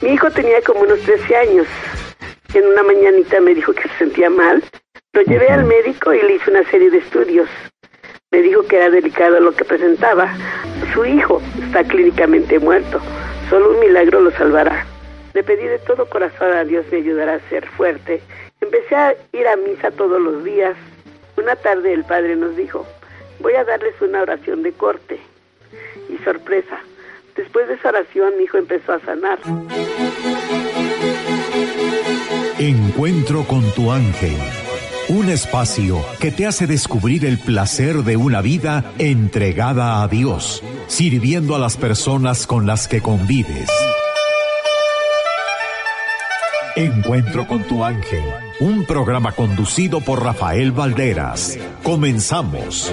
Mi hijo tenía como unos 13 años. En una mañanita me dijo que se sentía mal. Lo llevé al médico y le hice una serie de estudios. Me dijo que era delicado lo que presentaba. Su hijo está clínicamente muerto. Solo un milagro lo salvará. Le pedí de todo corazón a Dios me ayudará a ser fuerte. Empecé a ir a misa todos los días. Una tarde el padre nos dijo, voy a darles una oración de corte. Y sorpresa, después de esa oración mi hijo empezó a sanar. Encuentro con tu ángel. Un espacio que te hace descubrir el placer de una vida entregada a Dios, sirviendo a las personas con las que convives. Encuentro con tu ángel, un programa conducido por Rafael Valderas. Comenzamos.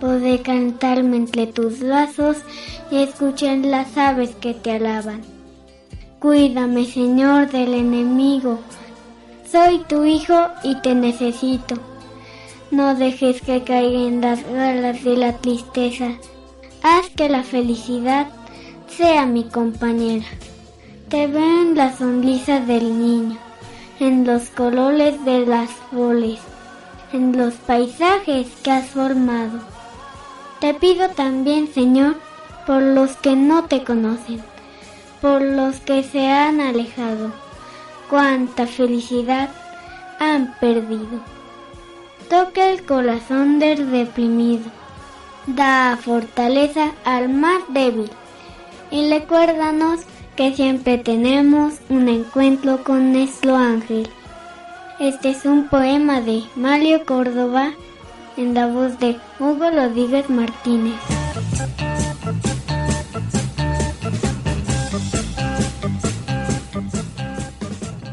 podré cantarme entre tus brazos y escuchar las aves que te alaban. Cuídame, Señor, del enemigo. Soy tu hijo y te necesito. No dejes que caiga en las garras de la tristeza. Haz que la felicidad sea mi compañera. Te veo en la sonrisa del niño, en los colores de las flores, en los paisajes que has formado. Te pido también, Señor, por los que no te conocen por los que se han alejado. Cuánta felicidad han perdido. Toca el corazón del deprimido. Da fortaleza al más débil. Y recuérdanos que siempre tenemos un encuentro con nuestro ángel. Este es un poema de Mario Córdoba en la voz de Hugo Rodríguez Martínez.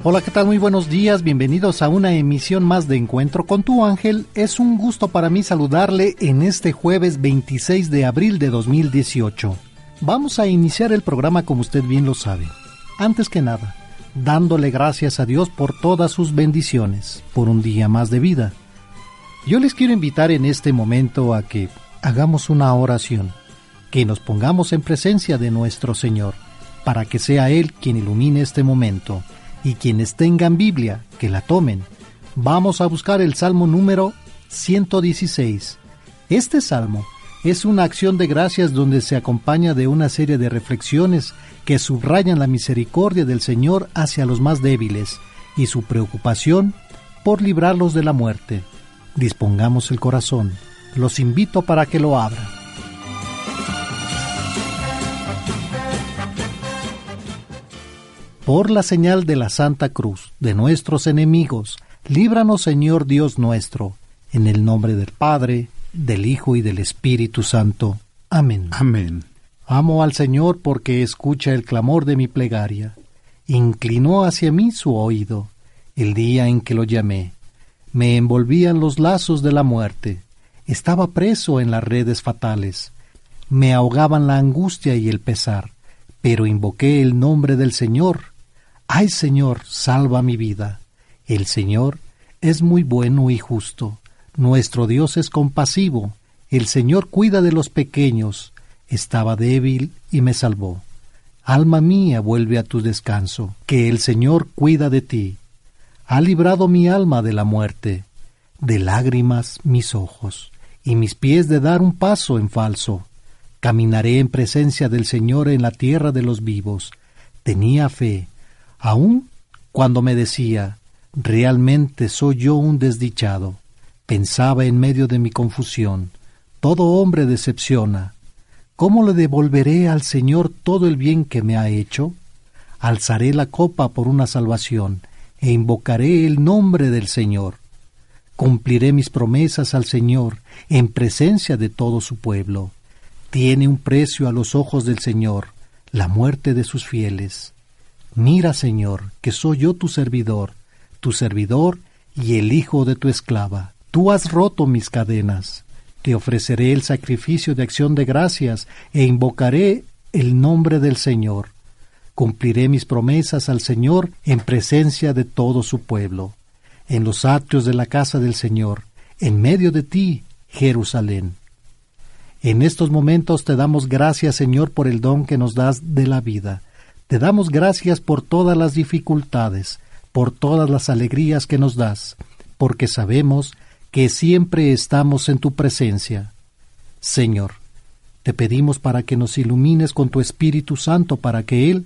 Hola, ¿qué tal? Muy buenos días, bienvenidos a una emisión más de Encuentro con tu ángel. Es un gusto para mí saludarle en este jueves 26 de abril de 2018. Vamos a iniciar el programa como usted bien lo sabe. Antes que nada, dándole gracias a Dios por todas sus bendiciones, por un día más de vida. Yo les quiero invitar en este momento a que hagamos una oración, que nos pongamos en presencia de nuestro Señor, para que sea Él quien ilumine este momento y quienes tengan Biblia, que la tomen. Vamos a buscar el Salmo número 116. Este salmo es una acción de gracias donde se acompaña de una serie de reflexiones que subrayan la misericordia del Señor hacia los más débiles y su preocupación por librarlos de la muerte. Dispongamos el corazón. Los invito para que lo abran. por la señal de la Santa Cruz de nuestros enemigos, líbranos Señor Dios nuestro, en el nombre del Padre, del Hijo y del Espíritu Santo. Amén. Amén. Amo al Señor porque escucha el clamor de mi plegaria. Inclinó hacia mí su oído el día en que lo llamé. Me envolvían los lazos de la muerte. Estaba preso en las redes fatales. Me ahogaban la angustia y el pesar, pero invoqué el nombre del Señor Ay Señor, salva mi vida. El Señor es muy bueno y justo. Nuestro Dios es compasivo. El Señor cuida de los pequeños. Estaba débil y me salvó. Alma mía, vuelve a tu descanso, que el Señor cuida de ti. Ha librado mi alma de la muerte, de lágrimas mis ojos, y mis pies de dar un paso en falso. Caminaré en presencia del Señor en la tierra de los vivos. Tenía fe, Aún cuando me decía, realmente soy yo un desdichado, pensaba en medio de mi confusión, todo hombre decepciona. ¿Cómo le devolveré al Señor todo el bien que me ha hecho? Alzaré la copa por una salvación e invocaré el nombre del Señor. Cumpliré mis promesas al Señor en presencia de todo su pueblo. Tiene un precio a los ojos del Señor la muerte de sus fieles. Mira, Señor, que soy yo tu servidor, tu servidor y el hijo de tu esclava. Tú has roto mis cadenas. Te ofreceré el sacrificio de acción de gracias e invocaré el nombre del Señor. Cumpliré mis promesas al Señor en presencia de todo su pueblo, en los atrios de la casa del Señor, en medio de ti, Jerusalén. En estos momentos te damos gracias, Señor, por el don que nos das de la vida. Te damos gracias por todas las dificultades, por todas las alegrías que nos das, porque sabemos que siempre estamos en tu presencia. Señor, te pedimos para que nos ilumines con tu Espíritu Santo para que Él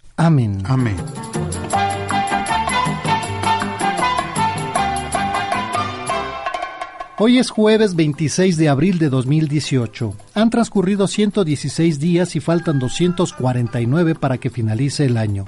Amén. Amén. Hoy es jueves 26 de abril de 2018. Han transcurrido 116 días y faltan 249 para que finalice el año.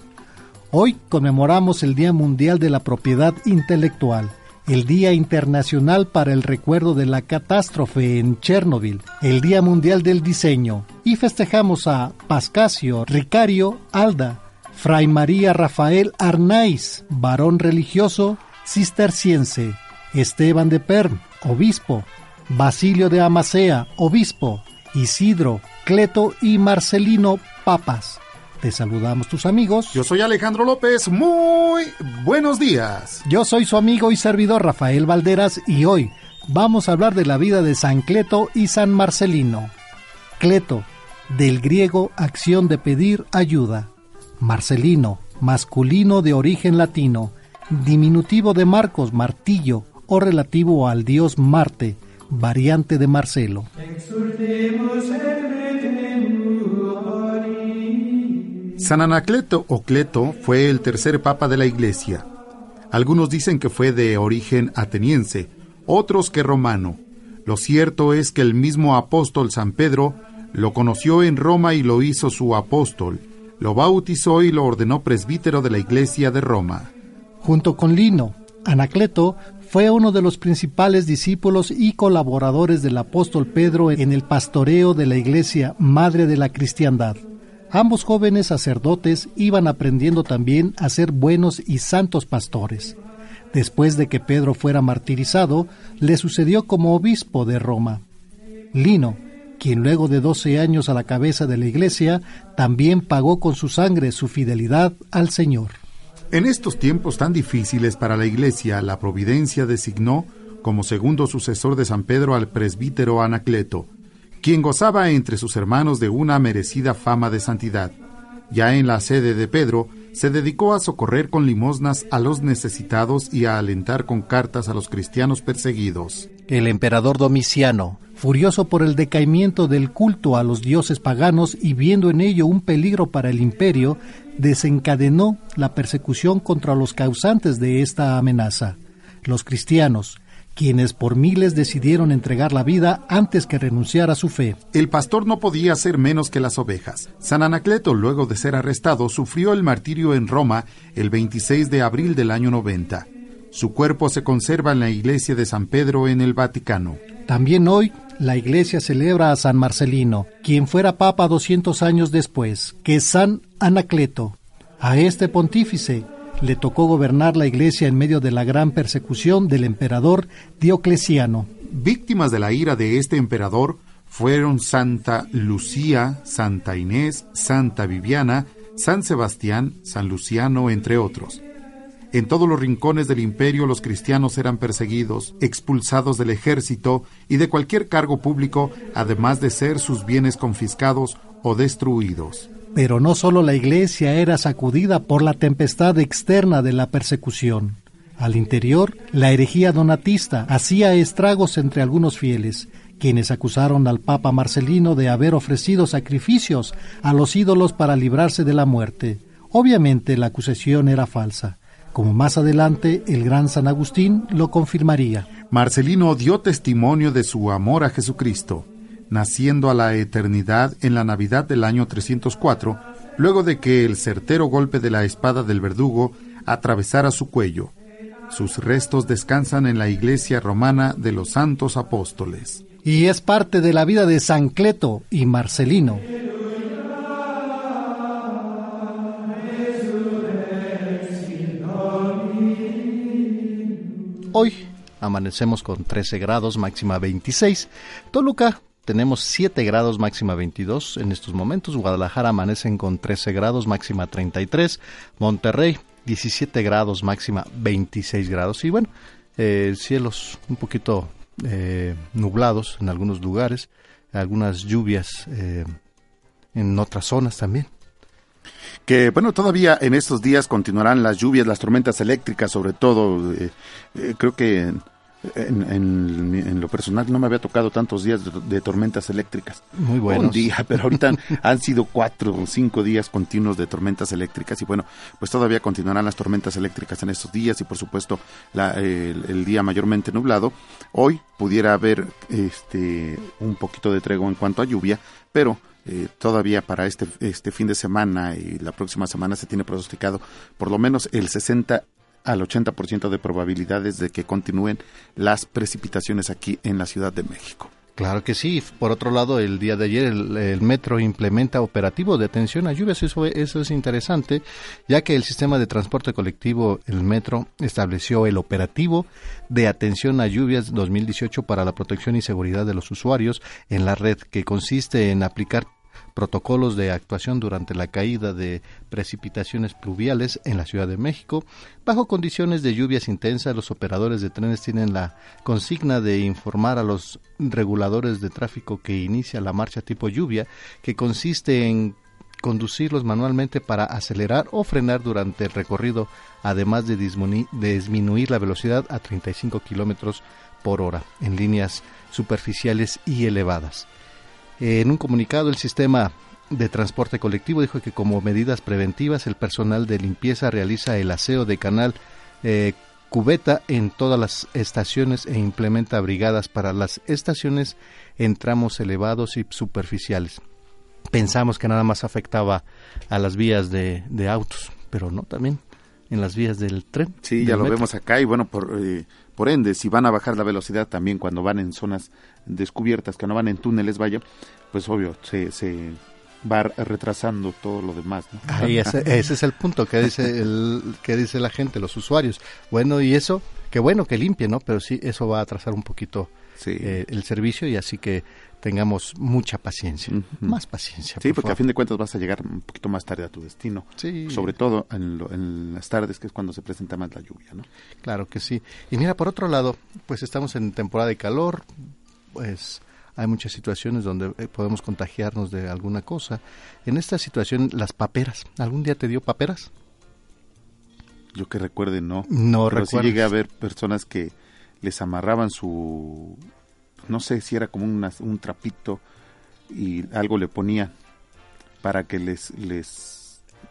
Hoy conmemoramos el Día Mundial de la Propiedad Intelectual, el Día Internacional para el Recuerdo de la Catástrofe en Chernobyl, el Día Mundial del Diseño, y festejamos a Pascasio, Ricario, Alda, Fray María Rafael Arnaiz, varón religioso cisterciense, Esteban de Perm, obispo, Basilio de Amasea, obispo, Isidro, Cleto y Marcelino, papas. Te saludamos tus amigos. Yo soy Alejandro López, muy buenos días. Yo soy su amigo y servidor Rafael Valderas y hoy vamos a hablar de la vida de San Cleto y San Marcelino. Cleto, del griego acción de pedir ayuda. Marcelino, masculino de origen latino, diminutivo de Marcos, martillo, o relativo al dios Marte, variante de Marcelo. San Anacleto o Cleto fue el tercer papa de la Iglesia. Algunos dicen que fue de origen ateniense, otros que romano. Lo cierto es que el mismo apóstol San Pedro lo conoció en Roma y lo hizo su apóstol, lo bautizó y lo ordenó presbítero de la Iglesia de Roma. Junto con Lino, Anacleto fue uno de los principales discípulos y colaboradores del apóstol Pedro en el pastoreo de la iglesia Madre de la Cristiandad. Ambos jóvenes sacerdotes iban aprendiendo también a ser buenos y santos pastores. Después de que Pedro fuera martirizado, le sucedió como obispo de Roma. Lino, quien luego de doce años a la cabeza de la iglesia, también pagó con su sangre su fidelidad al Señor. En estos tiempos tan difíciles para la Iglesia, la Providencia designó como segundo sucesor de San Pedro al presbítero Anacleto, quien gozaba entre sus hermanos de una merecida fama de santidad. Ya en la sede de Pedro, se dedicó a socorrer con limosnas a los necesitados y a alentar con cartas a los cristianos perseguidos. El emperador Domiciano, furioso por el decaimiento del culto a los dioses paganos y viendo en ello un peligro para el imperio, desencadenó la persecución contra los causantes de esta amenaza, los cristianos, quienes por miles decidieron entregar la vida antes que renunciar a su fe. El pastor no podía ser menos que las ovejas. San Anacleto, luego de ser arrestado, sufrió el martirio en Roma el 26 de abril del año 90. Su cuerpo se conserva en la iglesia de San Pedro en el Vaticano. También hoy la iglesia celebra a San Marcelino, quien fuera papa 200 años después, que es San Anacleto. A este pontífice le tocó gobernar la iglesia en medio de la gran persecución del emperador Diocleciano. Víctimas de la ira de este emperador fueron Santa Lucía, Santa Inés, Santa Viviana, San Sebastián, San Luciano, entre otros. En todos los rincones del imperio los cristianos eran perseguidos, expulsados del ejército y de cualquier cargo público, además de ser sus bienes confiscados o destruidos. Pero no solo la iglesia era sacudida por la tempestad externa de la persecución. Al interior, la herejía donatista hacía estragos entre algunos fieles, quienes acusaron al Papa Marcelino de haber ofrecido sacrificios a los ídolos para librarse de la muerte. Obviamente la acusación era falsa, como más adelante el gran San Agustín lo confirmaría. Marcelino dio testimonio de su amor a Jesucristo, naciendo a la eternidad en la Navidad del año 304, luego de que el certero golpe de la espada del verdugo atravesara su cuello. Sus restos descansan en la iglesia romana de los santos apóstoles. Y es parte de la vida de San Cleto y Marcelino. Hoy amanecemos con 13 grados, máxima 26. Toluca tenemos 7 grados, máxima 22 en estos momentos. Guadalajara amanecen con 13 grados, máxima 33. Monterrey 17 grados, máxima 26 grados. Y bueno, eh, cielos un poquito eh, nublados en algunos lugares, algunas lluvias eh, en otras zonas también. Que bueno, todavía en estos días continuarán las lluvias, las tormentas eléctricas, sobre todo. creo que en, lo personal no me había tocado tantos días de, tormentas eléctricas. Muy buenos. Un día, pero ahorita han sido cuatro o cinco días continuos de tormentas eléctricas y bueno, pues todavía continuarán las tormentas eléctricas en estos días y por supuesto la, el, día mayormente nublado. Hoy pudiera haber este un poquito de tregua en cuanto a lluvia, pero eh, todavía para este, este fin de semana y la próxima semana se tiene pronosticado por lo menos el 60 al 80% de probabilidades de que continúen las precipitaciones aquí en la Ciudad de México. Claro que sí. Por otro lado, el día de ayer el, metro implementa operativo de atención a lluvias. Eso, eso, es interesante, ya que el sistema de transporte colectivo, el metro, estableció el operativo de atención a lluvias 2018 para la protección y seguridad de los usuarios en la red, que consiste en aplicar protocolos de actuación durante la caída de precipitaciones pluviales en la Ciudad de México. Bajo condiciones de lluvias intensas, los operadores de trenes tienen la consigna de informar a los reguladores de tráfico que inicia la marcha tipo lluvia, que consiste en conducirlos manualmente para acelerar o frenar durante el recorrido, además de disminuir, la velocidad a 35 kilómetros por hora en líneas superficiales y elevadas. En un comunicado, el sistema de transporte colectivo dijo que como medidas preventivas el personal de limpieza realiza el aseo de canal eh, cubeta en todas las estaciones e implementa brigadas para las estaciones en tramos elevados y superficiales. Pensamos que nada más afectaba a las vías de, autos, pero no también en las vías del tren. Sí, ya lo vemos acá y bueno, por, eh, por ende, si van a bajar la velocidad también cuando van en zonas descubiertas, que no van en túneles, vaya, pues obvio, se, se va retrasando todo lo demás. ¿no? ese, ese, es el punto que dice, el, que dice la gente, los usuarios. Bueno, y eso, qué bueno que limpie, ¿no? Pero sí, eso va a atrasar un poquito eh, el servicio y así que tengamos mucha paciencia, más paciencia. Sí, porque a fin de cuentas vas a llegar un poquito más tarde a tu destino, sí. sobre todo en, en, las tardes, que es cuando se presenta más la lluvia, ¿no? Claro que sí. Y mira, por otro lado, pues estamos en temporada de calor, pues hay muchas situaciones donde eh, podemos contagiarnos de alguna cosa. En esta situación, las paperas, ¿algún día te dio paperas? Yo que recuerde, no. No Pero sí llegué a ver personas que les amarraban su no sé si era como un trapito y algo le ponía para que les, les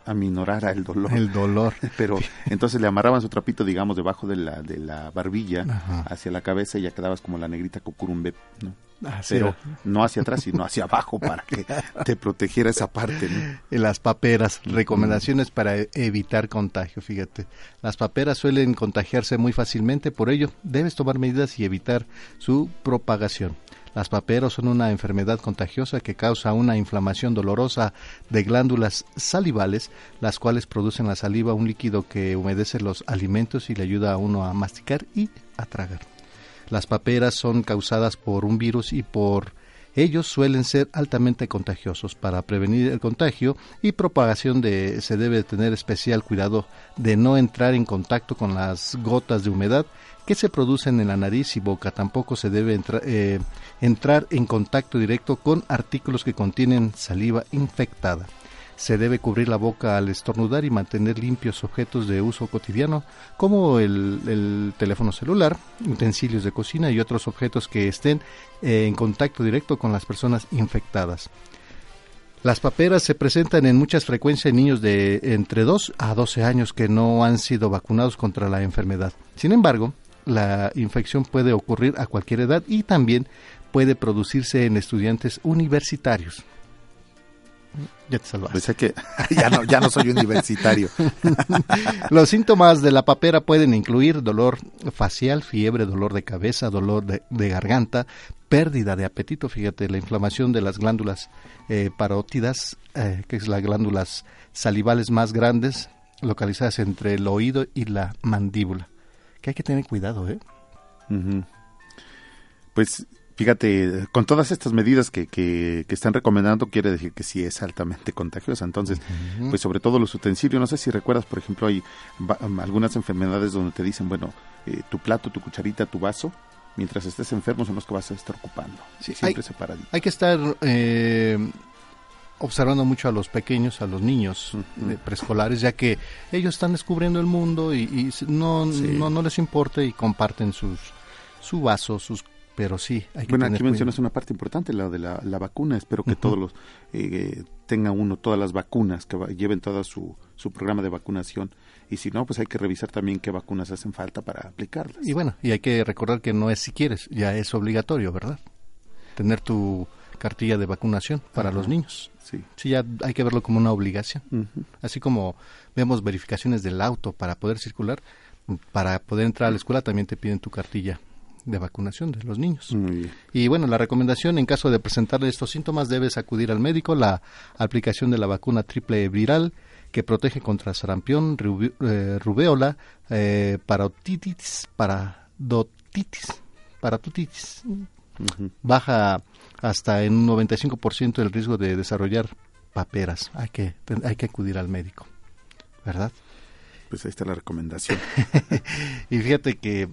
aminorara el dolor. El dolor. Pero entonces le amarraban su trapito, digamos, debajo de la, de la barbilla hacia la cabeza y ya quedabas como la negrita Cocurumbe, ¿no? Ah, pero no hacia atrás, sino hacia abajo para que te protegiera esa parte. Las paperas, recomendaciones para e-, evitar contagio, fíjate. Las paperas suelen contagiarse muy fácilmente, por ello debes tomar medidas y evitar su propagación. Las paperas son una enfermedad contagiosa que causa una inflamación dolorosa de glándulas salivales, las cuales producen la saliva, un líquido que humedece los alimentos y le ayuda a uno a masticar y a tragar. Las paperas son causadas por un virus y por ellos suelen ser altamente contagiosos. Para prevenir el contagio y propagación de, se debe tener especial cuidado de no entrar en contacto con las gotas de humedad que se producen en la nariz y boca. Tampoco se debe eh, entrar en contacto directo con artículos que contienen saliva infectada. Se debe cubrir la boca al estornudar y mantener limpios objetos de uso cotidiano, como el, teléfono celular, utensilios de cocina y otros objetos que estén eh, en contacto directo con las personas infectadas. Las paperas se presentan en muchas frecuencias en niños de entre 2 a 12 años que no han sido vacunados contra la enfermedad. Sin embargo, la infección puede ocurrir a cualquier edad y también puede producirse en estudiantes universitarios. Ya te salvaste. que ya no, ya no soy universitario. Los síntomas de la papera pueden incluir dolor facial, fiebre, dolor de cabeza, dolor de, garganta, pérdida de apetito, fíjate, la inflamación de las glándulas eh, parótidas, eh, que es las glándulas salivales más grandes, localizadas entre el oído y la mandíbula. Que hay que tener cuidado, ¿eh? Pues Fíjate, con todas estas medidas que, que, están recomendando, quiere decir que sí es altamente contagiosa. Entonces, pues sobre todo los utensilios, no sé si recuerdas, por ejemplo, hay algunas enfermedades donde te dicen, bueno, eh, tu plato, tu cucharita, tu vaso, mientras estés enfermo son los que vas a estar ocupando. Sí, siempre hay, Hay que estar eh, observando mucho a los pequeños, a los niños eh, preescolares, ya que ellos están descubriendo el mundo y, no, no, no les importa y comparten sus su vaso, sus pero sí hay que bueno aquí mencionas una parte importante la de la, vacuna. Espero que todos los eh, tengan uno todas las vacunas que lleven todo su, su programa de vacunación. Y si no pues hay que revisar también qué vacunas hacen falta para aplicarlas. Y bueno y hay que recordar que no es si quieres ya es obligatorio verdad tener tu cartilla de vacunación para los niños. Sí. Sí ya hay que verlo como una obligación. Así como vemos verificaciones del auto para poder circular para poder entrar a la escuela también te piden tu cartilla de vacunación de los niños. Y bueno, la recomendación en caso de presentarle estos síntomas debes acudir al médico, la aplicación de la vacuna triple viral que protege contra sarampión, eh, rubeola, eh, parotitis, paradotitis, paratotitis. Baja hasta en un 95% el riesgo de desarrollar paperas. Hay que, hay que acudir al médico, ¿verdad? Pues ahí está la recomendación. y fíjate que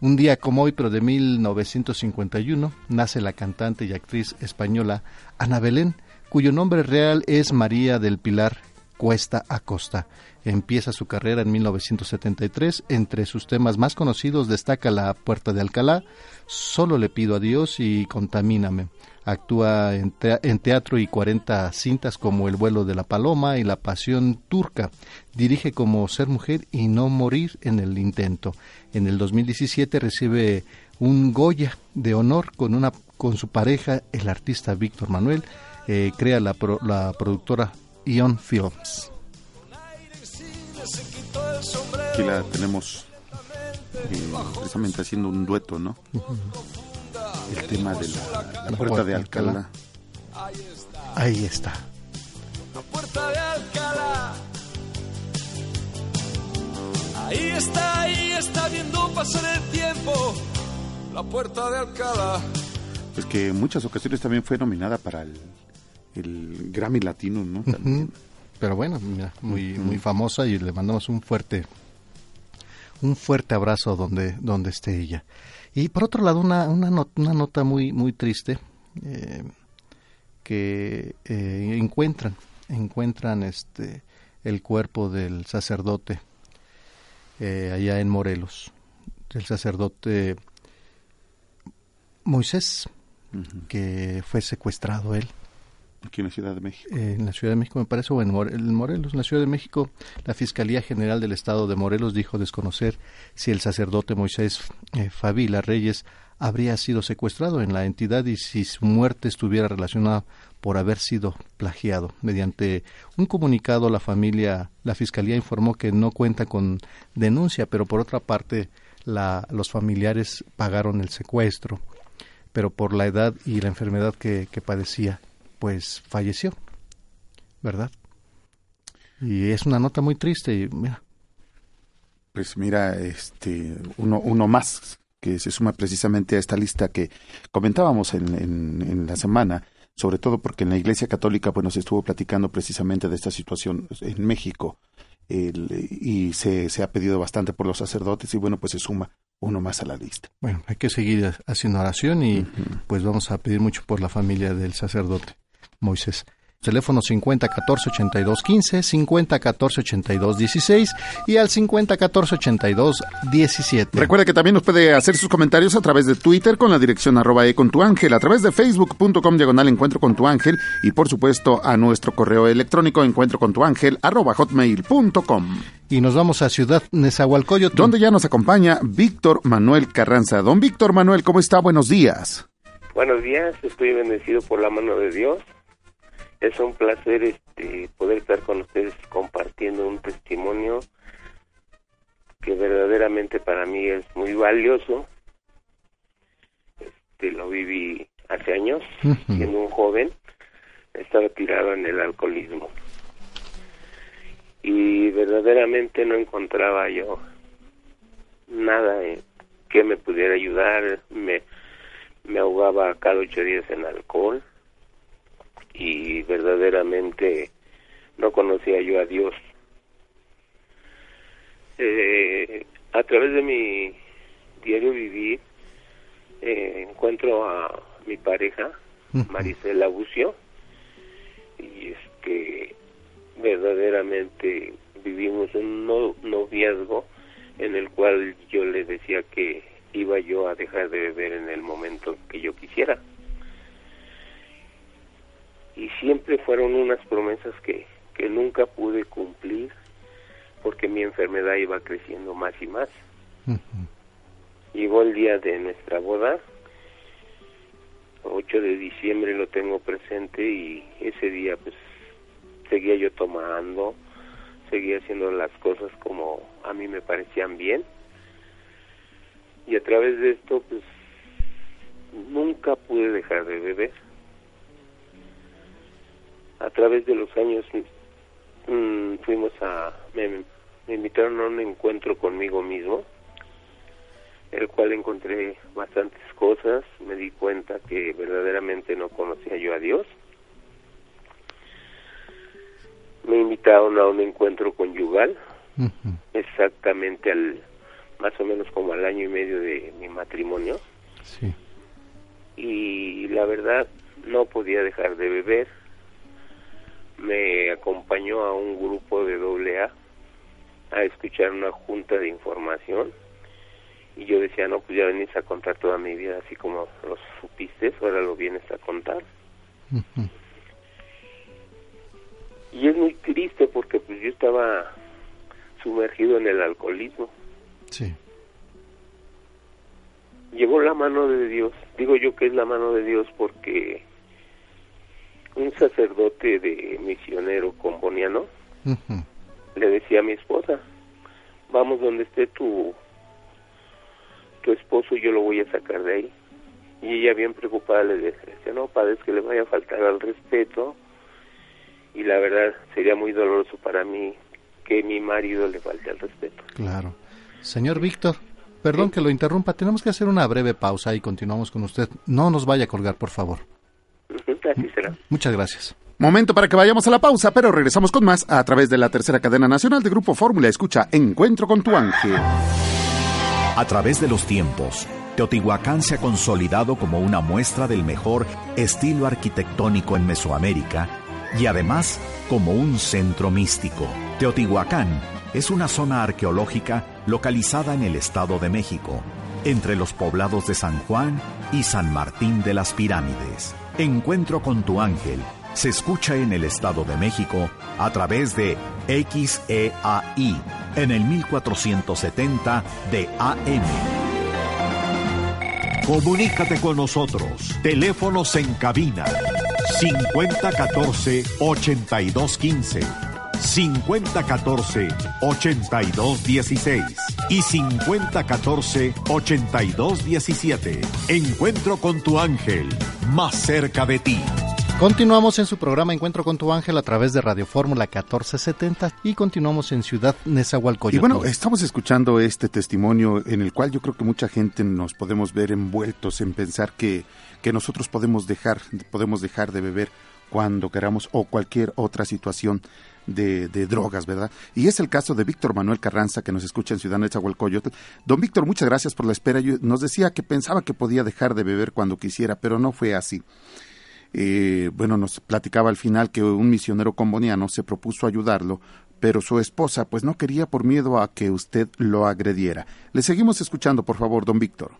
un día como hoy, pero de 1951, nace la cantante y actriz española Ana Belén, cuyo nombre real es María del Pilar Cuesta Acosta. Empieza su carrera en 1973. Entre sus temas más conocidos destaca La Puerta de Alcalá, Solo le pido a Dios y Contamíname. Actúa en, teatro y 40 cintas como El vuelo de la paloma y La pasión turca. Dirige como Ser mujer y no morir en el intento. En el 2017 recibe un Goya de honor con, una, con su pareja, el artista Víctor Manuel. Eh, crea la, la productora Ion Films. Aquí la tenemos eh, precisamente haciendo un dueto, ¿no? El tema de la, puerta, de Alcalá. Ahí está. La puerta de Alcalá. Ahí está, ahí está viendo pasar el tiempo. La puerta de Alcalá. Pues que en muchas ocasiones también fue nominada para el, el Grammy Latino, ¿no? Pero bueno, muy, muy famosa y le mandamos un fuerte un fuerte abrazo donde, donde esté ella. Y por otro lado, una, una, una nota muy, muy triste eh, que eh, encuentran, encuentran este, el cuerpo del sacerdote eh, allá en Morelos, el sacerdote Moisés, que fue secuestrado él Aquí en la Ciudad de México. en la Ciudad de México, me parece, o en, Morelos. En la Ciudad de México, la Fiscalía General del Estado de Morelos dijo desconocer si el sacerdote Moisés eh, Fabila Reyes habría sido secuestrado en la entidad y si su muerte estuviera relacionada por haber sido plagiado. Mediante un comunicado, la familia, la Fiscalía informó que no cuenta con denuncia, pero por otra parte, la, los familiares pagaron el secuestro, pero por la edad y la enfermedad que padecía pues falleció, ¿verdad? Y es una nota muy triste y mira. Pues mira, este, uno, uno más que se suma precisamente a esta lista que comentábamos en, en, la semana, sobre todo porque en la Iglesia Católica pues, nos estuvo platicando precisamente de esta situación en México y se, se, ha pedido bastante por los sacerdotes y bueno, pues se suma uno más a la lista. Bueno, hay que seguir haciendo oración y pues vamos a pedir mucho por la familia del sacerdote. Moisés. teléfono 50 14 82 15, 50 14 82 16 y al 50 14 82 17. Recuerda que también nos puede hacer sus comentarios a través de Twitter con la dirección arroba e con tu ángel, a través de facebook.com diagonal encuentro con tu ángel y por supuesto a nuestro correo electrónico encuentro con tu ángel arroba hotmail.com. Y nos vamos a Ciudad Nezahualcóyotl. Donde ya nos acompaña Víctor Manuel Carranza. Don Víctor Manuel, ¿cómo está? Buenos días. Buenos días, estoy bendecido por la mano de Dios es un placer este poder estar con ustedes compartiendo un testimonio que verdaderamente para mí es muy valioso. Este lo viví hace años, siendo un joven, estaba tirado en el alcoholismo. Y verdaderamente no encontraba yo nada que me pudiera ayudar, me, me ahogaba cada ocho días en alcohol y verdaderamente no conocía yo a Dios. Eh, a través de mi diario vivir eh, encuentro a mi pareja, Maricela Bucio, y es que verdaderamente vivimos un noviazgo en el cual yo le decía que iba yo a dejar de beber en el momento que yo quisiera y siempre fueron unas promesas que, que nunca pude cumplir porque mi enfermedad iba creciendo más y más. Llegó el día de nuestra boda, 8 de diciembre lo tengo presente y ese día pues seguía yo tomando, seguía haciendo las cosas como a mí me parecían bien. Y a través de esto pues nunca pude dejar de beber a través de los años mm, fuimos a me, invitaron a un encuentro conmigo mismo el cual encontré bastantes cosas me di cuenta que verdaderamente no conocía yo a Dios. Me invitaron a un encuentro conyugal exactamente al más o menos como al año y medio de mi matrimonio. Sí. y la verdad no podía dejar de beber me acompañó a un grupo de doble A a escuchar una junta de información y yo decía, no, pues ya venís a contar toda mi vida así como lo supiste, ahora lo vienes a contar. Y es muy triste porque pues yo estaba sumergido en el alcoholismo. Sí. Llegó la mano de Dios. Digo yo que es la mano de Dios porque un sacerdote de misionero comboniano le decía a mi esposa, vamos donde esté tu, tu esposo y yo lo voy a sacar de ahí. Y ella bien preocupada le decía, no, padre, es que le vaya a faltar al respeto y la verdad sería muy doloroso para mí que mi marido le falte al respeto. Claro. Señor Víctor, perdón que lo interrumpa, tenemos que hacer una breve pausa y continuamos con usted. No nos vaya a colgar, por favor. Muchas gracias. Momento para que vayamos a la pausa, pero regresamos con más a través de la tercera cadena nacional de Grupo Fórmula. Escucha Encuentro con tu ángel. A través de los tiempos, Teotihuacán se ha consolidado como una muestra del mejor estilo arquitectónico en Mesoamérica y además como un centro místico. Teotihuacán es una zona arqueológica localizada en el Estado de México, entre los poblados de San Juan y San Martín de las Pirámides. Encuentro con tu ángel se escucha en el Estado de México a través de XEAI en el 1470 de AM. Comunícate con nosotros. Teléfonos en cabina 5014 8215 5014-8216 y 5014-8217. Encuentro con tu ángel, más cerca de ti. Continuamos en su programa Encuentro con tu ángel a través de Radio Fórmula 1470 y continuamos en Ciudad Nezahualcóyotl. Y bueno, estamos escuchando este testimonio en el cual yo creo que mucha gente nos podemos ver envueltos en pensar que, que nosotros podemos dejar, podemos dejar de beber cuando queramos o cualquier otra situación de, drogas, ¿verdad? Y es el caso de Víctor Manuel Carranza, que nos escucha en Ciudad Nezahualcóyotl. Don Víctor, muchas gracias por la espera. nos decía que pensaba que podía dejar de beber cuando quisiera, pero no fue así. eh, bueno, nos platicaba al final que un misionero comboniano se propuso ayudarlo, pero su esposa pues no quería por miedo a que usted lo agrediera. Le seguimos escuchando, por favor, don Víctor.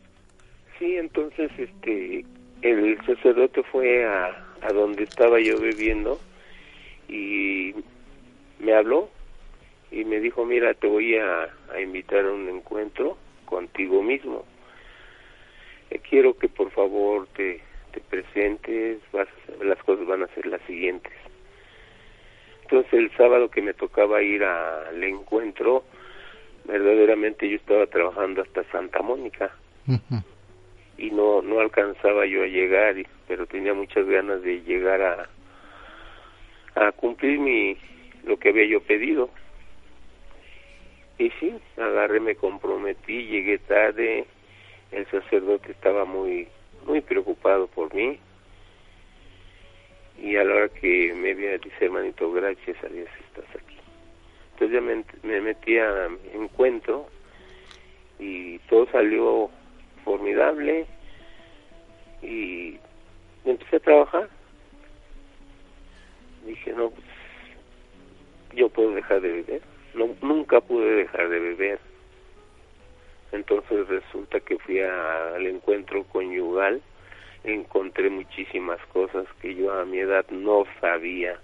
Sí, entonces este el sacerdote fue a, a donde estaba yo bebiendo y me habló y me dijo, mira, te voy a, invitar a un encuentro contigo mismo. Eh, quiero que por favor te, te presentes, vas, las cosas van a ser las siguientes. Entonces el sábado que me tocaba ir al encuentro, verdaderamente yo estaba trabajando hasta Santa Mónica y no no alcanzaba yo a llegar, pero tenía muchas ganas de llegar a a cumplir mi lo que había yo pedido. Y sí, agarré, me comprometí, llegué tarde, el sacerdote estaba muy, muy preocupado por mí. Y a la hora que me viene dice, hermanito, gracias a Dios estás aquí. Entonces ya me, me metí a encuentro y todo salió formidable y empecé a trabajar. Dije, no, pues yo puedo dejar de beber no, nunca pude dejar de beber. Entonces resulta que fui al encuentro conyugal, encontré muchísimas cosas que yo a mi edad no sabía,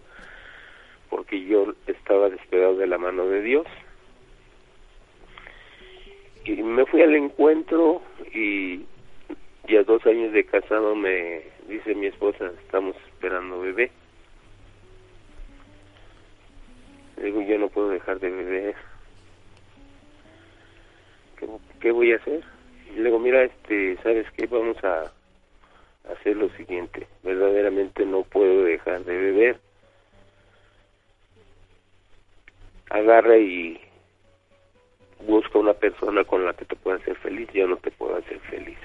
porque yo estaba despegado de la mano de Dios. Y me fui al encuentro y ya dos años de casado me dice mi esposa, estamos esperando bebé. Digo, yo no puedo dejar de beber. ¿Qué, voy a hacer? Y le digo, mira, este, ¿sabes qué? Vamos a hacer lo siguiente. Verdaderamente no puedo dejar de beber. Agarra y busca una persona con la que te pueda hacer feliz. Yo no te puedo hacer feliz.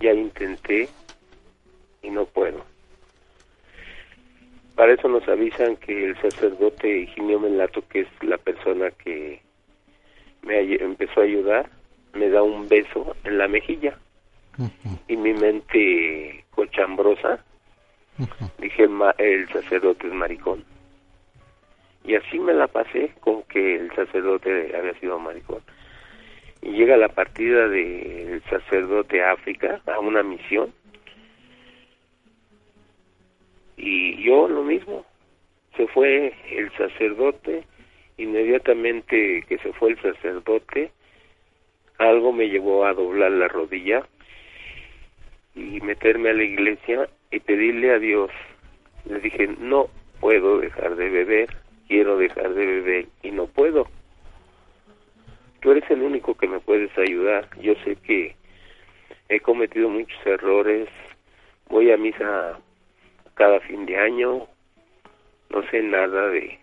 Ya intenté y no puedo. Para eso nos avisan que el sacerdote Higinio Melato, que es la persona que me empezó a ayudar, me da un beso en la mejilla. Y mi mente cochambrosa, dije, el sacerdote es maricón. Y así me la pasé con que el sacerdote había sido maricón. Y llega la partida del sacerdote a África, a una misión, y yo lo mismo. Se fue el sacerdote, inmediatamente que se fue el sacerdote, algo me llevó a doblar la rodilla y meterme a la iglesia y pedirle a Dios. Le dije, no puedo dejar de beber, quiero dejar de beber y no puedo. Tú eres el único que me puedes ayudar. Yo sé que he cometido muchos errores, voy a misa cada fin de año, no sé nada de,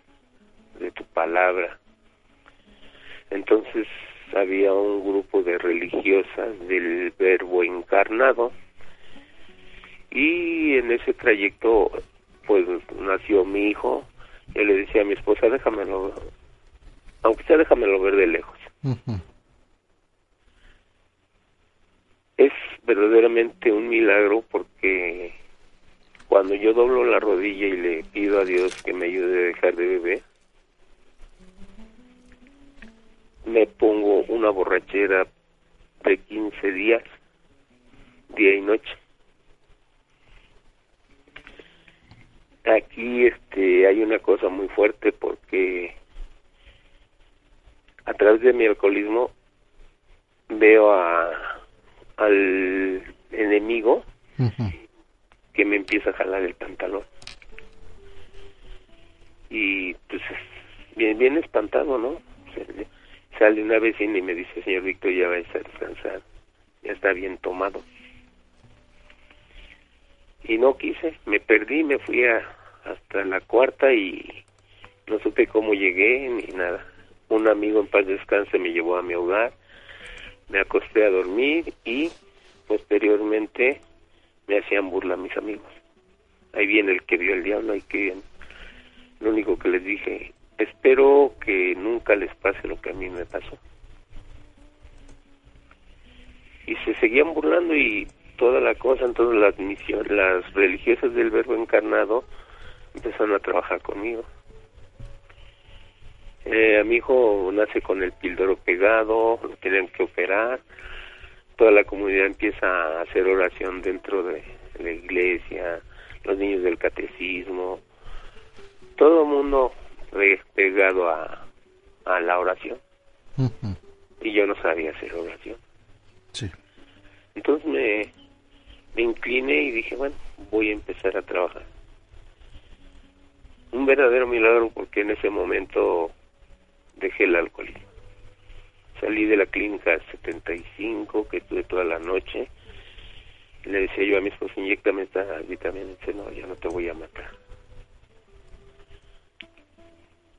de tu palabra. Entonces había un grupo de religiosas del verbo encarnado. Y en ese trayecto pues nació mi hijo. Y le decía a mi esposa déjamelo aunque sea déjamelo ver de lejos es verdaderamente un milagro porque cuando yo doblo la rodilla y le pido a Dios que me ayude a dejar de beber, me pongo una borrachera de 15 días, día y noche. Aquí este hay una cosa muy fuerte porque a través de mi alcoholismo veo a al enemigo que me empieza a jalar el pantalón. Y pues bien, bien espantado, ¿no? Sale una vecina y me dice, señor Víctor, ya va a descansar, ya está bien tomado. Y no quise, me perdí, me fui a, hasta la cuarta y no supe cómo llegué ni nada. Un amigo en paz descanse me llevó a mi hogar, me acosté a dormir y posteriormente me hacían burla mis amigos. Ahí viene el que vio el diablo, ahí que viene. Lo único que les dije, espero que nunca les pase lo que a mí me pasó. Y se seguían burlando y toda la cosa, entonces las misión, las religiosas del Verbo Encarnado empezaron a trabajar conmigo. Eh, a mi hijo nace con el píldoro pegado, lo tienen que operar, toda la comunidad empieza a hacer oración dentro de la iglesia, los niños del catecismo, todo el mundo pegado a, a la oración. Y yo no sabía hacer oración. Sí. Entonces me, me incliné y dije, bueno, voy a empezar a trabajar. Un verdadero milagro porque en ese momento dejé el alcoholismo. Salí de la clínica 75, que estuve toda la noche. le decía yo a mi esposo, inyectame esta vitamina. dice, no, ya no te voy a matar.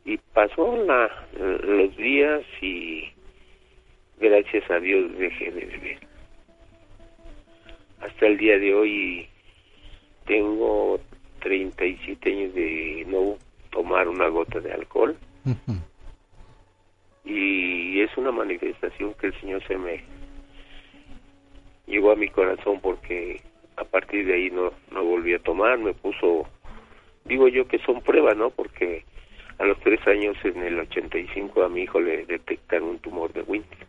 Y pasó la, los días y gracias a Dios dejé de beber. Hasta el día de hoy tengo 37 años de no tomar una gota de alcohol. Y es una manifestación que el Señor se me llegó a mi corazón porque a partir de ahí no, no volví a tomar, me puso, digo yo que son pruebas, ¿no? Porque a los tres años, en el 85, a mi hijo le detectaron un tumor de Winter.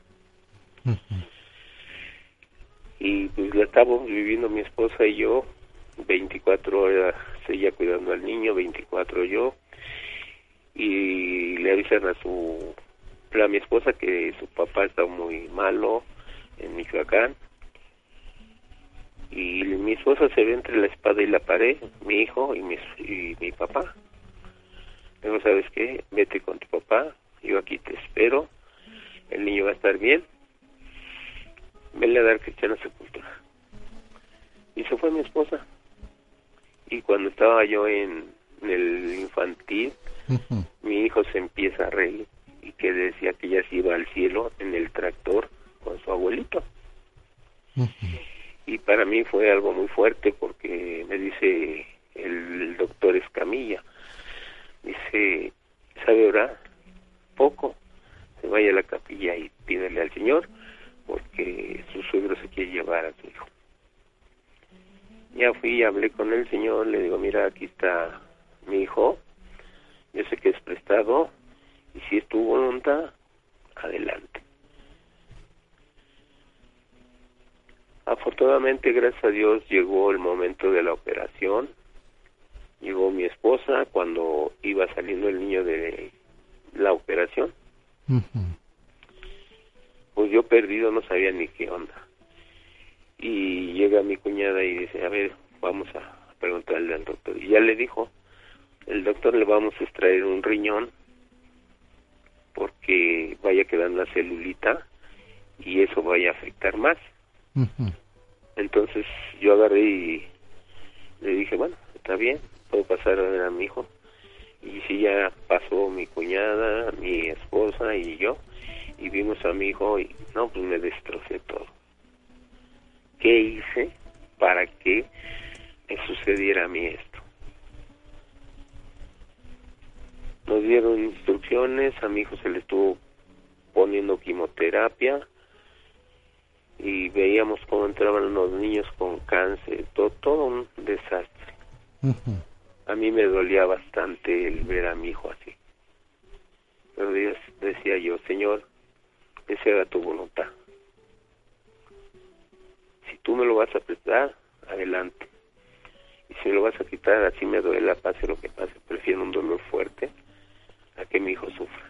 Y pues la estábamos viviendo mi esposa y yo, 24 horas ella cuidando al niño, 24 yo, y le avisan a su a mi esposa que su papá está muy malo en Michoacán y mi esposa se ve entre la espada y la pared, mi hijo y mi, y mi papá. Luego, ¿sabes qué? Vete con tu papá, yo aquí te espero, el niño va a estar bien, venle a dar cristiana sepultura. Y se fue mi esposa. Y cuando estaba yo en, el infantil, mi hijo se empieza a reír y que decía que ya se iba al cielo en el tractor con su abuelito. Y para mí fue algo muy fuerte porque me dice el doctor Escamilla, dice, ¿sabe orar? Poco. Se vaya a la capilla y pídele al Señor porque su suegro se quiere llevar a su hijo. Ya fui hablé con el Señor, le digo, mira, aquí está mi hijo, yo sé que es prestado, y si es tu voluntad, adelante. Afortunadamente, gracias a Dios, llegó el momento de la operación llegó mi esposa cuando iba saliendo el niño de la operación. Pues yo perdido no sabía ni qué onda. Y llega mi cuñada y dice, a ver, vamos a preguntarle al doctor. Y ya le dijo, el doctor le vamos a extraer un riñón porque vaya quedando la celulita y eso vaya a afectar más. Entonces yo agarré y le dije, bueno, está bien, puedo pasar a ver a mi hijo. Y si ya pasó mi cuñada, mi esposa y yo, y vimos a mi hijo y no, pues me destrocé todo. ¿Qué hice para que me sucediera a mí esto? Nos dieron instrucciones, a mi hijo se le estuvo poniendo quimioterapia y veíamos cómo entraban los niños con cáncer, todo, todo un desastre a mí me dolía bastante el ver a mi hijo así. Pero Dios decía yo, Señor, que se haga tu voluntad. Si tú me lo vas a prestar, adelante. Y si me lo vas a quitar, así me duele, pase lo que pase. Prefiero un dolor fuerte a que mi hijo sufra.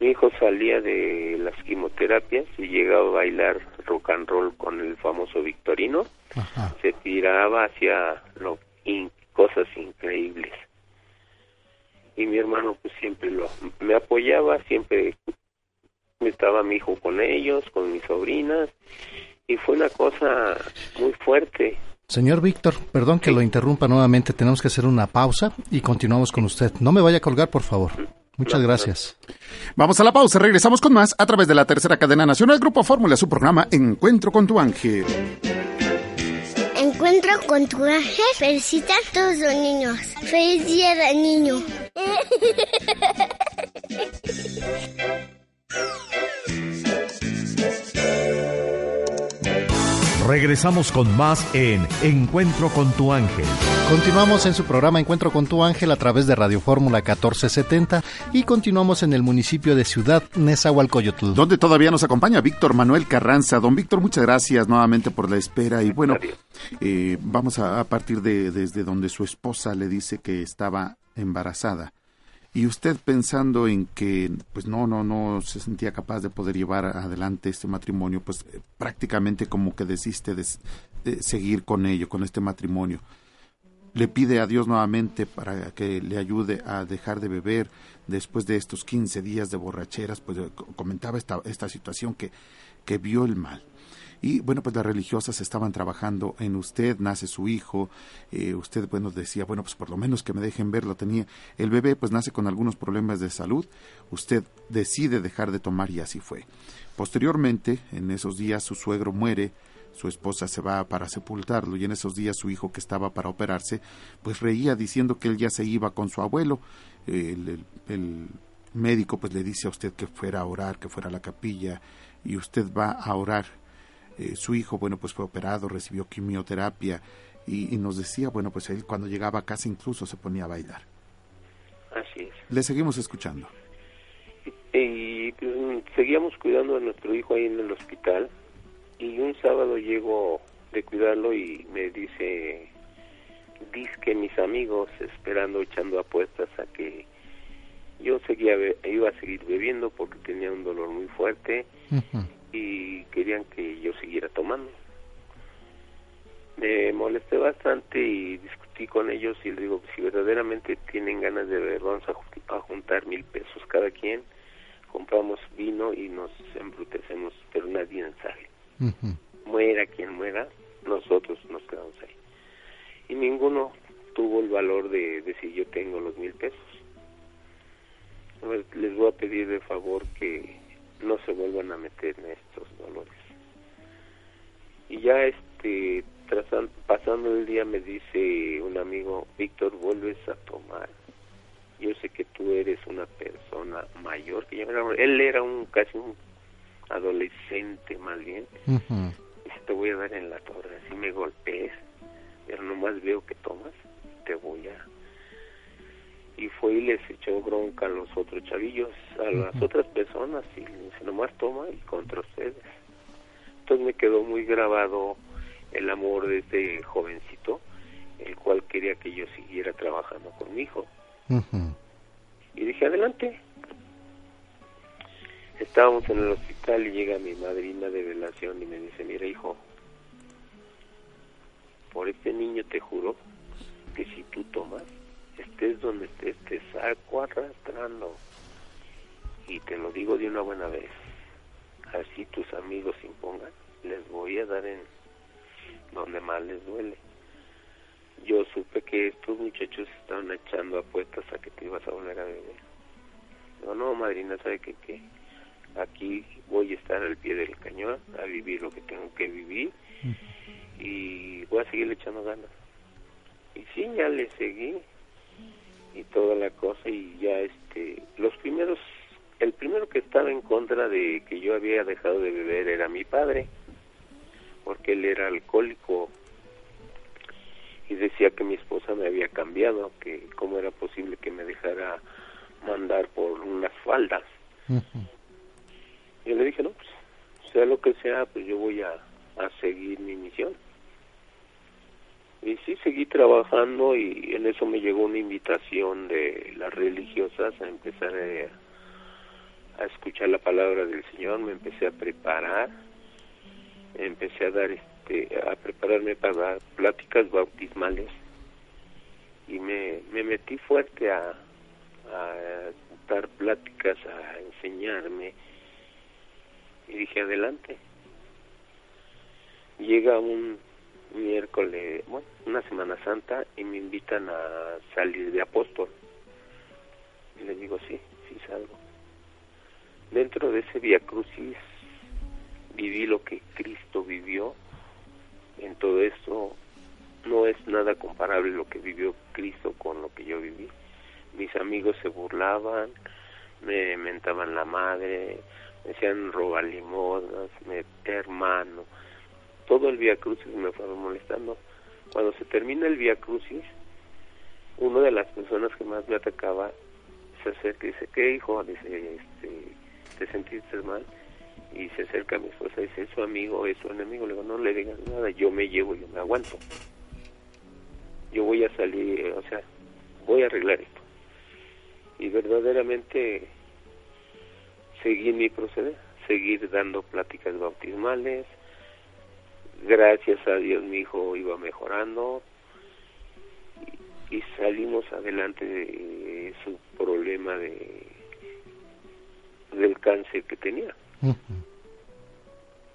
Mi hijo salía de las quimioterapias y llegaba a bailar rock and roll con el famoso Victorino. Se tiraba hacia lo cosas increíbles. Y mi hermano pues siempre lo me apoyaba, siempre estaba mi hijo con ellos, con mis sobrinas y fue una cosa muy fuerte. Señor Víctor, perdón que lo interrumpa nuevamente, tenemos que hacer una pausa y continuamos con usted. No me vaya a colgar, por favor. Muchas gracias. Vamos a la pausa, regresamos con más a través de la tercera cadena nacional Grupo Fórmula, su programa Encuentro con tu ángel encuentro con tu ángel, felicita a todos los niños. Feliz día del niño. Regresamos con más en Encuentro con tu ángel. Continuamos en su programa Encuentro con tu ángel a través de Radio Fórmula 1470 y continuamos en el municipio de Ciudad Nezahualcóyotl. Donde todavía nos acompaña Víctor Manuel Carranza. Don Víctor, muchas gracias nuevamente por la espera y bueno, eh, vamos a, a partir de desde donde su esposa le dice que estaba embarazada y usted pensando en que pues no no no se sentía capaz de poder llevar adelante este matrimonio pues eh, prácticamente como que desiste de, seguir con ello con este matrimonio. Le pide a Dios nuevamente para que le ayude a dejar de beber después de estos 15 días de borracheras pues eh, comentaba esta esta situación que que vio el mal y bueno, pues las religiosas estaban trabajando en usted, nace su hijo, eh, usted, bueno, decía, bueno, pues por lo menos que me dejen verlo, tenía, el bebé pues nace con algunos problemas de salud, usted decide dejar de tomar y así fue. Posteriormente, en esos días su suegro muere, su esposa se va para sepultarlo y en esos días su hijo que estaba para operarse, pues reía diciendo que él ya se iba con su abuelo. el, el, médico pues le dice a usted que fuera a orar, que fuera a la capilla y usted va a orar eh, su hijo, bueno, pues fue operado, recibió quimioterapia y, nos decía, bueno, pues él cuando llegaba a casa incluso se ponía a bailar. Así es. Le seguimos escuchando. Y, pues, seguíamos cuidando a nuestro hijo ahí en el hospital y un sábado llego de cuidarlo y me dice, dice que mis amigos esperando, echando apuestas a que yo seguía iba a seguir bebiendo porque tenía un dolor muy fuerte y querían que yo siguiera tomando. Me molesté bastante y discutí con ellos y les digo, si verdaderamente tienen ganas de beber, vamos a, juntar mil pesos cada quien, compramos vino y nos embrutecemos, pero nadie sale. Muera quien muera, nosotros nos quedamos ahí. Y ninguno tuvo el valor de decir yo tengo los mil pesos. Les voy a pedir de favor que no se vuelvan a meter en estos dolores. Y ya este pasando el día me dice un amigo, Víctor, vuelves a tomar. Yo sé que tú eres una persona mayor que yo. Él era un casi un adolescente más bien. Dice, te voy a dar en la torre, así me golpees, pero nomás veo que tomas, te voy a y fue y les echó bronca a los otros chavillos, a las otras personas y se nomás toma y contra ustedes. Entonces me quedó muy grabado el amor de este jovencito, el cual quería que yo siguiera trabajando con mi hijo. Y dije, adelante. Estábamos en el hospital y llega mi madrina de velación y me dice, mira hijo, por este niño te juro que si tú tomas, estés donde estés, te saco arrastrando. Y te lo digo de una buena vez. Así tus amigos se impongan, les voy a dar en donde más les duele. Yo supe que estos muchachos estaban echando apuestas a que te ibas a volver a beber. No, no, madrina, sabe que, que aquí voy a estar al pie del cañón, a vivir lo que tengo que vivir y voy a seguir echando ganas. Y sí, ya le seguí, y toda la cosa y ya este los primeros el primero que estaba en contra de que yo había dejado de beber era mi padre porque él era alcohólico y decía que mi esposa me había cambiado que cómo era posible que me dejara mandar por unas faldas. Yo le dije no pues sea lo que sea pues yo voy a, a seguir mi misión y sí, seguí trabajando y en eso me llegó una invitación de las religiosas a empezar a, escuchar la palabra del Señor, me empecé a preparar, empecé a dar este, a prepararme para dar pláticas bautismales y me, me metí fuerte a, a dar pláticas, a enseñarme y dije adelante. Llega un miércoles, bueno, una Semana Santa y me invitan a salir de apóstol. Y le digo, sí, sí salgo. Dentro de ese Via Crucis viví lo que Cristo vivió. En todo esto no es nada comparable lo que vivió Cristo con lo que yo viví. Mis amigos se burlaban, me mentaban la madre, me decían roba limosnas, me hermano, todo el Via Crucis me fueron molestando. Cuando se termina el Via Crucis, una de las personas que más me atacaba se acerca y dice, ¿qué hijo? Dice, este, ¿te sentiste mal? Y se acerca a mi esposa y dice, ¿es su amigo es su enemigo? Le digo, no le digas nada, yo me llevo, yo me aguanto. Yo voy a salir, o sea, voy a arreglar esto. Y verdaderamente seguí mi proceder, seguir dando pláticas bautismales. Gracias a Dios mi hijo iba mejorando y, salimos adelante de su problema de del cáncer que tenía.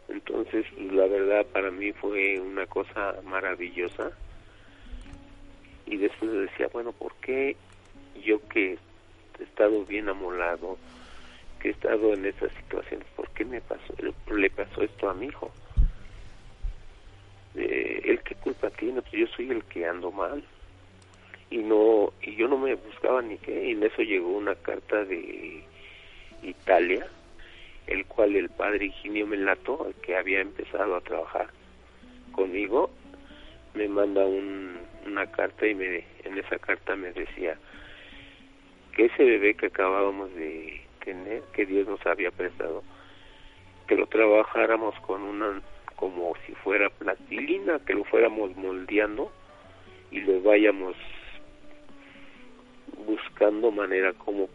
Entonces, la verdad para mí fue una cosa maravillosa. Y después decía, bueno, ¿por qué yo que he estado bien amolado, que he estado en estas situaciones, ¿por qué me pasó, le pasó esto a mi hijo? Eh, ¿El qué culpa tiene? Pues yo soy el que ando mal. Y no y yo no me buscaba ni qué. Y en eso llegó una carta de Italia, el cual el padre Higinio Melato, el que había empezado a trabajar conmigo, me manda un, una carta y me en esa carta me decía que ese bebé que acabábamos de tener, que Dios nos había prestado, que lo trabajáramos con una, como si fuera plastilina, que lo fuéramos moldeando y lo vayamos buscando manera como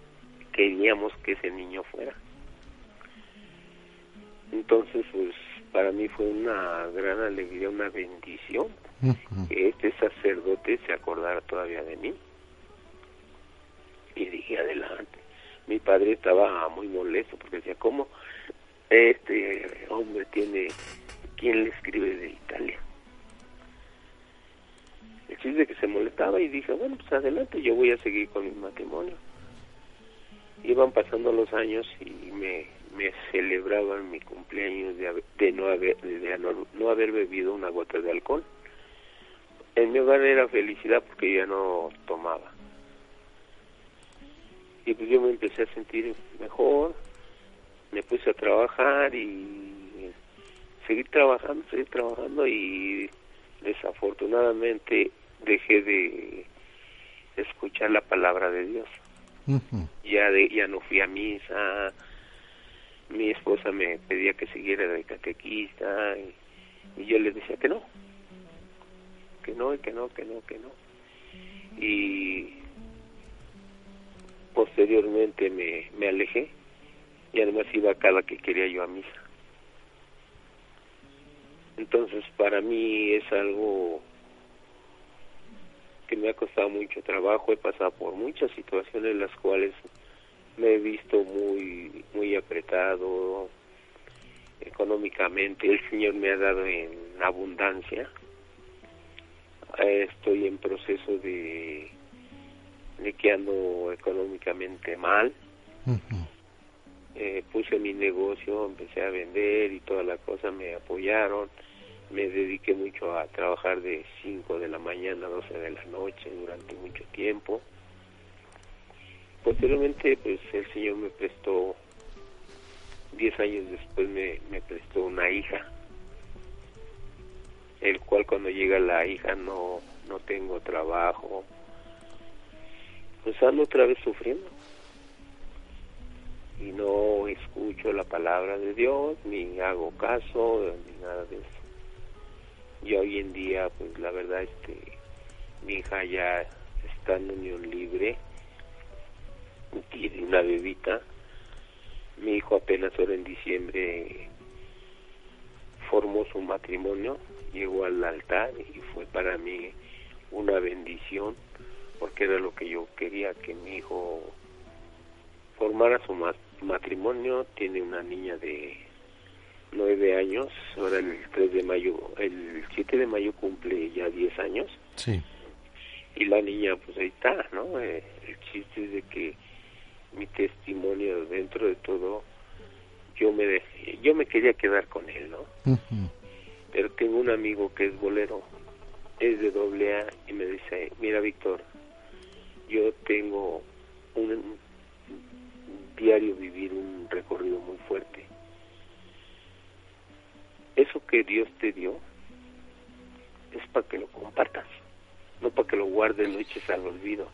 queríamos que ese niño fuera. Entonces, pues para mí fue una gran alegría, una bendición que este sacerdote se acordara todavía de mí. Y dije, adelante mi padre estaba muy molesto porque decía, ¿cómo este hombre tiene, quién le escribe de Italia? El que se molestaba y dije, bueno, pues adelante, yo voy a seguir con mi matrimonio. Iban pasando los años y me, me celebraban mi cumpleaños de, de, no, haber, de no haber bebido una gota de alcohol. En mi hogar era felicidad porque ya no tomaba y pues yo me empecé a sentir mejor, me puse a trabajar y seguir trabajando, seguir trabajando y desafortunadamente dejé de escuchar la palabra de Dios. Ya de, ya no fui a misa, mi esposa me pedía que siguiera de catequista y, y yo le decía que no, que no, y que no, que no, que no. Y posteriormente me, me alejé y además iba cada que quería yo a misa. Entonces para mí es algo que me ha costado mucho trabajo, he pasado por muchas situaciones en las cuales me he visto muy muy apretado económicamente, el Señor me ha dado en abundancia. Estoy en proceso de de que ando económicamente mal. Eh, puse mi negocio, empecé a vender y toda la cosa, me apoyaron. Me dediqué mucho a trabajar de 5 de la mañana a 12 de la noche durante mucho tiempo. Posteriormente, pues el Señor me prestó, 10 años después me, prestó una hija, el cual cuando llega la hija no, no tengo trabajo, pues ando otra vez sufriendo. Y no escucho la palabra de Dios, ni hago caso, ni nada de eso. Y hoy en día, pues la verdad, este, mi hija ya está en unión libre, tiene una bebita. Mi hijo apenas ahora en diciembre formó su matrimonio, llegó al altar y fue para mí una bendición porque era lo que yo quería que mi hijo formara su matrimonio tiene una niña de nueve años ahora el 3 de mayo el 7 de mayo cumple ya 10 años. Sí. Y la niña pues ahí está no eh, el chiste es de que mi testimonio dentro de todo yo me yo me quería quedar con él no pero tengo un amigo que es bolero es de doble A y me dice mira Víctor yo tengo un diario vivir un recorrido muy fuerte. eso que Dios te dio es para que lo compartas, no para que lo guardes, lo eches al olvido.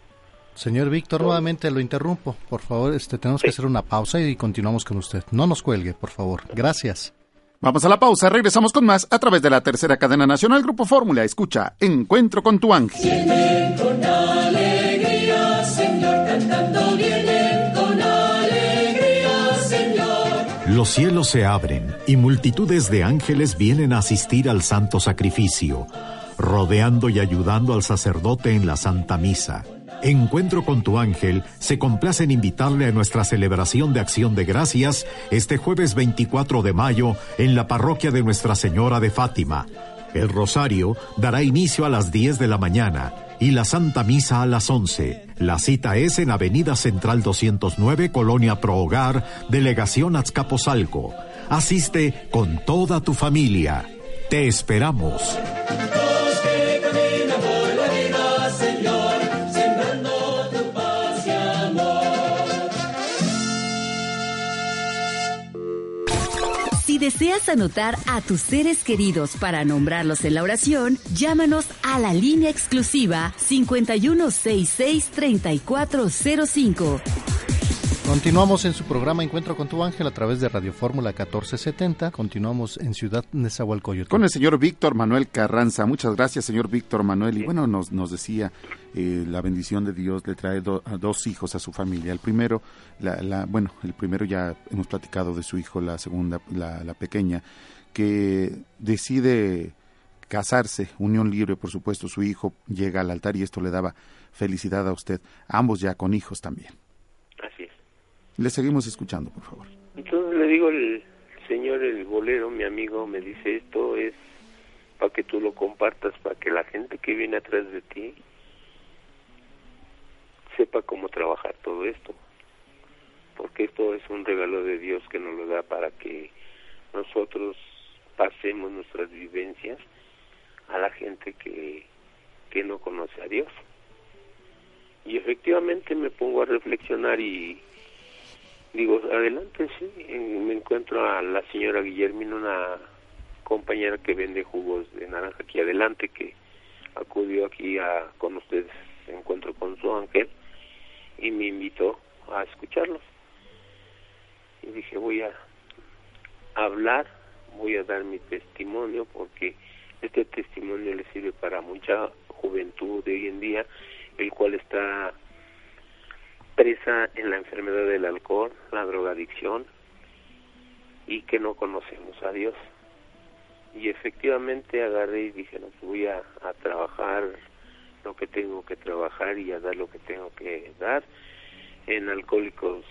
Señor Víctor, nuevamente lo interrumpo. Por favor, este, tenemos que hacer una pausa y continuamos con usted. No nos cuelgue, por favor. Gracias. Vamos a la pausa, regresamos con más a través de la tercera cadena nacional Grupo Fórmula. Escucha, Encuentro con tu ángel. Los cielos se abren y multitudes de ángeles vienen a asistir al santo sacrificio, rodeando y ayudando al sacerdote en la Santa Misa. Encuentro con tu ángel se complace en invitarle a nuestra celebración de acción de gracias este jueves 24 de mayo en la parroquia de Nuestra Señora de Fátima. El rosario dará inicio a las 10 de la mañana y la Santa Misa a las 11. La cita es en Avenida Central 209, Colonia Pro Hogar, Delegación Azcapotzalco. Asiste con toda tu familia. Te esperamos. Deseas anotar a tus seres queridos para nombrarlos en la oración, llámanos a la línea exclusiva 5166-3405. Continuamos en su programa Encuentro con tu ángel a través de Radio Fórmula 1470. Continuamos en Ciudad Nezahualcóyotl. Con el señor Víctor Manuel Carranza. Muchas gracias, señor Víctor Manuel. Y bueno, nos, nos decía, eh, la bendición de Dios le trae a dos hijos a su familia. El primero, la, bueno, el primero ya hemos platicado de su hijo, la segunda, la, la pequeña, que decide casarse, unión libre, por supuesto, su hijo llega al altar y esto le daba felicidad a usted, ambos ya con hijos también. Le seguimos escuchando, por favor. Entonces le digo el señor, el bolero, mi amigo, me dice, esto es para que tú lo compartas, para que la gente que viene atrás de ti sepa cómo trabajar todo esto. Porque esto es un regalo de Dios que nos lo da para que nosotros pasemos nuestras vivencias a la gente que, que no conoce a Dios. Y efectivamente me pongo a reflexionar y Digo, adelante, sí. Me encuentro a la señora Guillermina, una compañera que vende jugos de naranja aquí adelante, que acudió aquí a, con ustedes, encuentro con su ángel, y me invitó a escucharlos. Y dije, voy a hablar, voy a dar mi testimonio, porque este testimonio le sirve para mucha juventud de hoy en día, el cual está presa en la enfermedad del alcohol, la drogadicción y que no conocemos a Dios. Y efectivamente agarré y dije, no, pues voy a, a trabajar lo que tengo que trabajar y a dar lo que tengo que dar. En alcohólicos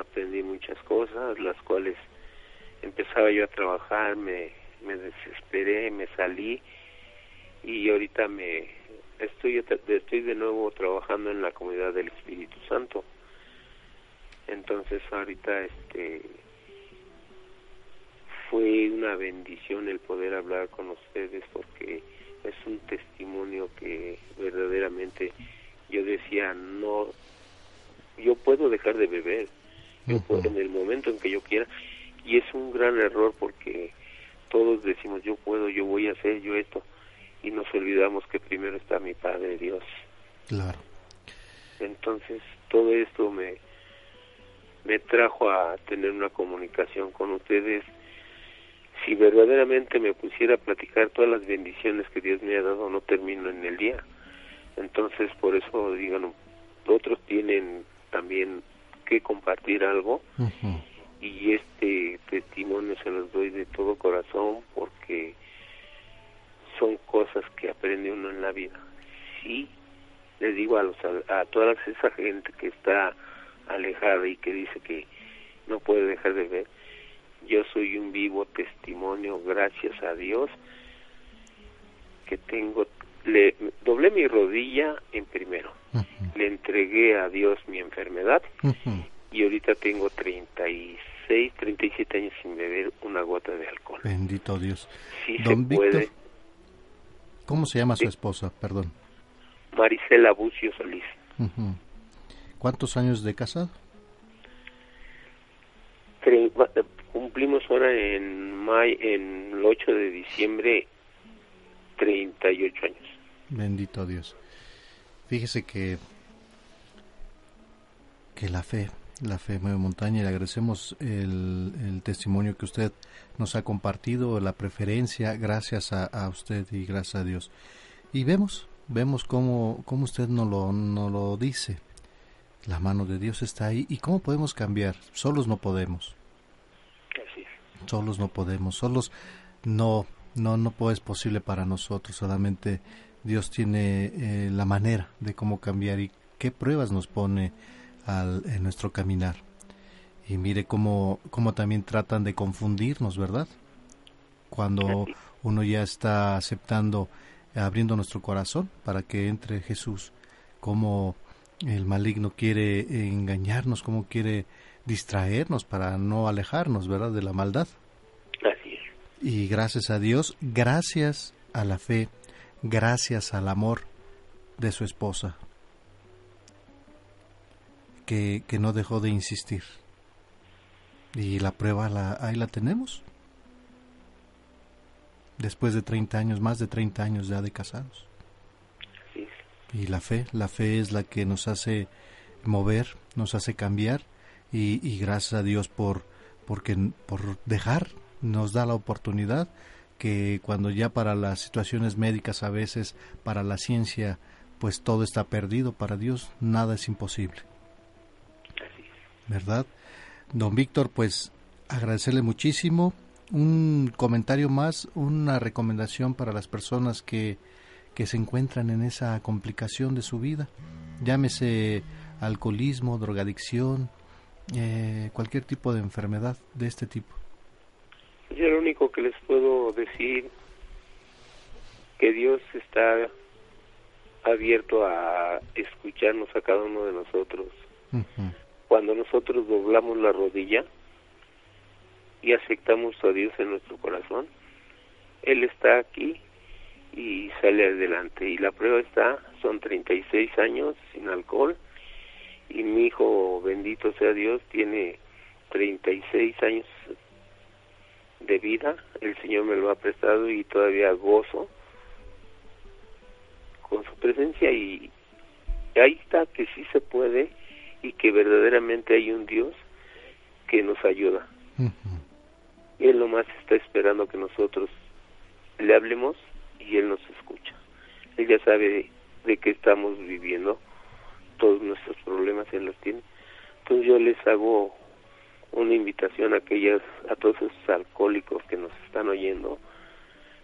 aprendí muchas cosas, las cuales empezaba yo a trabajar, me, me desesperé, me salí y ahorita me estoy estoy de nuevo trabajando en la comunidad del Espíritu Santo. Entonces ahorita este fue una bendición el poder hablar con ustedes porque es un testimonio que verdaderamente yo decía no yo puedo dejar de beber yo puedo, en el momento en que yo quiera. Y es un gran error porque todos decimos yo puedo yo voy a hacer yo esto y nos olvidamos que primero está mi Padre Dios. Claro. Entonces, todo esto me, me trajo a tener una comunicación con ustedes. Si verdaderamente me pusiera a platicar todas las bendiciones que Dios me ha dado, no termino en el día. Entonces, por eso, digan, otros tienen también que compartir algo. Y este testimonio se los doy de todo corazón porque son cosas que aprende uno en la vida. Sí, les digo a, los, a, toda esa gente que está alejada y que dice que no puede dejar de ver, yo soy un vivo testimonio, gracias a Dios, que tengo, le doblé mi rodilla en primero, le entregué a Dios mi enfermedad y ahorita tengo 36, 37 años sin beber una gota de alcohol. Bendito Dios. Sí se puede ¿Cómo se llama su esposa? Perdón. Marisela Bucio Solís. ¿Cuántos años de casado? cumplimos ahora en may, en el 8 de diciembre 38 años. Bendito Dios. Fíjese que que la fe, la fe mueve montaña y le agradecemos el, el, testimonio que usted nos ha compartido, la preferencia, gracias a, a, usted y gracias a Dios. Y vemos, vemos cómo, cómo usted nos lo, no lo dice. La mano de Dios está ahí y cómo podemos cambiar. Solos no podemos. Así es. Solos no podemos, solos no, no, no es posible para nosotros. Solamente Dios tiene eh, la manera de cómo cambiar y qué pruebas nos pone al, en nuestro caminar. Y mire cómo, cómo también tratan de confundirnos, ¿verdad? Cuando uno ya está aceptando, abriendo nuestro corazón para que entre Jesús, cómo el maligno quiere engañarnos, cómo quiere distraernos para no alejarnos, ¿verdad?, de la maldad. Así es. Y gracias a Dios, gracias a la fe, gracias al amor de su esposa, que, que no dejó de insistir. Y la prueba la, ahí la tenemos. Después de 30 años, más de 30 años ya de casados. Sí. Y la fe, la fe es la que nos hace mover, nos hace cambiar y, y gracias a Dios por, porque, por dejar, nos da la oportunidad que cuando ya para las situaciones médicas a veces, para la ciencia, pues todo está perdido, para Dios nada es imposible. ¿Verdad? Don Víctor, pues agradecerle muchísimo. Un comentario más, una recomendación para las personas que, que se encuentran en esa complicación de su vida. Llámese alcoholismo, drogadicción, eh, cualquier tipo de enfermedad de este tipo. Yo lo único que les puedo decir que Dios está abierto a escucharnos a cada uno de nosotros. Uh -huh. Cuando nosotros doblamos la rodilla y aceptamos a Dios en nuestro corazón, Él está aquí y sale adelante. Y la prueba está, son 36 años sin alcohol y mi hijo, bendito sea Dios, tiene 36 años de vida, el Señor me lo ha prestado y todavía gozo con su presencia y ahí está que sí se puede y que verdaderamente hay un Dios que nos ayuda. Uh -huh. Él nomás está esperando que nosotros le hablemos y Él nos escucha. Él ya sabe de, de qué estamos viviendo, todos nuestros problemas Él los tiene. Entonces yo les hago una invitación a aquellas, a todos esos alcohólicos que nos están oyendo,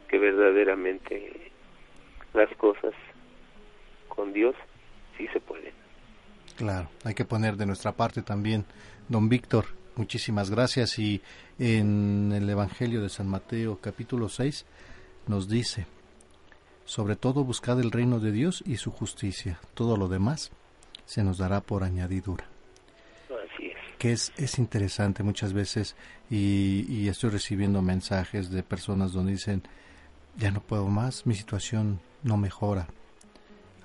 que verdaderamente las cosas con Dios sí se pueden. Claro, hay que poner de nuestra parte también. Don Víctor, muchísimas gracias. Y en el Evangelio de San Mateo capítulo 6 nos dice, sobre todo buscad el reino de Dios y su justicia, todo lo demás se nos dará por añadidura. Así es. Que es, es interesante muchas veces y, y estoy recibiendo mensajes de personas donde dicen, ya no puedo más, mi situación no mejora,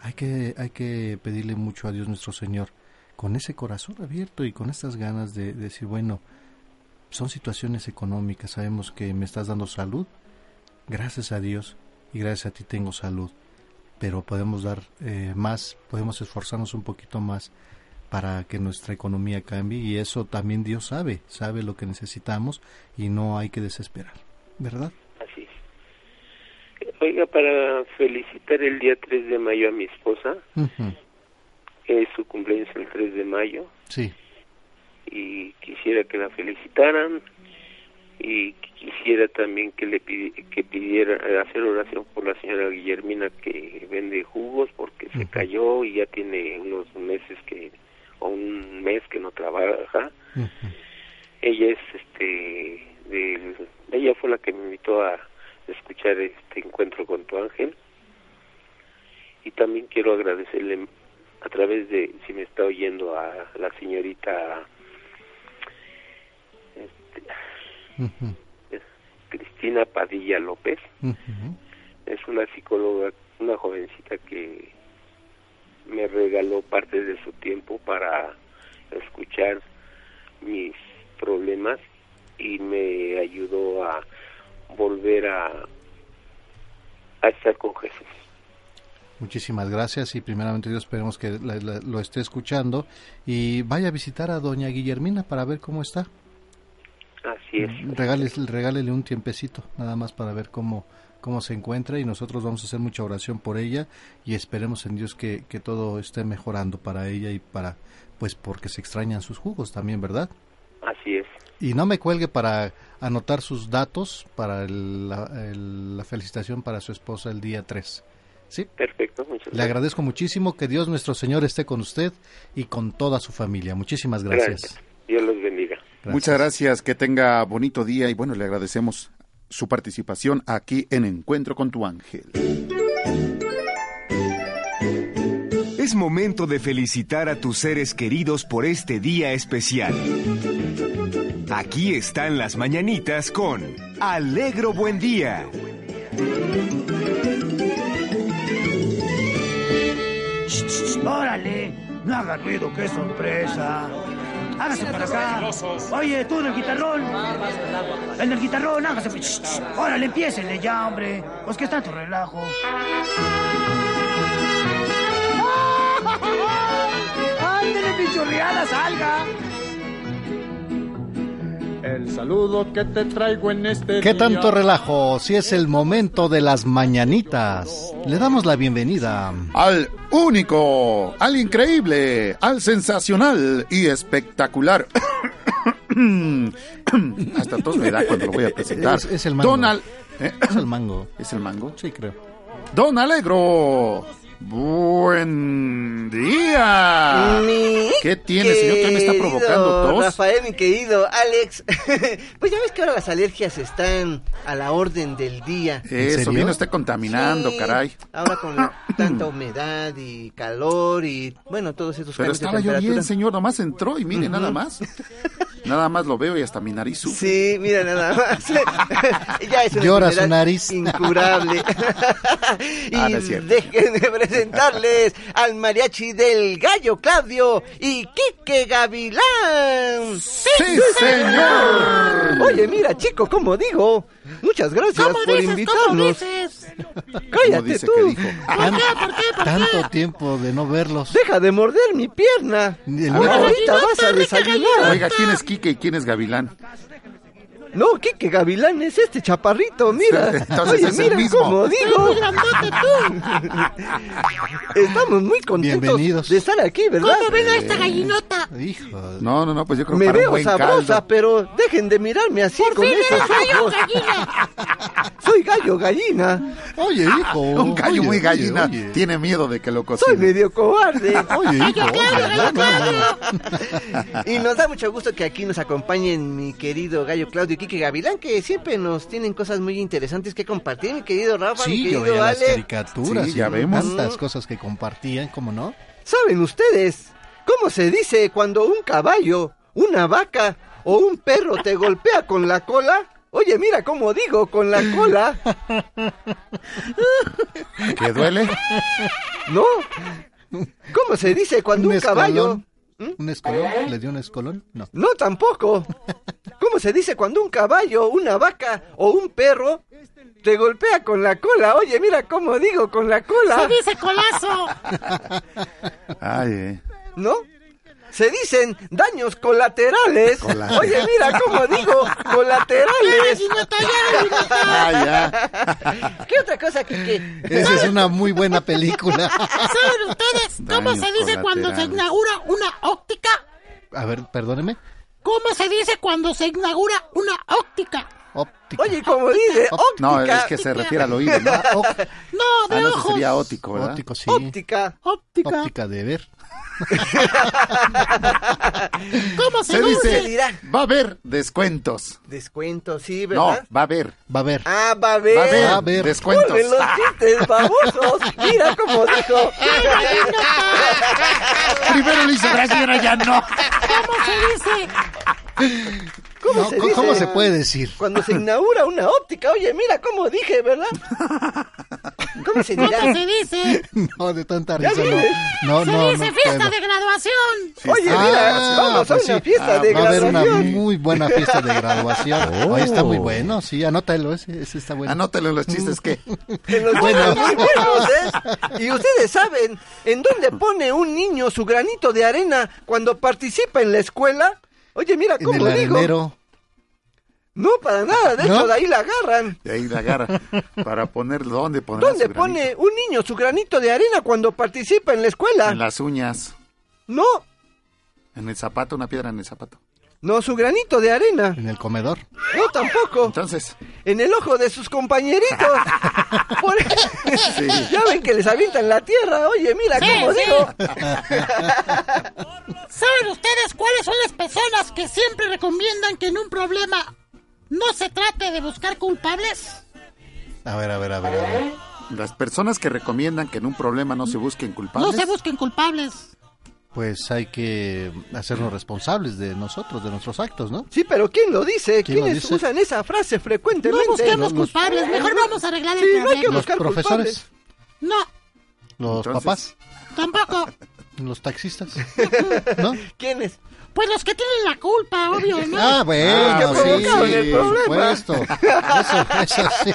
hay que, hay que pedirle mucho a Dios nuestro Señor con ese corazón abierto y con estas ganas de, de, decir, bueno, son situaciones económicas, sabemos que me estás dando salud, gracias a Dios y gracias a ti tengo salud, pero podemos dar eh, más, podemos esforzarnos un poquito más para que nuestra economía cambie y eso también Dios sabe, sabe lo que necesitamos y no hay que desesperar, ¿verdad? Oiga, para felicitar el día 3 de mayo a mi esposa, uh -huh. es su cumpleaños el 3 de mayo. Sí. Y quisiera que la felicitaran y quisiera también que le que pidiera hacer oración por la señora Guillermina que vende jugos porque uh -huh. se cayó y ya tiene unos meses que o un mes que no trabaja. Uh -huh. Ella es este de, ella fue la que me invitó a escuchar este encuentro con tu ángel y también quiero agradecerle a través de si me está oyendo a la señorita este, uh -huh. Cristina Padilla López uh -huh. es una psicóloga una jovencita que me regaló parte de su tiempo para escuchar mis problemas y me ayudó a volver a, a estar con Jesús. Muchísimas gracias y primeramente Dios esperemos que lo esté escuchando y vaya a visitar a doña Guillermina para ver cómo está. Así es. Regálele, regálele un tiempecito nada más para ver cómo, cómo se encuentra y nosotros vamos a hacer mucha oración por ella y esperemos en Dios que, que todo esté mejorando para ella y para pues porque se extrañan sus jugos también, ¿verdad? Así es. Y no me cuelgue para anotar sus datos para la, felicitación para su esposa el día 3. ¿Sí? Perfecto, muchas Le agradezco muchísimo que Dios nuestro Señor esté con usted y con toda su familia. Muchísimas gracias. Dios los bendiga. Muchas gracias, que tenga bonito día y bueno, le agradecemos su participación aquí en Encuentro con tu ángel. Es momento de felicitar a tus seres queridos por este día especial. Aquí están las mañanitas con Alegro Buen Día. ¡Órale! No haga ruido, qué sorpresa. Hágase para acá. Oye, tú del guitarrón. El del guitarrón, hágase. Órale, empiecenle ya, hombre. Pues que está tu relajo. ¡Ándele, pichurriada, salga! El saludo que te traigo en este ¿Qué tanto relajo? Si es el momento de las mañanitas. Le damos la bienvenida al único, al increíble, al sensacional y espectacular. Hasta tos me da cuando lo voy a presentar. Es, el mango. Donald. ¿eh? Es el mango. ¿Es el mango? Sí, creo. Don Alegro. Buen día. ¿Qué tiene, señor? ¿Qué me está provocando tos? Rafael, mi querido Alex. pues ya ves que ahora las alergias están a la orden del día. Eso, bien está contaminando, caray. Ahora con tanta humedad y calor y, bueno, todos estos Pero estaba yo bien, señor. Nomás entró y mire, nada más. Nada más lo veo y hasta mi nariz sufre. Sí, mira, nada más. ya es una Llora su nariz. Incurable. y ah, dejen de presentarles al mariachi del gallo Claudio y Quique Gavilán. ¡Sí, señor! Oye, mira, chico, como digo, muchas gracias por invitarnos. Cállate tú. ¿Por qué, por qué, por Tanto tiempo de no verlos. Deja de morder mi pierna. Ahorita vas a desayunar. Oiga, ¿quién es Quique y quién es Gavilán? No, Kike Gavilán es este chaparrito, mira. Entonces es el mismo. como digo. Estamos muy contentos de estar aquí, ¿verdad? ¿Cómo ven a esta gallinota? Hijo. No, no, no, pues yo creo Me para veo un buen sabrosa, caldo. pero dejen de mirarme así Por con fin esos eres gallo ojos. gallina. Soy gallo gallina. Oye, hijo. Un gallo oye, muy oye, gallina oye. tiene miedo de que lo Soy cocine. medio cobarde. Oye, hijo. Gallo Claudio, oye, gallo no. Y nos da mucho gusto que aquí nos acompañen mi querido gallo Claudio y Kike Gavilán, que siempre nos tienen cosas muy interesantes que compartir, mi querido Rafa, mi Sí, yo veía las caricaturas. Sí, y ya vemos. Tantas cosas que compartían, ¿cómo no? ¿Saben ustedes cómo se dice cuando un caballo, una vaca o un perro te golpea con la cola? Oye, mira cómo digo, con la cola. ¿Que duele? ¿No? ¿Cómo se dice cuando un, caballo... escolón. ¿Un escolón? ¿Le dio un escolón? No. No, tampoco. ¿Cómo se dice cuando un caballo, una vaca o un perro te golpea con la cola? Oye, mira cómo digo, con la cola. Se dice colazo. Ay, eh. ¿No? Se dicen daños colaterales. Oye, mira cómo digo, colaterales. Ah, ya. ¿Qué otra cosa que, que- Esa es una muy buena película. ¿Saben ustedes cómo se dice cuando se inaugura una óptica? A ver, perdóneme. ¿Cómo se dice cuando se inaugura una óptica? Óptica. Oye, como dice, óptica. No, es que se refiere al oído, ¿no? Ah, ó- No, de Ah, no, ojos. sería ótico, ¿verdad? óptico, sí. Óptica. Óptica. Óptica de ver. ¿Cómo se, Se dice? va a haber descuentos. Descuento, sí, No, ¿verdad? va a haber. Va a ver. Ah, va a ver. Va a haber, Va a haber. descuentos. Los chistes babosos. Mira cómo dijo. Primero le hizo gracia y ahora ya no. ¿Cómo se dice? ¿Cómo No, se ¿cómo- dice? ¿Cómo se puede decir? Cuando se inaugura una óptica, oye, mira cómo dije, ¿verdad? ¿Cómo se dirá? ¿Cómo se dice? No, de tanta risa, viene. no. No, se no, dice no fiesta de graduación. Oye, mira, vamos a pues una sí. fiesta Ah, de Va a haber una graduación. muy buena fiesta de graduación. Oh. Oye, está muy bueno, sí, anótalo, ese, ese está bueno. Anótelo en los chistes que... En los Bueno. buenos, muy buenos, ¿eh? Y ustedes saben, ¿en dónde pone un niño su granito de arena cuando participa en la escuela? Oye, mira En cómo el digo. arenero. No, para nada, de ¿No? hecho, de ahí la agarran. De ahí la agarra. Para poner... ¿Dónde poner ¿Dónde pone un niño su granito de arena cuando participa en la escuela? En las uñas. No, En el zapato, una piedra en el zapato. No, su granito de arena. En el comedor. No, tampoco. Entonces, En el ojo de sus compañeritos. Por- Sí. Ya ven que les avientan la tierra. Oye, mira Sí, cómo sí. digo. ¿Saben ustedes cuáles son las personas que siempre recomiendan que en un problema no se trate de buscar culpables? A ver, a ver, a ver, a ver. las personas que recomiendan que en un problema no se busquen culpables... No se busquen culpables. Pues hay que hacernos responsables de nosotros, de nuestros actos, ¿no? Sí, pero ¿quién lo dice? ¿Quién lo ¿Quiénes dice? usan esa frase No frecuentemente? busquemos los- culpables, mejor vamos a arreglar el Sí, no hay que problema. Los profesores, No, los Entonces- papás, tampoco. los taxistas, ¿no? ¿Quiénes? Pues los que tienen la culpa, obvio, ¿no? Ah, bueno, que sí, por supuesto. Eso, eso sí.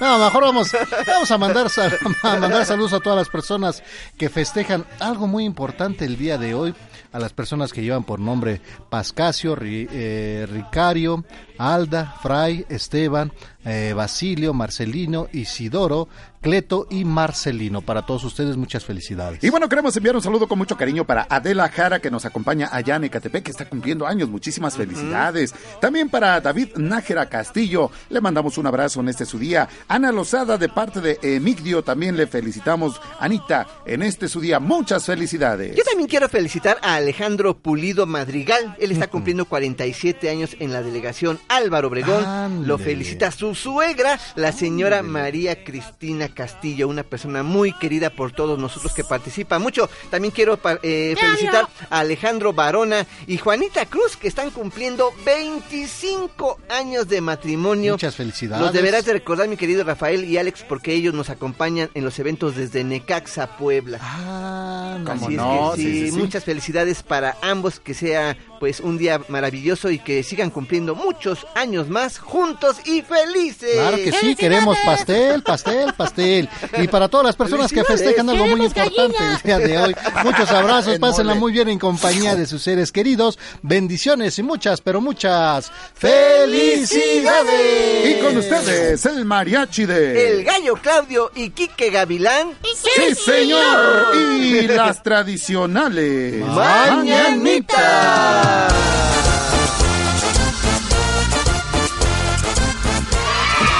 No, mejor vamos, vamos a mandar, sal- a mandar saludos a todas las personas que festejan algo muy importante el día de hoy. A las personas que llevan por nombre Pascasio, Ri- eh, Ricario, Alda, Fray, Esteban, eh, Basilio, Marcelino, Isidoro, Cleto y Marcelino. Para todos ustedes, muchas felicidades. Y bueno, queremos enviar un saludo con mucho cariño para Adela Jara, que nos acompaña allá en Ecatepec, que está cumpliendo años. Muchísimas felicidades. También para David Nájera Castillo, le mandamos un abrazo en este su día. Ana Lozada, de parte de Emigdio, también le felicitamos. Anita, en este su día, muchas felicidades. Yo también quiero felicitar a Alejandro Pulido Madrigal. Él está cumpliendo 47 años en la delegación Álvaro Obregón. Lo felicita su suegra, la señora María Cristina Castillo, una persona muy querida por todos nosotros que participa mucho. También quiero eh, felicitar a Alejandro Barona y Juanita Cruz, que están cumpliendo 25 años de matrimonio. Muchas felicidades. Los deberás de recordar, mi querido Rafael y Alex, porque ellos nos acompañan en los eventos desde Necaxa, Puebla. Ah, no, ¿Cómo Así es no? que sí, Sí, sí, sí. muchas felicidades para ambos, que sea pues un día maravilloso y que sigan cumpliendo muchos años más juntos y felices. Claro que sí, queremos pastel, pastel, pastel. Y para todas las personas que festejan algo muy ¡Queremos importante el día de hoy. Muchos abrazos, En pásenla muy bien en compañía de sus seres queridos. Bendiciones y muchas, pero muchas felicidades. Y con ustedes, el mariachi de... El gallo Claudio y Quique Gavilán. Sí, señor. Y las tradicionales. Mañanitas.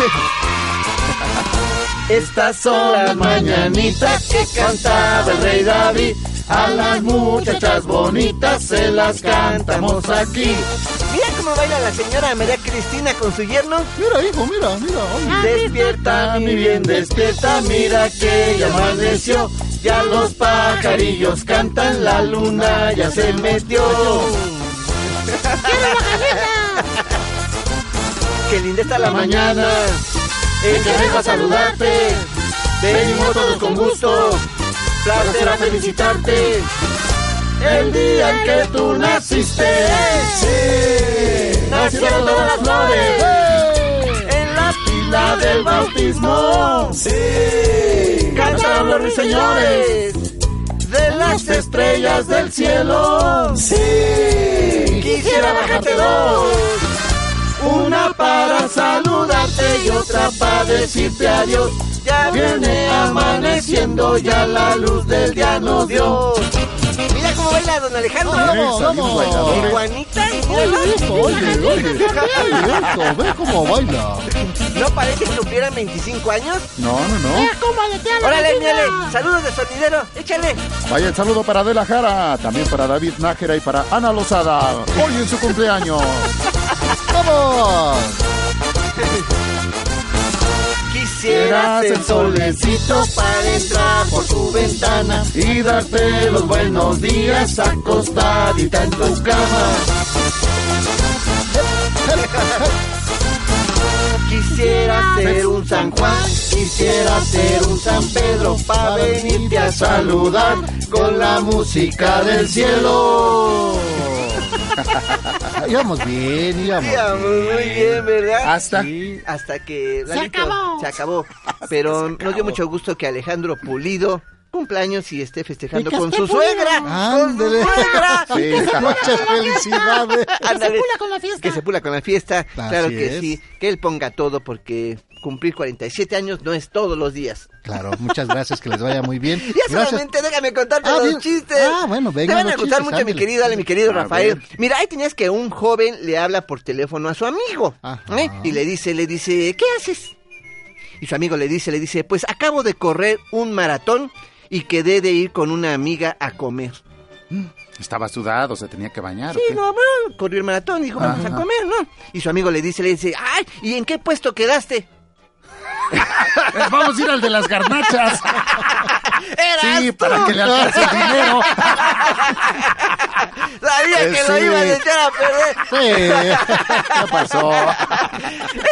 Estas son las mañanitas que cantaba el rey David. A las muchachas bonitas se las cantamos aquí. Mira cómo baila la señora María Cristina con su yerno. Mira, hijo, mira, mira. oye. Despierta, mi bien, despierta, mira que ya amaneció. Ya los pajarillos cantan, la luna ya se metió. Qué linda está la mañana, el que vengo a saludarte. Venimos todos con gusto, placer a felicitarte. El día en que tú naciste, nacieron todas las flores. en la pila del bautismo. Cantaron los ruiseñores las estrellas del cielo. Quisiera bajarte dos, una para saludarte y otra para decirte adiós. Ya viene amaneciendo, ya la luz del día nos dio. Baila don Alejandro. Vamos, vamos. Y Juanita. Oye, oye, oye, ve cómo baila. ¿No parece que cumplieran 25 años? No, no, no. Órale, mírale. Saludos de sonidero. Échale. Vaya el saludo para Adela Jara, también para David Nájera y para Ana Lozada, hoy en su cumpleaños. ¡Vamos! Quisieras el solecito para entrar por tu ventana Y darte los buenos días acostadita en tu cama. Quisiera Quisiera ser un San Juan, quisiera ser un San Pedro para venirte a saludar con la música del cielo. Íbamos bien, íbamos, íbamos muy bien, ¿verdad? Hasta hasta que se acabó. Se acabó. Pero nos dio mucho gusto que Alejandro Pulido cumpleaños y esté festejando con su suegra. Con su suegra. Sí, muchas felicidades. Que se pula con la fiesta. Que se pula con la fiesta. claro que sí. Que él ponga todo porque cumplir 47 años no es todos los días. Claro, muchas gracias, que les vaya muy bien. Ya gracias. solamente déjame contarte ah, los chistes. Ah, bueno, venga. Te van a gustar mucho, mi querido, dale, mi querido Rafael. Mira, ahí tenías que un joven le habla por teléfono a su amigo. ¿eh? Y le dice, le dice, ¿qué haces? Y su amigo le dice, le dice, pues acabo de correr un maratón y quedé de ir con una amiga a comer. Estaba sudado, se tenía que bañar. Sí, no, bueno, corrió el maratón y dijo, vamos a comer, ¿no? Y su amigo le dice, le dice, ay, ¿y en qué puesto quedaste? Vamos a ir al de las garnachas. Sí, para que le alcance el dinero. Sabía que lo iba a echar a perder. Sí. ¿Qué pasó?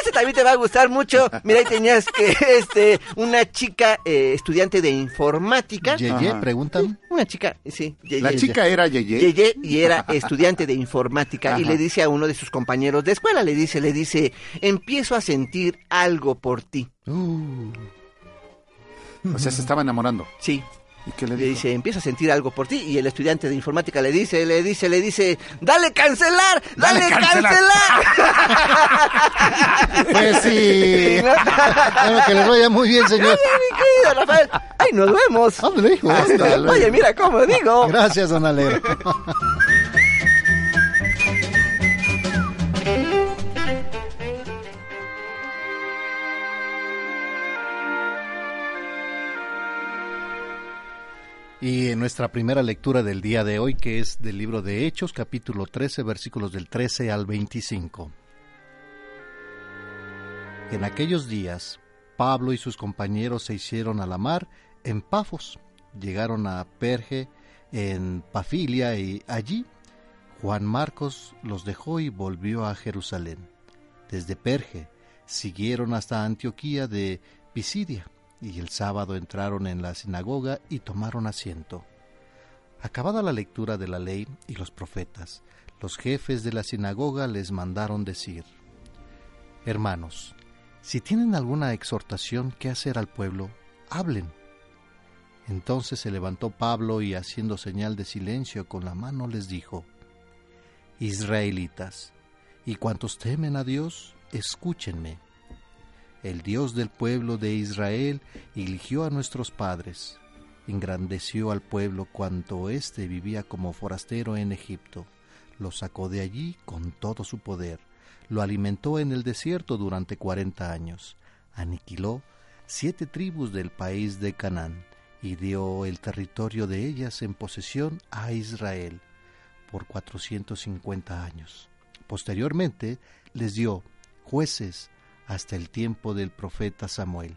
Ese también te va a gustar mucho. Mira, ahí tenías que este una chica eh, estudiante de informática. Yeye, preguntan. Una chica, sí. Yeye. La chica era Yeye. Yeye y era estudiante de informática y le dice a uno de sus compañeros de escuela, le dice, le dice, empiezo a sentir algo por ti. Uh. O sea, se estaba enamorando. Sí. ¿Y qué le, dice, empieza a sentir algo por ti. Y el estudiante de informática le dice, le dice, le dice, dale cancelar, dale, cancelar. pues sí. bueno, que les vaya muy bien, señor. Ay, mi querido Rafael. Ay, nos vemos. ¿Dónde dijo? Oye, mira cómo digo. Gracias, don. Y en nuestra primera lectura del día de hoy, que es del libro de Hechos, capítulo 13, versículos del 13 al 25. En aquellos días, Pablo y sus compañeros se hicieron a la mar en Pafos. Llegaron a Perge, en Pafilia, y allí Juan Marcos los dejó y volvió a Jerusalén. Desde Perge siguieron hasta Antioquía de Pisidia y el sábado entraron en la sinagoga y tomaron asiento. Acabada la lectura de la ley y los profetas, los jefes de la sinagoga les mandaron decir, Hermanos, si tienen alguna exhortación que hacer al pueblo, hablen. Entonces se levantó Pablo y haciendo señal de silencio con la mano les dijo, Israelitas, y cuantos temen a Dios, escúchenme el Dios del pueblo de Israel eligió a nuestros padres, engrandeció al pueblo cuanto éste vivía como forastero en Egipto, lo sacó de allí con todo su poder, lo alimentó en el desierto durante cuarenta años, aniquiló siete tribus del país de Canaán y dio el territorio de ellas en posesión a Israel por cuatrocientos cincuenta años. Posteriormente les dio jueces, hasta el tiempo del profeta Samuel.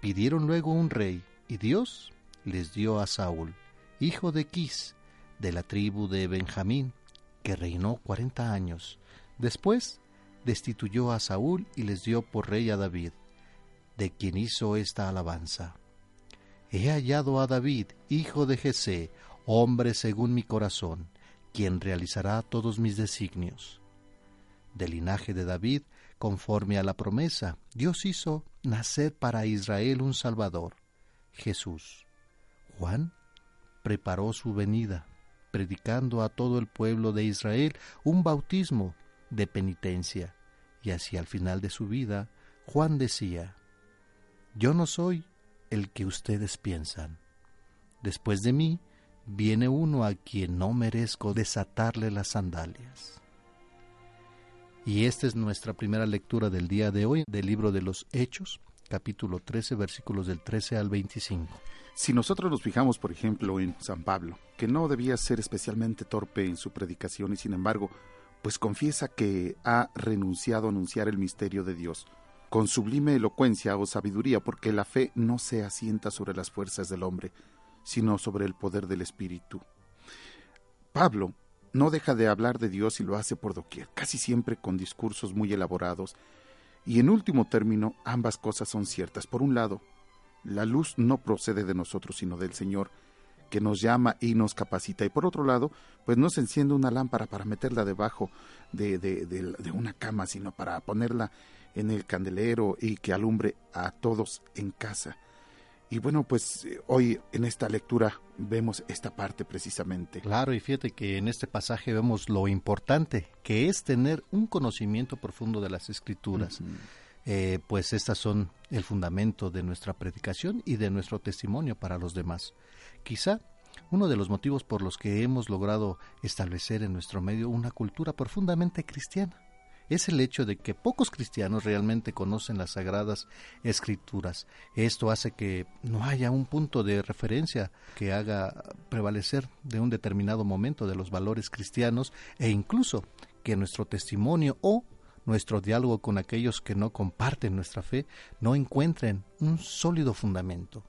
Pidieron luego un rey, y Dios les dio a Saúl, hijo de Quis, de la tribu de Benjamín, que reinó cuarenta años. Después destituyó a Saúl y les dio por rey a David, de quien hizo esta alabanza. He hallado a David, hijo de Jesé, hombre según mi corazón, quien realizará todos mis designios. Del linaje de David Conforme a la promesa, Dios hizo nacer para Israel un Salvador, Jesús. Juan preparó su venida, predicando a todo el pueblo de Israel un bautismo de penitencia, y hacia el final de su vida, Juan decía, Yo no soy el que ustedes piensan. Después de mí viene uno a quien no merezco desatarle las sandalias. Y esta es nuestra primera lectura del día de hoy del libro de los Hechos, capítulo 13, versículos del 13 al 25. Si nosotros nos fijamos, por ejemplo, en San Pablo, que no debía ser especialmente torpe en su predicación y sin embargo, pues confiesa que ha renunciado a anunciar el misterio de Dios, con sublime elocuencia o sabiduría, porque la fe no se asienta sobre las fuerzas del hombre, sino sobre el poder del Espíritu. Pablo no deja de hablar de Dios y lo hace por doquier, casi siempre con discursos muy elaborados Y en último término, ambas cosas son ciertas. Por un lado, la luz no procede de nosotros, sino del Señor, que nos llama y nos capacita. Y por otro lado, pues no se enciende una lámpara para meterla debajo de, de, de, una cama, sino para ponerla en el candelero y que alumbre a todos en casa. Y bueno, pues eh, hoy en esta lectura vemos esta parte precisamente. Claro, y fíjate que en este pasaje vemos lo importante que es tener un conocimiento profundo de las escrituras. Eh, pues estas son el fundamento de nuestra predicación y de nuestro testimonio para los demás. Quizá uno de los motivos por los que hemos logrado establecer en nuestro medio una cultura profundamente cristiana es el hecho de que pocos cristianos realmente conocen las sagradas escrituras. Esto hace que no haya un punto de referencia que haga prevalecer de un determinado momento de los valores cristianos e incluso que nuestro testimonio o nuestro diálogo con aquellos que no comparten nuestra fe no encuentren un sólido fundamento.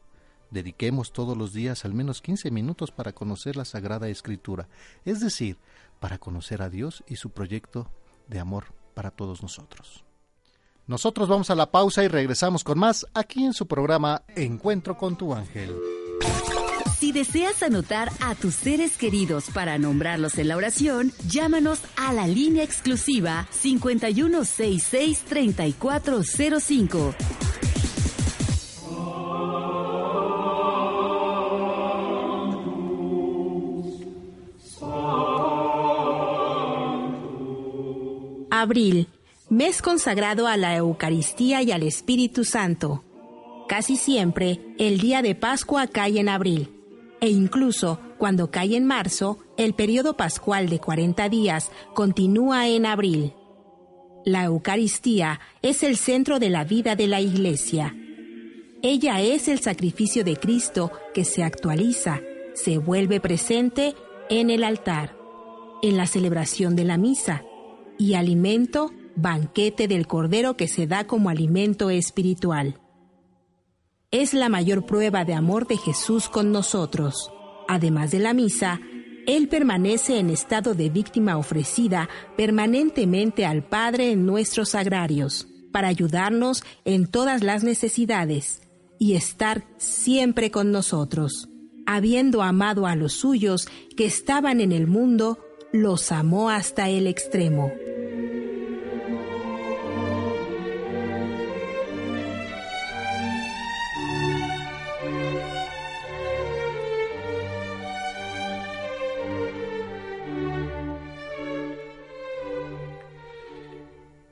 Dediquemos todos los días al menos 15 minutos para conocer la Sagrada Escritura, es decir, para conocer a Dios y su proyecto de amor para todos nosotros. Nosotros vamos a la pausa y regresamos con más aquí en su programa Encuentro con tu ángel. Si deseas anotar a tus seres queridos para nombrarlos en la oración, llámanos a la línea exclusiva 5166-3405. Abril, mes consagrado a la Eucaristía y al Espíritu Santo. Casi siempre el día de Pascua cae en abril, e incluso cuando cae en marzo, el periodo pascual de 40 días continúa en abril. La Eucaristía es el centro de la vida de la Iglesia. Ella es el sacrificio de Cristo que se actualiza, se vuelve presente en el altar, en la celebración de la misa, y alimento, banquete del Cordero que se da como alimento espiritual. Es la mayor prueba de amor de Jesús con nosotros. Además de la misa, Él permanece en estado de víctima ofrecida permanentemente al Padre en nuestros agrarios, para ayudarnos en todas las necesidades y estar siempre con nosotros. Habiendo amado a los suyos que estaban en el mundo, los amó hasta el extremo.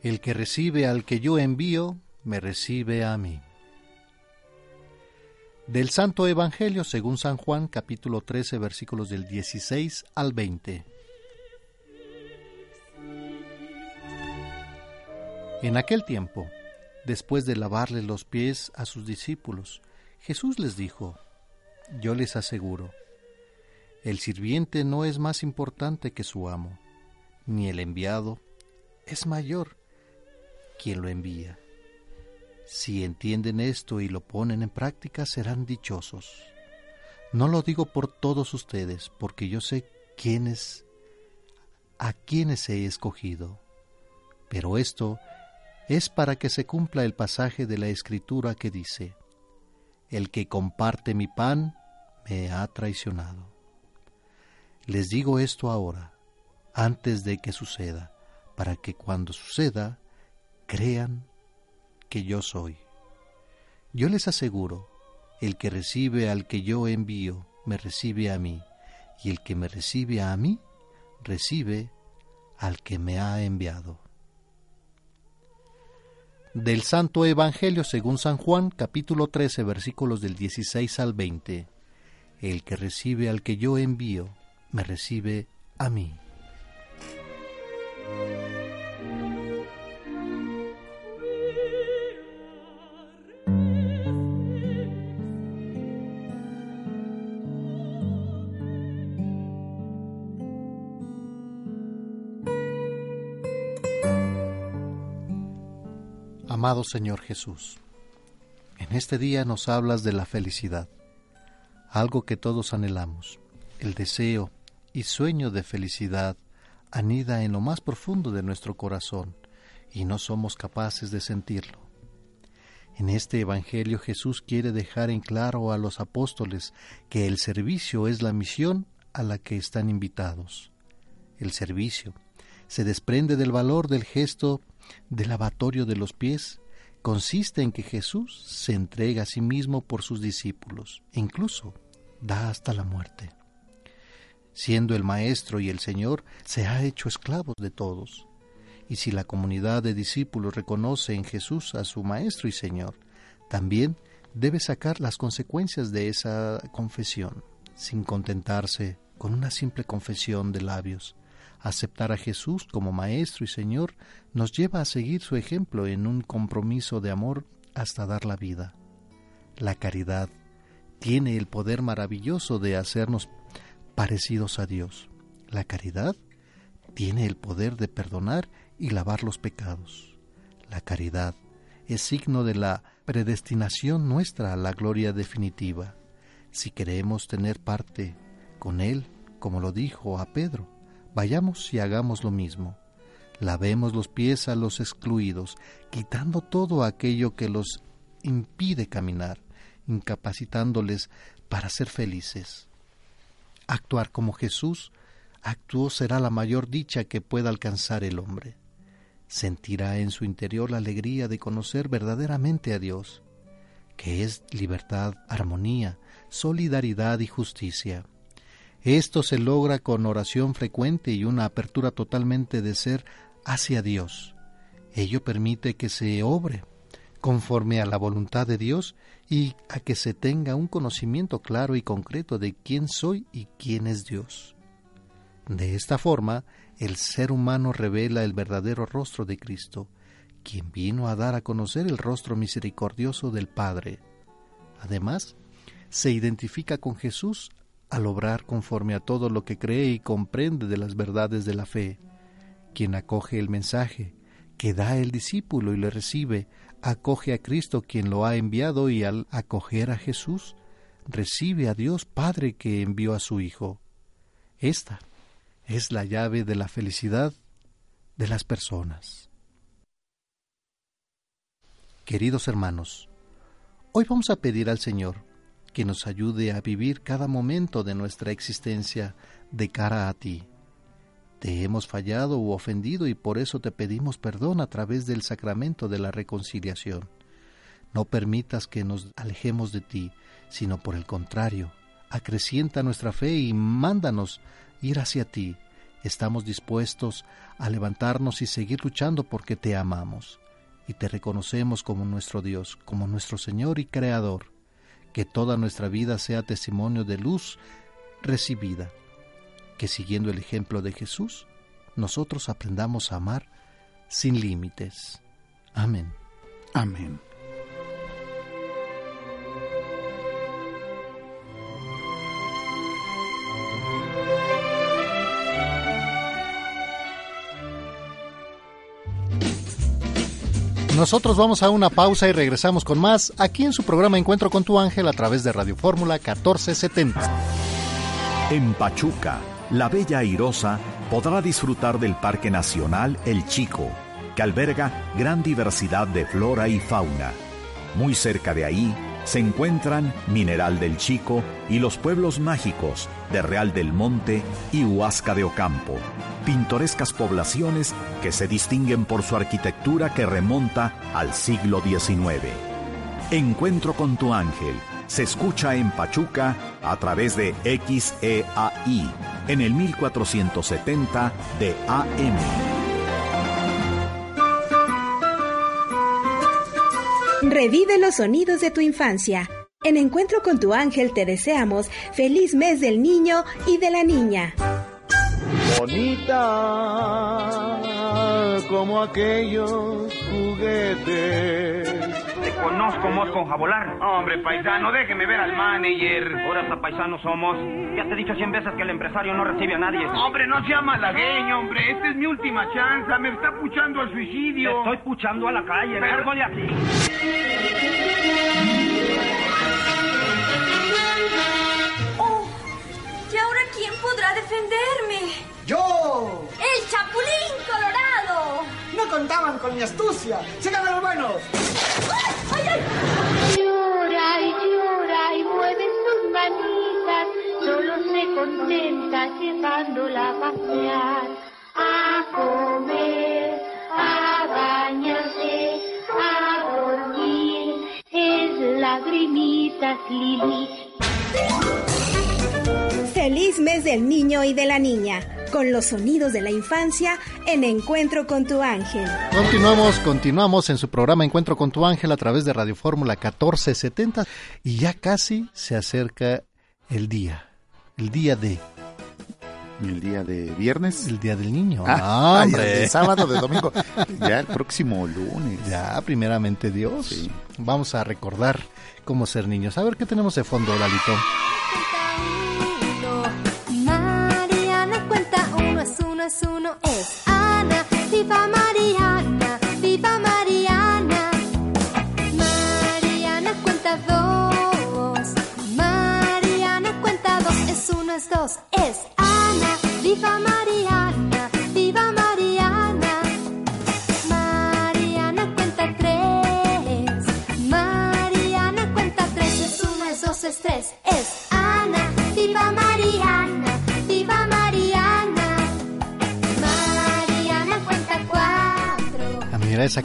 El que recibe al que yo envío, me recibe a mí. Del Santo Evangelio según San Juan capítulo 13 versículos del 16 al 20. En aquel tiempo, después de lavarle los pies a sus discípulos, Jesús les dijo, Yo les aseguro, el sirviente no es más importante que su amo, ni el enviado es mayor quien lo envía. Si entienden esto y lo ponen en práctica, serán dichosos. No lo digo por todos ustedes, porque yo sé quiénes, a quienes he escogido. Pero esto es para que se cumpla el pasaje de la Escritura que dice, El que comparte mi pan me ha traicionado. Les digo esto ahora, antes de que suceda, para que cuando suceda, crean que yo soy. Yo les aseguro, el que recibe al que yo envío, me recibe a mí, y el que me recibe a mí, recibe al que me ha enviado del Santo Evangelio según San Juan, capítulo 13, versículos del 16 al 20. El que recibe al que yo envío, me recibe a mí. Amado Señor Jesús, en este día nos hablas de la felicidad, algo que todos anhelamos. El deseo y sueño de felicidad anida en lo más profundo de nuestro corazón y no somos capaces de sentirlo. En este Evangelio Jesús quiere dejar en claro a los apóstoles que el servicio es la misión a la que están invitados. El servicio se desprende del valor del gesto del lavatorio de los pies, consiste en que Jesús se entrega a sí mismo por sus discípulos, e incluso da hasta la muerte. Siendo el Maestro y el Señor, se ha hecho esclavo de todos. Y si la comunidad de discípulos reconoce en Jesús a su Maestro y Señor, también debe sacar las consecuencias de esa confesión, sin contentarse con una simple confesión de labios. Aceptar a Jesús como Maestro y Señor nos lleva a seguir su ejemplo en un compromiso de amor hasta dar la vida. La caridad tiene el poder maravilloso de hacernos parecidos a Dios. La caridad tiene el poder de perdonar y lavar los pecados. La caridad es signo de la predestinación nuestra a la gloria definitiva. Si queremos tener parte con Él, como lo dijo a Pedro, vayamos y hagamos lo mismo. Lavemos los pies a los excluidos, quitando todo aquello que los impide caminar, incapacitándoles para ser felices. Actuar como Jesús actuó será la mayor dicha que pueda alcanzar el hombre. Sentirá en su interior la alegría de conocer verdaderamente a Dios, que es libertad, armonía, solidaridad y justicia. Esto se logra con oración frecuente y una apertura totalmente de ser hacia Dios. Ello permite que se obre conforme a la voluntad de Dios y a que se tenga un conocimiento claro y concreto de quién soy y quién es Dios. De esta forma, el ser humano revela el verdadero rostro de Cristo, quien vino a dar a conocer el rostro misericordioso del Padre. Además, se identifica con Jesús al obrar conforme a todo lo que cree y comprende de las verdades de la fe. Quien acoge el mensaje que da el discípulo y le recibe, acoge a Cristo quien lo ha enviado y al acoger a Jesús, recibe a Dios Padre que envió a su Hijo. Esta es la llave de la felicidad de las personas. Queridos hermanos, hoy vamos a pedir al Señor que nos ayude a vivir cada momento de nuestra existencia de cara a ti. Te hemos fallado u ofendido y por eso te pedimos perdón a través del sacramento de la reconciliación. No permitas que nos alejemos de ti, sino por el contrario, acrecienta nuestra fe y mándanos ir hacia ti. Estamos dispuestos a levantarnos y seguir luchando porque te amamos y te reconocemos como nuestro Dios, como nuestro Señor y Creador. Que toda nuestra vida sea testimonio de luz recibida. Que siguiendo el ejemplo de Jesús, nosotros aprendamos a amar sin límites. Amén. Amén. Nosotros vamos a una pausa y regresamos con más aquí en su programa Encuentro con tu ángel a través de Radio Fórmula 1470. En Pachuca, la bella airosa podrá disfrutar del Parque Nacional El Chico, que alberga gran diversidad de flora y fauna. Muy cerca de ahí se encuentran Mineral del Chico y los pueblos mágicos de Real del Monte y Huasca de Ocampo, pintorescas poblaciones que se distinguen por su arquitectura que remonta al siglo XIX. Encuentro con tu ángel se escucha en Pachuca a través de XEAI en el 1470 de AM. Revive los sonidos de tu infancia. En Encuentro con tu ángel te deseamos feliz mes del niño y de la niña. Bonita como aquellos juguetes. Conozco, mosco jabolar. Hombre, paisano, déjeme ver al manager. Ahora hasta paisanos somos. Ya te he dicho cien veces que el empresario no recibe a nadie. Hombre, no sea malagueño, hombre. Esta es mi última chance. Me está puchando al suicidio. Te estoy puchando a la calle. Pero- Largo de aquí. Oh, ¿y ahora quién podrá defenderme? ¡Yo! ¡El Chapulín Colorado! No contaban con mi astucia. ¡Sigan los buenos! Llora y llora y mueve sus manitas, solo se contenta llevándola a pasear, a comer, a bañarse, a dormir. Es lagrimitas Lili. Feliz mes del niño y de la niña, con los sonidos de la infancia en Encuentro con tu ángel. Continuamos, continuamos en su programa Encuentro con tu ángel a través de Radio Fórmula 1470 y ya casi se acerca el día, el día de... ¿El día de viernes? El día del niño. Ah, hombre. De sábado, de domingo. ya el próximo lunes. Ya, primeramente Dios. Vamos a recordar cómo ser niños. A ver qué tenemos de fondo, Lalito.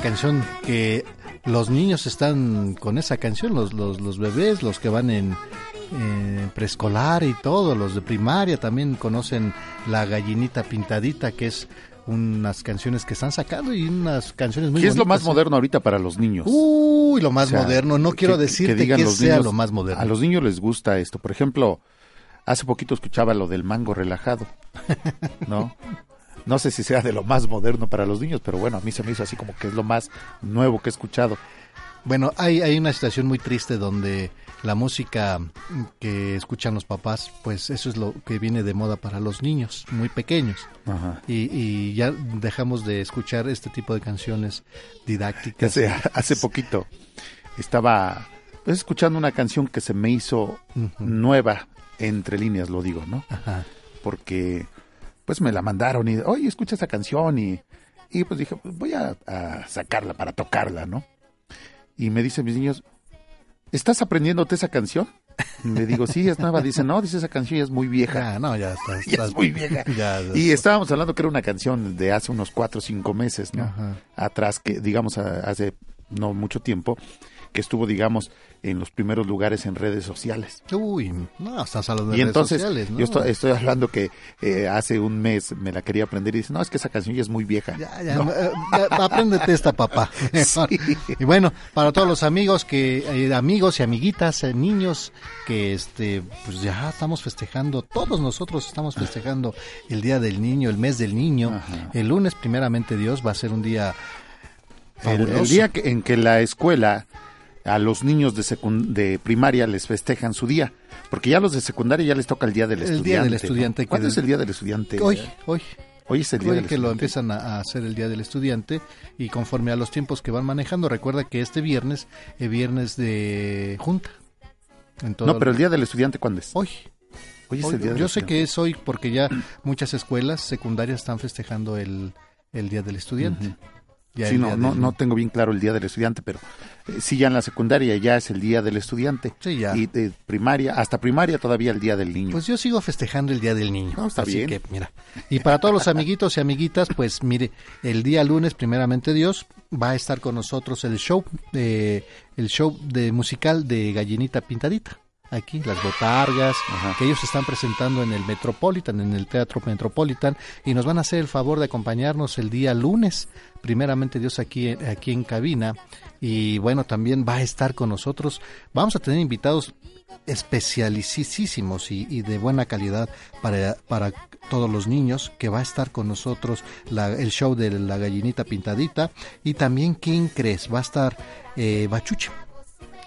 Canción que los niños están con esa canción, los, los, los bebés, los que van en preescolar y todo, los de primaria también conocen la gallinita pintadita, que es unas canciones que están sacando y unas canciones muy ¿Qué es lo más ¿eh? moderno ahorita para los niños? Uy, lo más O sea, moderno. No quiero que decirte que, digan los sea niños- lo más moderno. A los niños les gusta esto. Por ejemplo, hace poquito escuchaba lo del mango relajado, ¿no? No sé si sea de lo más moderno para los niños, pero bueno, a mí se me hizo así como que es lo más nuevo que he escuchado. Bueno, hay, hay una situación muy triste donde la música que escuchan los papás, pues eso es lo que viene de moda para los niños muy pequeños. Ajá. Y, y ya dejamos de escuchar este tipo de canciones didácticas. Hace, hace poquito estaba pues, escuchando una canción que se me hizo nueva, entre líneas lo digo, ¿no? Ajá. Porque pues me la mandaron y, oye, escucha esa canción y, y pues dije, voy a, a sacarla para tocarla, ¿no? Y me dicen mis niños, ¿estás aprendiéndote esa canción? Y le digo, sí, es nueva. Dice, no, dice esa canción ya es muy vieja. Ah, no, ya está. Ya es muy vieja. Ya, Y estábamos hablando que era una canción de hace unos cuatro o cinco meses, ¿no? Ajá. Atrás, que digamos a- hace no mucho tiempo, que estuvo, digamos, en los primeros lugares en redes sociales. Uy, no, estás hablando de Y redes entonces, sociales, ¿no? yo estoy, estoy hablando que eh, hace un mes me la quería aprender y dice, no, es que esa canción ya es muy vieja. Ya, ya, No. eh, apréndete esta, papá. Y bueno, para todos los amigos que, eh, amigos y amiguitas, eh, niños, que este, pues ya estamos festejando, todos nosotros estamos festejando el Día del Niño, el mes del niño. El lunes, primeramente Dios, va a ser un día El, el día que- en que la escuela a los niños de, de primaria les festejan su día, porque ya los de secundaria ya les toca el día del El estudiante. día ¿Cuándo es el día del estudiante? Hoy, hoy. Hoy es el día Hoy del que lo estudiante. empiezan a, hacer el Día del Estudiante y conforme a los tiempos que van manejando, recuerda que este viernes es viernes de junta. No, pero el día del estudiante, ¿cuándo es? Hoy. Hoy es Hoy- el día del yo sé que es hoy porque ya muchas escuelas secundarias están festejando el, el Día del Estudiante. Ujú. Ya Sí, no, no, del- no tengo bien claro el día del estudiante, pero eh, sí ya en la secundaria ya es el día del estudiante. Sí, ya. Y de primaria, hasta primaria todavía el día del niño. Pues yo sigo festejando el Día del Niño. No, está Así bien. que, mira. Y para todos los amiguitos y amiguitas, pues mire, el día lunes, primeramente Dios, va a estar con nosotros el show, de, el show de musical de Gallinita Pintadita. Aquí, las botargas, que ellos están presentando en el Metropolitan, en el Teatro Metropolitan, y nos van a hacer el favor de acompañarnos el día lunes, primeramente Dios aquí, aquí en cabina, y bueno, también va a estar con nosotros, vamos a tener invitados especialicísimos y, y de buena calidad para, para todos los niños, que va a estar con nosotros la- el show de la gallinita pintadita, y también, ¿quién crees? Va a estar eh, Bachuche,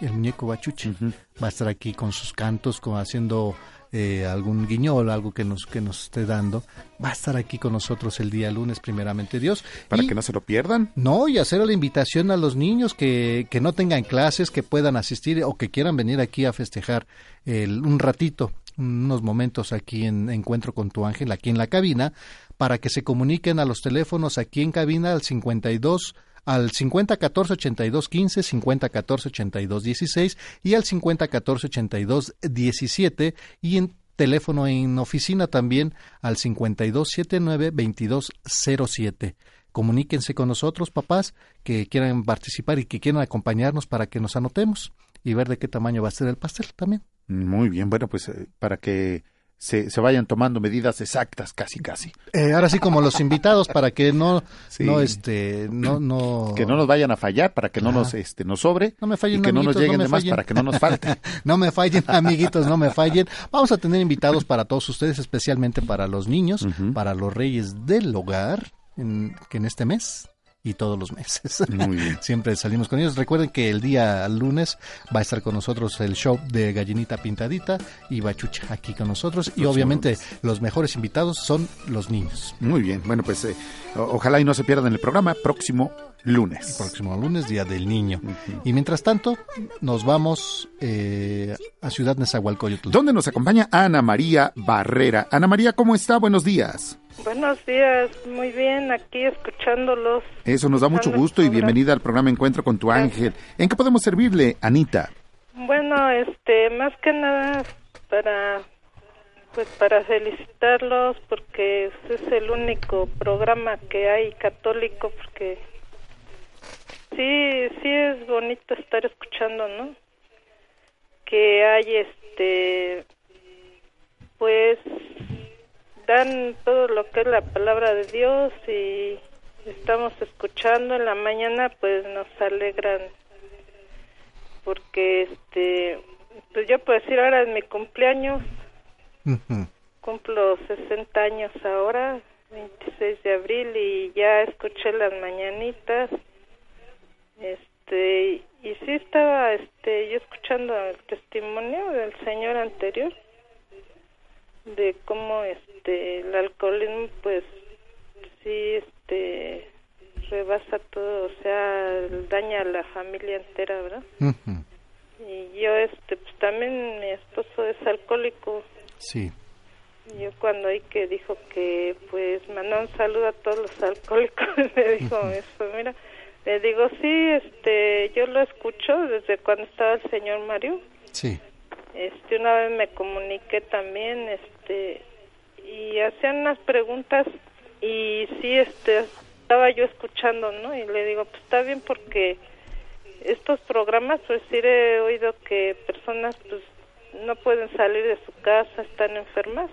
el muñeco Bachuche, va a estar aquí con sus cantos, como haciendo eh, algún guiñol, algo que nos, que nos esté dando, va a estar aquí con nosotros el día lunes, primeramente Dios. Para Y- que no se lo pierdan. no, y hacer la invitación a los niños que, que no tengan clases, que puedan asistir o que quieran venir aquí a festejar el- un ratito unos momentos aquí en Encuentro con tu ángel, aquí en la cabina, para que se comuniquen a los teléfonos aquí en cabina al 52 al 50 14 82 15, 50 14 82 16 y al 50 14 82 17 y en teléfono en oficina también al 52 79 22 07 comuníquense con nosotros, papás, que quieran participar y que quieran acompañarnos para que nos anotemos y ver de qué tamaño va a ser el pastel también. Muy bien, bueno, pues eh, para que se, se, vayan tomando medidas exactas, casi, casi. Eh, ahora sí, como los invitados, para que no, no, este, no, no... Que no nos vayan a fallar, para que no nos, este, nos sobre. No me fallen, y que no nos lleguen de más para que no nos falte. no me fallen, amiguitos, no me fallen. Vamos a tener invitados para todos ustedes, especialmente para los niños, para los reyes del hogar, en, que en este mes y todos los meses. Siempre salimos con ellos. Recuerden que el día lunes va a estar con nosotros el show de Gallinita Pintadita y Bachucha aquí con nosotros. Y obviamente los mejores invitados son los niños. Muy bien. Bueno, pues eh, ojalá y no se pierdan el programa próximo lunes. El próximo lunes, Día del Niño. Y mientras tanto, nos vamos eh, a Ciudad Nezahualcóyotl. Donde nos acompaña Ana María Barrera. Ana María, ¿cómo está? Buenos días. Buenos días, muy bien, aquí escuchándolos. Eso nos da mucho gusto y bienvenida al programa Encuentro con tu ángel. ¿En qué podemos servirle, Anita? Bueno, este, más que nada para pues para felicitarlos porque es el único programa que hay católico porque sí, sí es bonito estar escuchando, ¿no? Que hay este pues dan todo lo que es la palabra de Dios y estamos escuchando en la mañana pues nos alegran. Porque este pues yo puedo decir ahora es mi cumpleaños. Cumplo 60 años ahora 26 de abril y ya escuché las mañanitas este y sí estaba este yo escuchando el testimonio del señor anterior de cómo este el alcoholismo pues sí este rebasa todo o sea daña a la familia entera verdad y yo este pues también mi esposo es alcohólico. Sí. Yo cuando oí que dijo que pues mandó un saludo a todos los alcohólicos me dijo eso mira le digo sí este yo lo escucho desde cuando estaba el señor Mario sí. Este una vez me comuniqué también este y hacían unas preguntas y sí este estaba yo escuchando no y le digo pues está bien porque estos programas pues sí he oído que personas pues no pueden salir de su casa están enfermas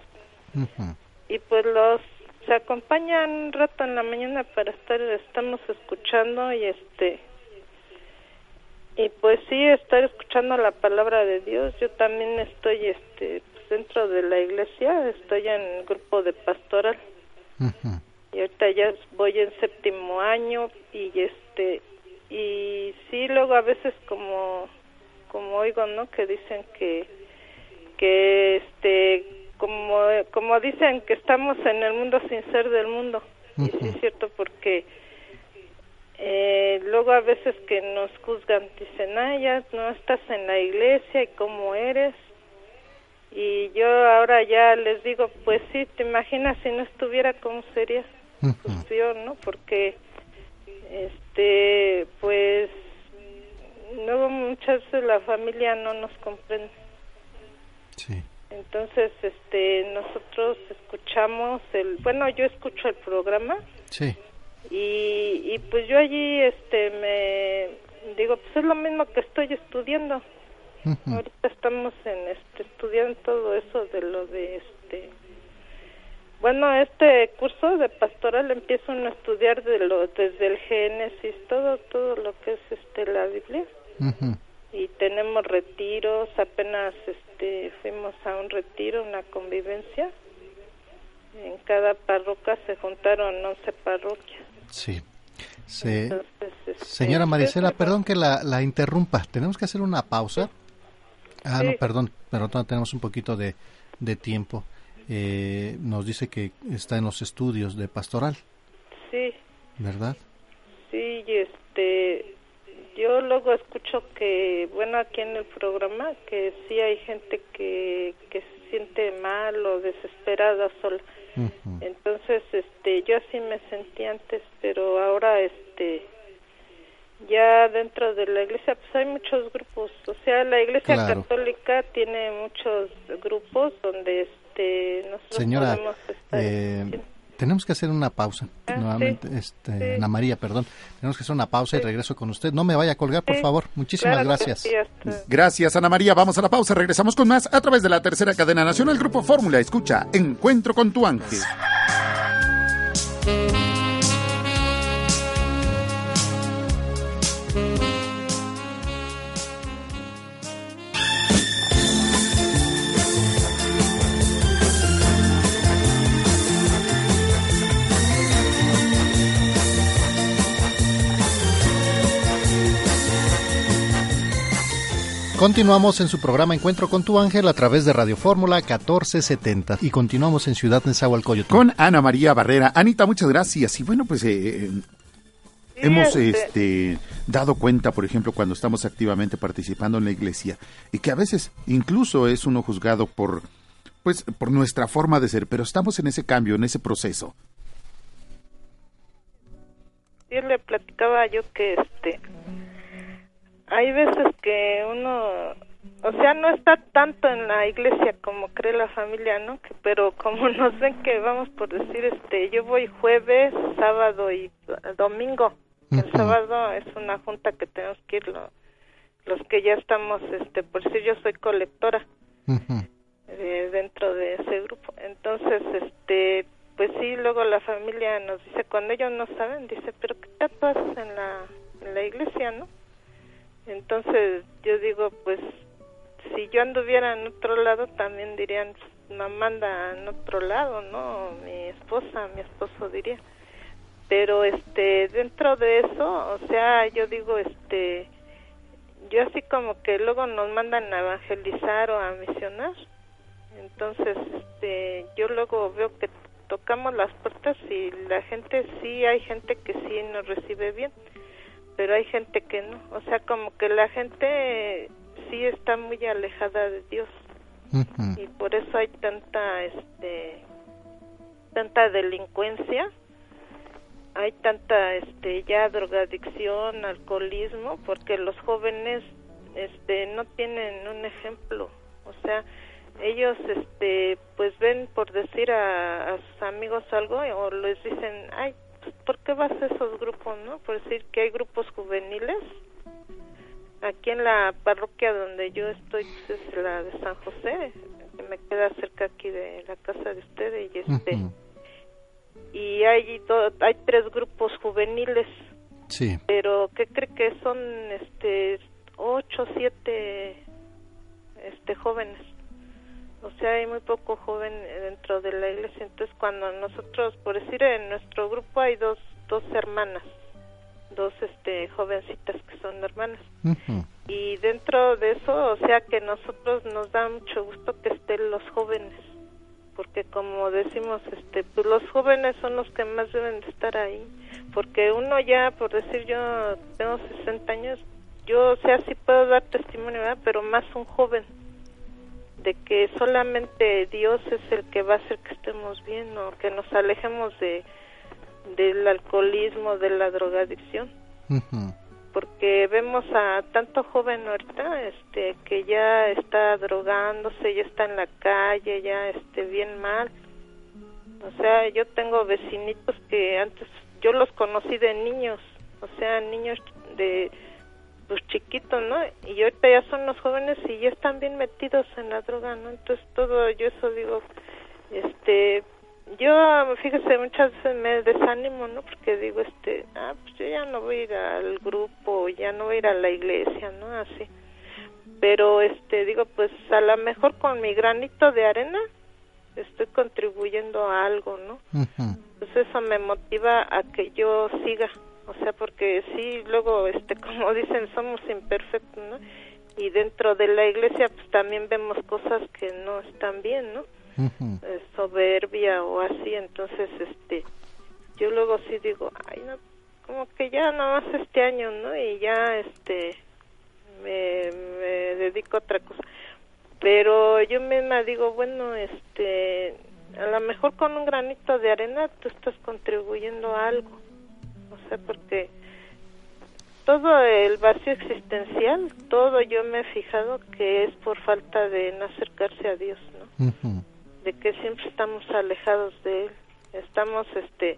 y pues los se acompañan un rato en la mañana para estar estamos escuchando y este y pues sí estar escuchando la palabra de Dios. Yo también estoy este dentro de la iglesia estoy en el grupo de pastoral. Y ahorita ya voy en séptimo año y este y sí luego a veces como como oigo no que dicen que que este como como dicen que estamos en el mundo sin ser del mundo y sí es cierto porque eh, luego a veces que nos juzgan, dicen, ah, ya no estás en la iglesia y cómo eres. Y yo ahora ya les digo, pues sí, te imaginas si no estuviera, ¿cómo sería? Pues yo, ¿no? Porque, este, pues, luego muchas veces la familia no nos comprende. Entonces, este, nosotros escuchamos el, bueno, yo escucho el programa. Sí. Y, y pues yo allí este me digo pues es lo mismo que estoy estudiando. Ahorita estamos en este estudiando todo eso de lo de este bueno este curso de pastoral empieza uno a estudiar de lo desde el Génesis todo todo lo que es este la Biblia y tenemos retiros apenas este fuimos a un retiro una convivencia en cada parroquia se juntaron 11 parroquias Sí. Se... Este, Señora Maricela, perdón que la, la, interrumpa. Tenemos que hacer una pausa. Ah, no, perdón, pero tenemos un poquito de, de tiempo. Eh, nos dice que está en los estudios de pastoral. Sí. ¿Verdad? Sí, este, yo luego escucho que, bueno, aquí en el programa que sí hay gente que, que se siente mal o desesperada sola. Entonces, este, yo así me sentí antes, pero ahora, este, ya dentro de la iglesia, pues hay muchos grupos. O sea, la iglesia Claro. católica tiene muchos grupos donde, este, nosotros Señora, podemos estar eh, tenemos que hacer una pausa. Ah, Nuevamente, sí, este, sí. Ana María, perdón. Tenemos que hacer una pausa y regreso con usted. No me vaya a colgar, por favor. Muchísimas Claro gracias. hasta- Gracias, Ana María. Vamos a la pausa. Regresamos con más a través de la tercera cadena nacional Grupo Fórmula. Escucha, Encuentro con tu ángel. Continuamos en su programa Encuentro con tu ángel a través de Radio Fórmula 1470 y continuamos en Ciudad Nezahualcóyotl. Con Ana María Barrera. Anita, muchas gracias. Y bueno, pues eh, eh, hemos este- este, dado cuenta, por ejemplo, cuando estamos activamente participando en la iglesia, y que a veces incluso es uno juzgado por, pues, por nuestra forma de ser, pero estamos en ese cambio, en ese proceso. yo le platicaba yo que este hay veces que uno o sea no está tanto en la iglesia como cree la familia no que pero como nos ven que vamos por decir este yo voy jueves sábado y domingo el sábado es una junta que tenemos que ir lo- los que ya estamos este por decir yo soy colectora eh, dentro de ese grupo. Entonces, este, pues sí, luego la familia nos dice, cuando ellos no saben, dice, pero ¿qué tanto haces en la, en la iglesia, no? Entonces yo digo, pues si yo anduviera en otro lado, también dirían, mamá anda en otro lado, ¿no? Mi esposa, mi esposo diría. Pero este, dentro de eso, o sea, yo digo, este, yo así como que luego nos mandan a evangelizar o a misionar entonces este yo luego veo que tocamos las puertas y la gente sí hay gente que sí nos recibe bien pero hay gente que no. O sea como que la gente sí está muy alejada de Dios. Y por eso hay tanta este tanta delincuencia. Hay tanta este ya drogadicción alcoholismo porque los jóvenes este no tienen un ejemplo. O sea ellos este pues ven por decir a, a sus amigos algo o les dicen ay ¿por qué vas a esos grupos no por decir que hay grupos juveniles. Aquí en la parroquia donde yo estoy pues, es la de San José que me queda cerca aquí de la casa de ustedes y este y hay do- hay tres grupos juveniles. Sí. pero qué cree que son este ocho siete este jóvenes o sea hay muy poco joven dentro de la iglesia. Entonces cuando nosotros por decir en nuestro grupo hay dos dos hermanas dos este jovencitas que son hermanas. Y dentro de eso o sea que nosotros nos da mucho gusto que estén los jóvenes porque como decimos este pues los jóvenes son los que más deben de estar ahí porque uno ya por decir yo tengo 60 años yo o sea sí puedo dar testimonio ¿verdad? pero más un joven de que solamente Dios es el que va a hacer que estemos bien o que nos alejemos de del alcoholismo de la drogadicción. Porque vemos a tanto joven ahorita este que ya está drogándose ya está en la calle ya este bien mal. O sea yo tengo vecinitos que antes yo los conocí de niños o sea niños de pues chiquitos no y ahorita ya son los jóvenes y ya están bien metidos en la droga no entonces todo yo eso digo este yo fíjese muchas veces me desanimo no porque digo este ah pues yo ya no voy a ir al grupo ya no voy a ir a la iglesia no así. Pero este digo pues a lo mejor con mi granito de arena estoy contribuyendo a algo no pues eso me motiva a que yo siga o sea porque sí luego este como dicen somos imperfectos no y dentro de la iglesia pues también vemos cosas que no están bien no eh, soberbia o así entonces este yo luego sí digo ay no como que ya nada más este año no y ya este me, me dedico a otra cosa. Pero yo misma digo, bueno, este, a lo mejor con un granito de arena tú estás contribuyendo a algo. O sea, porque todo el vacío existencial, todo yo me he fijado que es por falta de no acercarse a Dios, ¿no? De que siempre estamos alejados de Él. Estamos, este,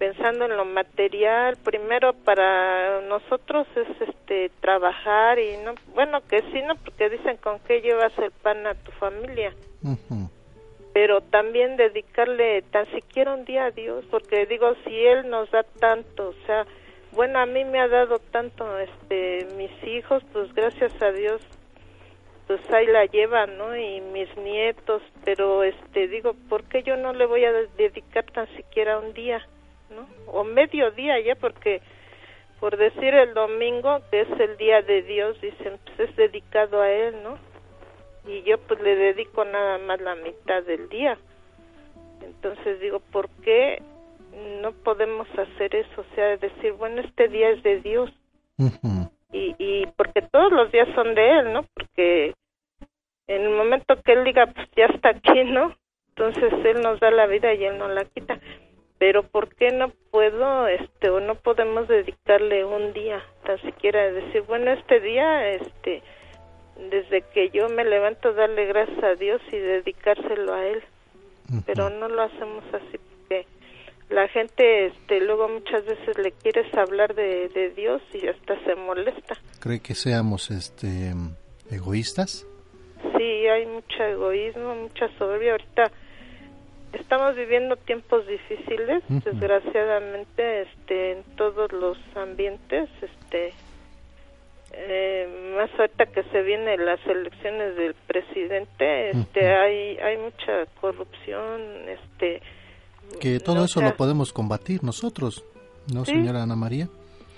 pensando en lo material. Primero para nosotros es este trabajar y no bueno que sí no porque dicen con qué llevas el pan a tu familia pero también dedicarle tan siquiera un día a Dios porque digo si él nos da tanto o sea bueno a mí me ha dado tanto este mis hijos pues gracias a Dios pues ahí la llevan no y mis nietos pero este digo por qué yo no le voy a dedicar tan siquiera un día ¿no? O mediodía ya, porque por decir el domingo, que es el día de Dios, dicen, pues es dedicado a Él, ¿no? Y yo pues le dedico nada más la mitad del día. Entonces digo, ¿por qué no podemos hacer eso? O sea, decir, bueno, este día es de Dios. y, y porque todos los días son de Él, ¿no? Porque en el momento que Él diga, pues ya está aquí, ¿no? Entonces Él nos da la vida y Él nos la quita pero ¿por qué no puedo, este, o no podemos dedicarle un día, tan siquiera decir, bueno, este día, este, desde que yo me levanto, darle gracias a Dios y dedicárselo a Él, pero no lo hacemos así porque la gente, este, luego muchas veces le quieres hablar de, de Dios y hasta se molesta. ¿Cree que seamos, este, egoístas? Sí, hay mucho egoísmo, mucha soberbia. Ahorita estamos viviendo tiempos difíciles desgraciadamente este en todos los ambientes este eh, más ahorita que se vienen las elecciones del presidente este hay hay mucha corrupción este que todo eso lo podemos combatir nosotros no señora Ana María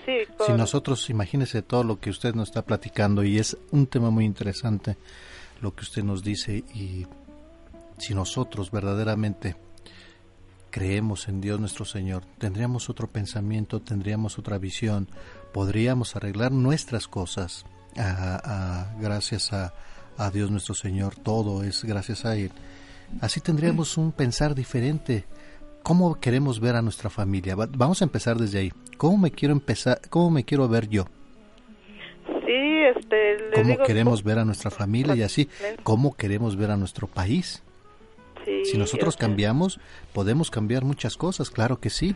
sí si nosotros imagínese todo lo que usted nos está platicando y es un tema muy interesante lo que usted nos dice y si nosotros verdaderamente creemos en Dios nuestro Señor, tendríamos otro pensamiento, tendríamos otra visión, podríamos arreglar nuestras cosas gracias a, a, Dios nuestro Señor, todo es gracias a Él. Así tendríamos un pensar diferente. ¿Cómo queremos ver a nuestra familia? Vamos a empezar desde ahí. ¿Cómo me quiero empezar? ¿Cómo me quiero ver yo? Sí, este, ¿Cómo queremos ver a nuestra familia y así? ¿Cómo queremos ver a nuestro país? si nosotros cambiamos, podemos cambiar muchas cosas, claro que sí.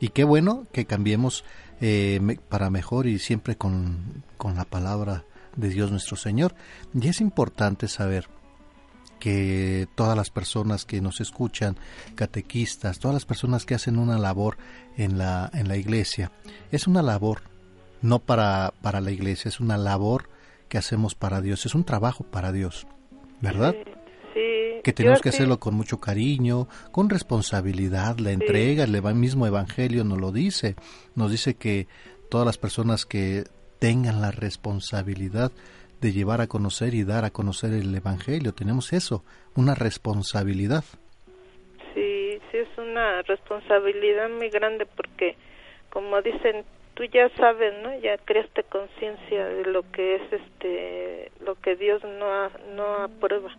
Y qué bueno que cambiemos eh, para mejor y siempre con, con la palabra de Dios nuestro Señor. Y es importante saber que todas las personas que nos escuchan, catequistas, todas las personas que hacen una labor en la, en la iglesia, es una labor no para, para la iglesia, es una labor que hacemos para Dios, es un trabajo para Dios, ¿verdad? Que tenemos que hacerlo con mucho cariño, con responsabilidad, la entrega, el mismo Evangelio nos lo dice, nos dice que todas las personas que tengan la responsabilidad de llevar a conocer y dar a conocer el Evangelio, tenemos eso, una responsabilidad. Sí, sí es una responsabilidad muy grande porque, como dicen, tú ya sabes, ¿no? Ya creaste conciencia de lo que es este, lo que Dios no no aprueba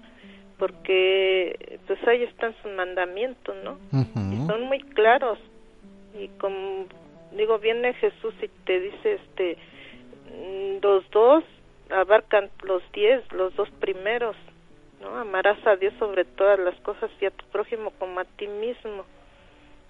porque pues ahí están sus mandamientos, ¿no? Y son muy claros. Y como digo, viene Jesús y te dice, este, mm, los dos abarcan los diez, los dos primeros, ¿no? Amarás a Dios sobre todas las cosas y a tu prójimo como a ti mismo.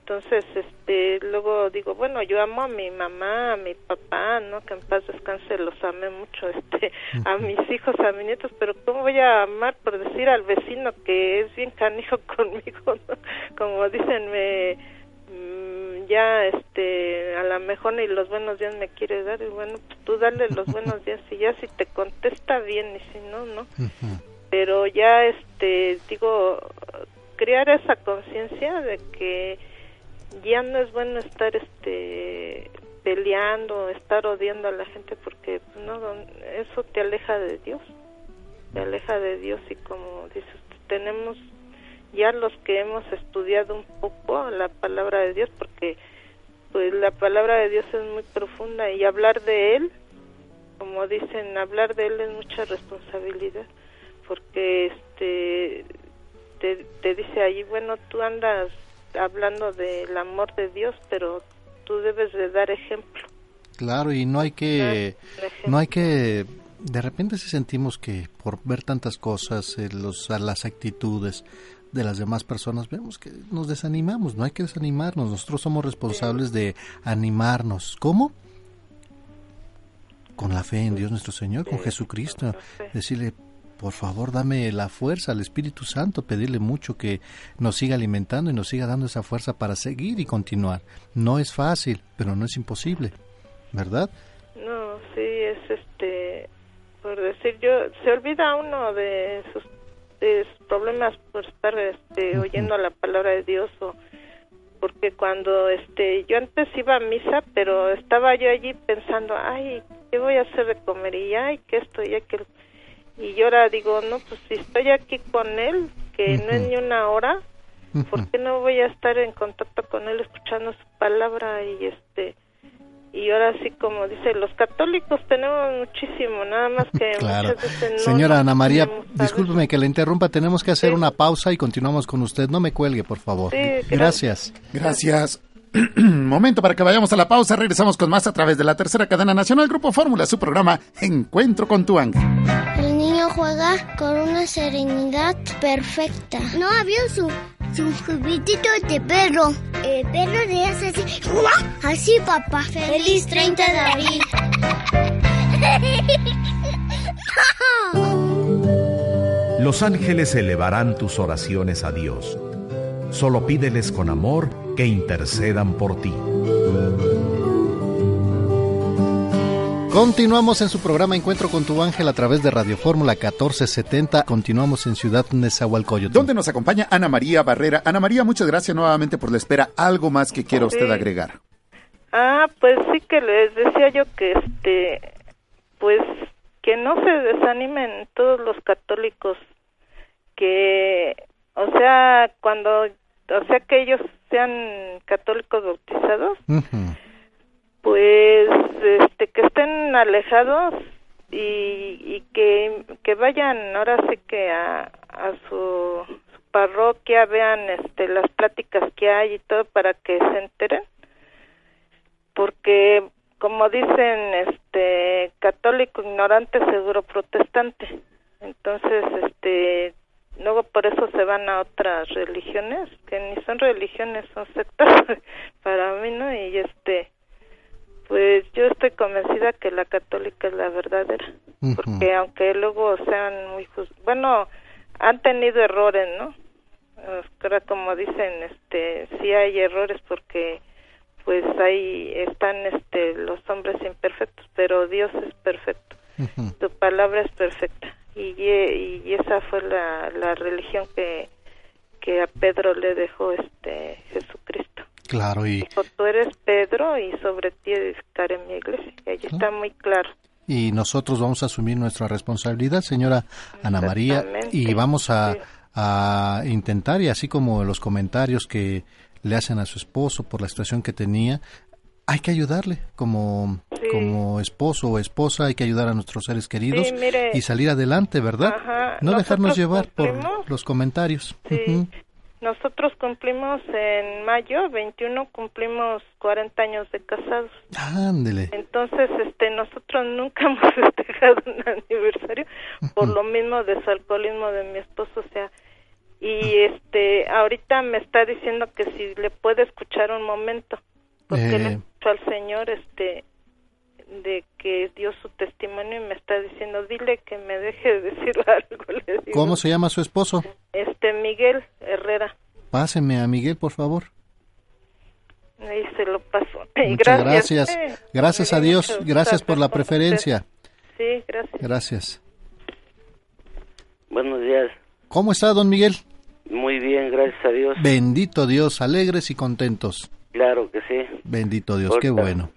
Entonces, este, luego digo, bueno, yo amo a mi mamá, a mi papá, ¿no? Que en paz descanse, los amé mucho, este, a mis hijos, a mis nietos, pero ¿cómo voy a amar por decir al vecino que es bien canijo conmigo, ¿no? Como dicen, me, mm, ya, este, a lo mejor ni los buenos días me quiere dar, y bueno, pues tú dale los buenos días y ya si te contesta bien y si no, ¿no? Pero ya, este, digo, crear esa conciencia de que ya no es bueno estar este peleando, estar odiando a la gente porque pues, no eso te aleja de Dios. Te aleja de Dios y como dices, tenemos ya los que hemos estudiado un poco la palabra de Dios porque pues la palabra de Dios es muy profunda y hablar de él como dicen, hablar de él es mucha responsabilidad, porque este te, te dice ahí, bueno, tú andas hablando del amor de Dios, pero tú debes de dar ejemplo. Claro, y no hay que, no hay que, de repente si sentimos que por ver tantas cosas, eh, los, las actitudes de las demás personas, vemos que nos desanimamos, no hay que desanimarnos, nosotros somos responsables de animarnos. ¿Cómo? Con la fe en Dios nuestro Señor, con Jesucristo, decirle, por favor, dame la fuerza al Espíritu Santo, pedirle mucho que nos siga alimentando y nos siga dando esa fuerza para seguir y continuar. No es fácil, pero no es imposible, ¿verdad? No, sí, es este, por decir yo, se olvida uno de sus, de sus problemas por estar este, oyendo la palabra de Dios o porque cuando este yo antes iba a misa pero estaba yo allí pensando ay qué voy a hacer de comer y ay que esto y aquello y yo ahora digo, no, pues si estoy aquí con él, que no es ni una hora, ¿por qué no voy a estar en contacto con él escuchando su palabra y este y ahora sí como dice los católicos tenemos muchísimo nada más que claro. muchas veces no señora Ana María discúlpeme que le interrumpa tenemos que hacer una pausa y continuamos con usted. No me cuelgue por favor. Sí, gracias. Gracias. Momento para que vayamos a la pausa. Regresamos con más a través de la tercera cadena nacional Grupo Fórmula, su programa Encuentro con tu ángel. Niño juega con una serenidad perfecta. No había su, su juguetito de perro. El perro de ese así. Así, papá. Feliz 30 de abril. Los ángeles elevarán tus oraciones a Dios. Solo pídeles con amor que intercedan por ti. Continuamos en su programa Encuentro con tu ángel a través de Radio Fórmula 1470. Continuamos en Ciudad Nezahualcóyotl. Donde nos acompaña Ana María Barrera. Ana María, muchas gracias nuevamente por la espera. ¿Algo más que quiera usted agregar? Ah, pues sí que les decía yo que este, pues que no se desanimen todos los católicos, que, o sea, cuando, o sea que ellos sean católicos bautizados, pues, este, que estén alejados y, y que, vayan ahora sí que a, su parroquia, vean este, las pláticas que hay y todo para que se enteren. Porque como dicen este católico ignorante seguro protestante. Entonces este luego por eso se van a otras religiones que ni son religiones son sectas para mí no y este pues yo estoy convencida que la católica es la verdadera porque aunque luego sean muy juz- bueno han tenido errores no Ahora, como dicen este sí hay errores porque pues ahí están este los hombres imperfectos pero Dios es perfecto tu palabra es perfecta y, y y esa fue la, la religión que que a Pedro le dejó este Jesucristo Claro, y, dijo tú eres Pedro y sobre ti edificaré mi iglesia y ahí está muy claro y nosotros vamos a asumir nuestra responsabilidad, señora Ana María, y vamos a, a intentar, y así como los comentarios que le hacen a su esposo por la situación que tenía, hay que ayudarle como, como esposo o esposa, hay que ayudar a nuestros seres queridos Sí, mire. y salir adelante, ¿verdad? Ajá, No dejarnos llevar por los comentarios. Sí. Nosotros cumplimos en mayo 21 cumplimos 40 años de casados Ándele. Entonces, este, nosotros nunca hemos festejado un aniversario por lo mismo de su alcoholismo de mi esposo, o sea, y este, ahorita me está diciendo que si le puede escuchar un momento, porque Eh. le escuchó al Señor, este, de que dio su testimonio y me está diciendo, dile que me deje de decir algo, le digo. ¿Cómo se llama su esposo? Este, Miguel Herrera, Páseme a Miguel, por favor. ahí se lo paso. Muchas gracias. Eh, Gracias, a dio Dios. Gracias por la preferencia. Sí, gracias. Gracias. Buenos días. ¿Cómo está, don Miguel? Muy bien, gracias a Dios. Bendito Dios, alegres y contentos. Claro que sí. Bendito Dios, qué bueno.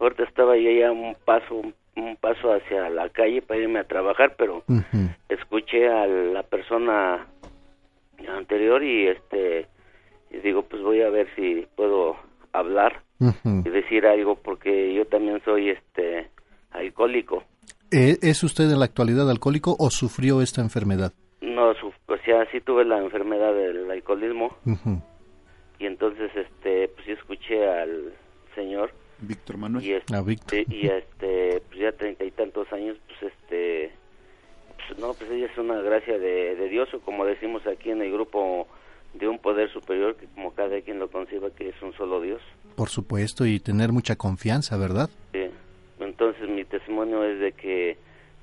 Ahorita estaba yo ya un paso, un, paso hacia la calle para irme a trabajar, pero escuché a la persona anterior y este y digo pues voy a ver si puedo hablar y decir algo porque yo también soy este alcohólico. ¿E- ¿Es usted en la actualidad alcohólico o sufrió esta enfermedad? No, su- o sea, sí tuve la enfermedad del alcoholismo. Y entonces, este, pues yo escuché al señor Víctor Manuel. y este, A Víctor. y este, pues ya treinta y tantos años, pues este, pues, no, pues ella es una gracia de, de Dios o como decimos aquí en el grupo de un poder superior que como cada quien lo conciba que es un solo Dios. Por supuesto, y tener mucha confianza, ¿verdad? Sí. Entonces mi testimonio es de que,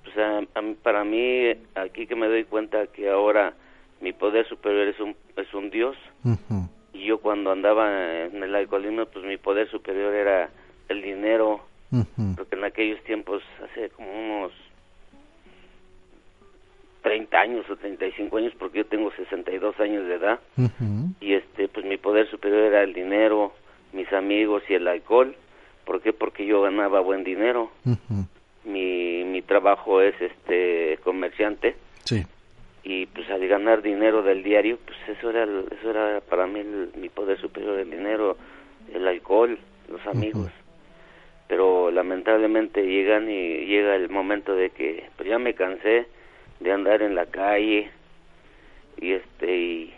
pues, a- a mí- para mí, aquí que me doy cuenta que ahora mi poder superior es un, es un Dios, Ujú. y yo cuando andaba en el alcoholismo, pues mi poder superior era el dinero, porque en aquellos tiempos, hace como unos 30 años o 35 años, porque yo tengo 62 años de edad, y este pues mi poder superior era el dinero mis amigos y el alcohol. ¿por qué? porque yo ganaba buen dinero. Mi mi trabajo es este comerciante. Sí. y pues al ganar dinero del diario pues eso era eso era para mí el- mi poder superior el dinero el alcohol los amigos pero lamentablemente llegan y llega el momento de que pues ya me cansé de andar en la calle y este y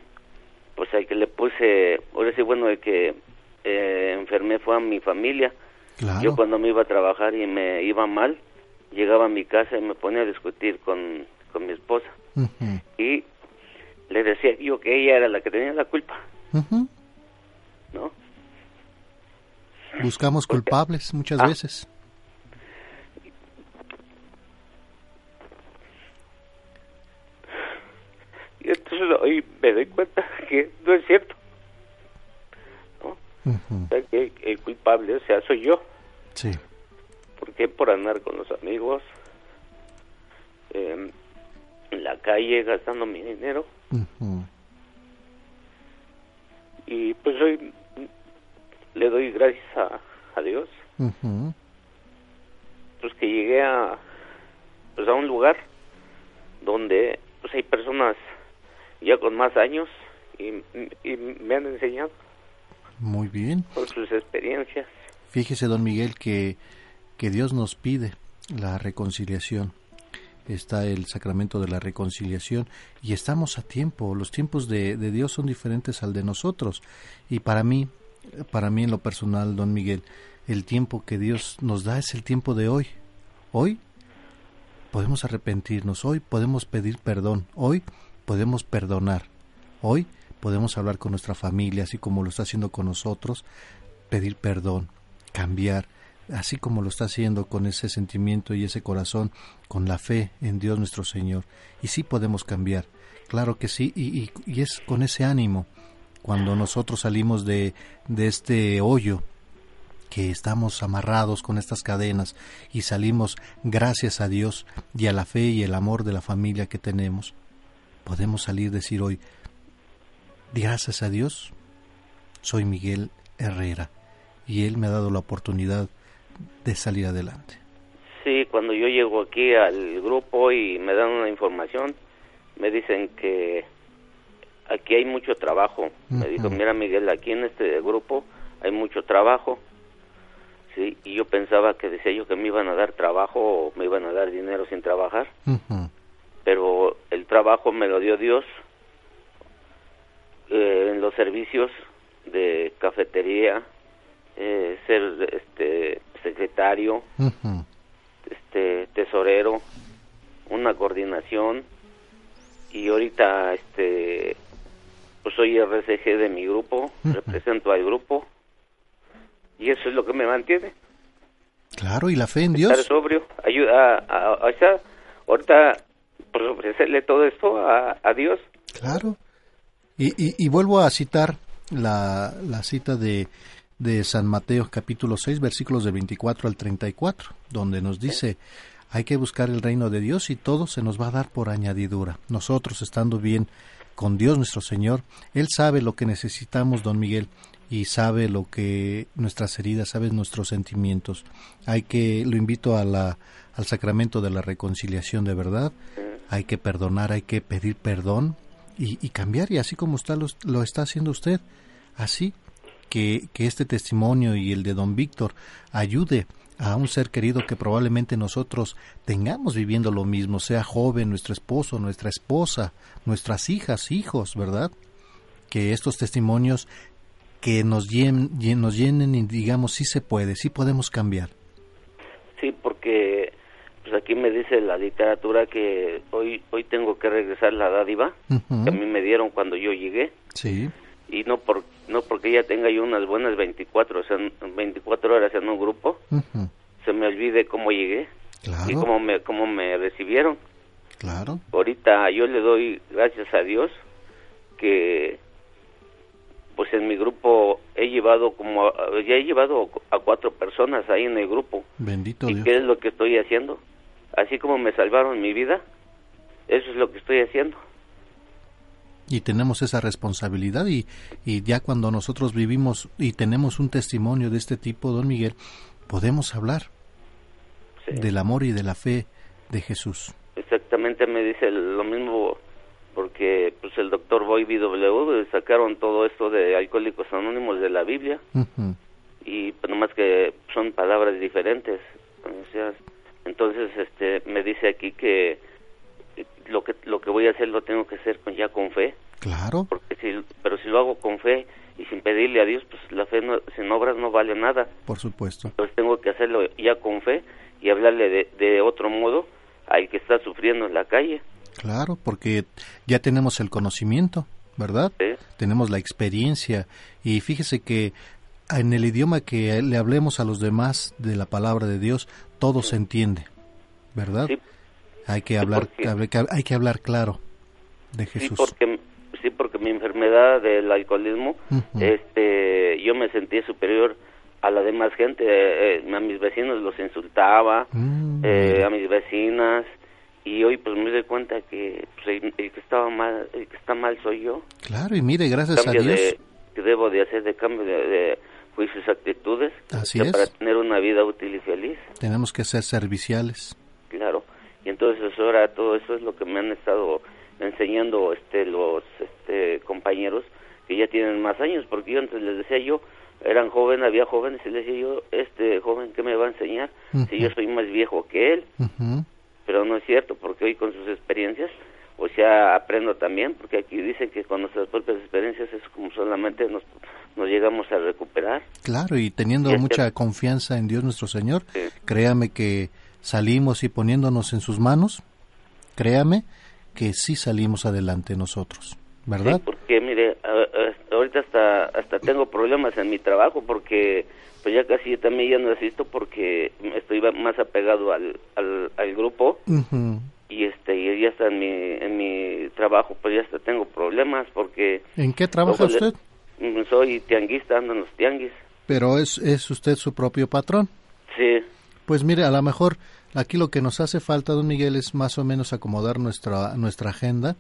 pues al que le puse ahora sí bueno el que eh, enfermé fue a mi familia. Claro. yo cuando me iba a trabajar y me iba mal llegaba a mi casa y me ponía a discutir con, con mi esposa. Y le decía yo que ella era la que tenía la culpa no Buscamos culpables muchas Ah. veces. y entonces hoy me doy cuenta que no es cierto Ujú. o sea, que el culpable o sea soy yo Sí. ¿Por qué? Por andar con los amigos, eh, en la calle gastando mi dinero. Y pues hoy le doy gracias a, a Dios, pues que llegué a, pues a un lugar donde pues hay personas ya con más años y, y me han enseñado Muy bien. por sus experiencias. Fíjese, don Miguel, que, que Dios nos pide la reconciliación. Está el sacramento de la reconciliación y estamos a tiempo. Los tiempos de, de Dios son diferentes al de nosotros. Y para mí, para mí en lo personal, don Miguel, el tiempo que Dios nos da es el tiempo de hoy. Hoy podemos arrepentirnos, hoy podemos pedir perdón, hoy podemos perdonar, hoy podemos hablar con nuestra familia, así como lo está haciendo con nosotros, pedir perdón, cambiar, así como lo está haciendo con ese sentimiento y ese corazón, con la fe en Dios nuestro Señor. Y sí podemos cambiar, claro que sí, y, y- y es con ese ánimo cuando nosotros salimos de, de este hoyo que estamos amarrados con estas cadenas y salimos gracias a Dios y a la fe y el amor de la familia que tenemos, podemos salir decir hoy, gracias a Dios, soy Miguel Herrera y Él me ha dado la oportunidad de salir adelante. Sí, cuando yo llego aquí al grupo y me dan una información, me dicen que aquí hay mucho trabajo. Me dijo, mira Miguel, aquí en este grupo hay mucho trabajo. Sí, y yo pensaba que decía yo que me iban a dar trabajo o me iban a dar dinero sin trabajar, pero el trabajo me lo dio Dios eh, en los servicios de cafetería, eh, ser este secretario, este tesorero, una coordinación y ahorita este pues soy RCG de mi grupo, represento al grupo y eso es lo que me mantiene, Claro, y la fe en estar Dios. sobrio, ayuda a, a- ahorita pues ofrecerle todo esto a, a Dios. Claro. Y, y, y vuelvo a citar la, la cita de, de San Mateo capítulo 6 versículos de 24 al 34, donde nos dice, hay que buscar el reino de Dios y todo se nos va a dar por añadidura. Nosotros estando bien con Dios nuestro Señor, Él sabe lo que necesitamos, don Miguel, y sabe lo que nuestras heridas, sabe nuestros sentimientos. Hay que, lo invito al sacramento de la reconciliación de verdad, hay que perdonar, hay que pedir perdón y, y cambiar, y así como está, lo, lo está haciendo usted, así que, que este testimonio y el de don Víctor ayude a un ser querido que probablemente nosotros tengamos viviendo lo mismo, sea joven, nuestro esposo, nuestra esposa, nuestras hijas, hijos, ¿verdad? Que estos testimonios que nos llenen, nos llenen y digamos sí se puede, sí podemos cambiar. Sí, porque pues aquí me dice la literatura que hoy hoy tengo que regresar la dádiva que a mí me dieron cuando yo llegué. Sí. Y no por no porque ya tenga yo unas buenas 24, o sea, 24 horas en un grupo, se me olvide cómo llegué y cómo me cómo me recibieron. Claro. Ahorita yo le doy gracias a Dios que pues en mi grupo he llevado como ya he llevado a cuatro personas ahí en el grupo. Bendito ¿Y Dios. qué es lo que estoy haciendo? Así como me salvaron mi vida, eso es lo que estoy haciendo. Y tenemos esa responsabilidad y, y ya cuando nosotros vivimos y tenemos un testimonio de este tipo, don Miguel, podemos hablar del amor y de la fe de Jesús. Exactamente me dice lo mismo porque pues el doctor Boy BW sacaron todo esto de alcohólicos anónimos de la Biblia. Y pues nomás que son palabras diferentes. O sea, entonces este me dice aquí que lo que lo que voy a hacer lo tengo que hacer con ya con fe Claro. porque si pero si lo hago con fe y sin pedirle a Dios pues la fe no, sin obras no vale nada Por supuesto. entonces tengo que hacerlo ya con fe y hablarle de, de otro modo al que está sufriendo en la calle Claro, porque ya tenemos el conocimiento, ¿verdad? Tenemos la experiencia y fíjese que en el idioma que le hablemos a los demás de la palabra de Dios, todo se entiende, ¿verdad? Hay que hablar, hay que hablar claro de Sí, Jesús. porque sí, porque mi enfermedad del alcoholismo, Ujú. este, yo me sentía superior a la demás gente, eh, eh, a mis vecinos los insultaba, Mm, eh, a mis vecinas, y hoy pues me doy cuenta que pues, el, que estaba mal, el que está mal soy yo. Claro, y mire, gracias a Dios. de, que debo de hacer de cambio de, de juicios actitudes Así es. para tener una vida útil y feliz. Tenemos que ser serviciales. Claro. Y entonces ahora todo eso es lo que me han estado enseñando este los este compañeros que ya tienen más años, porque yo antes les decía yo, eran jóvenes, había jóvenes y les decía yo, este joven qué me va a enseñar si yo soy más viejo que él, pero no es cierto, porque hoy con sus experiencias, o sea, aprendo también, porque aquí dicen que con nuestras propias experiencias es como solamente nos, nos llegamos a recuperar. Claro, y teniendo Y mucha que- confianza en Dios nuestro Señor, créame que salimos y poniéndonos en sus manos, créame que sí salimos adelante nosotros, ¿verdad? Sí, porque mire, ahorita hasta hasta tengo problemas en mi trabajo porque pues ya casi yo también ya no asisto porque estoy más apegado al, al, al grupo y este y ya está en mi en mi trabajo pues ya hasta tengo problemas porque ¿En qué trabaja usted? Mm, soy tianguista ando en los tianguis Pero es, es usted su propio patrón. sí Pues mire, a lo mejor aquí lo que nos hace falta, don Miguel, es más o menos acomodar nuestra, nuestra agenda,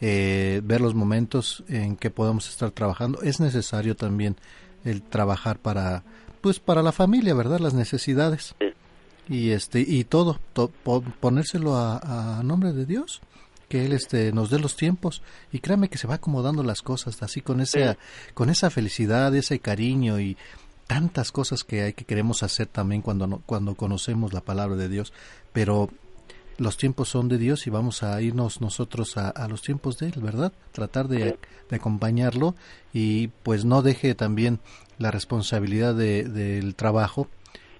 eh, ver los momentos en que podemos estar trabajando. Es necesario también el trabajar para, pues para la familia, ¿verdad? Las necesidades. Y este, y todo, to- po- ponérselo a, a nombre de Dios que él este nos dé los tiempos y créame que se va acomodando las cosas así con esa con esa felicidad ese cariño y tantas cosas que hay que queremos hacer también cuando no- cuando conocemos la palabra de Dios pero los tiempos son de Dios y vamos a irnos nosotros a, a los tiempos de él verdad tratar de, de acompañarlo y pues no deje también la responsabilidad de- del trabajo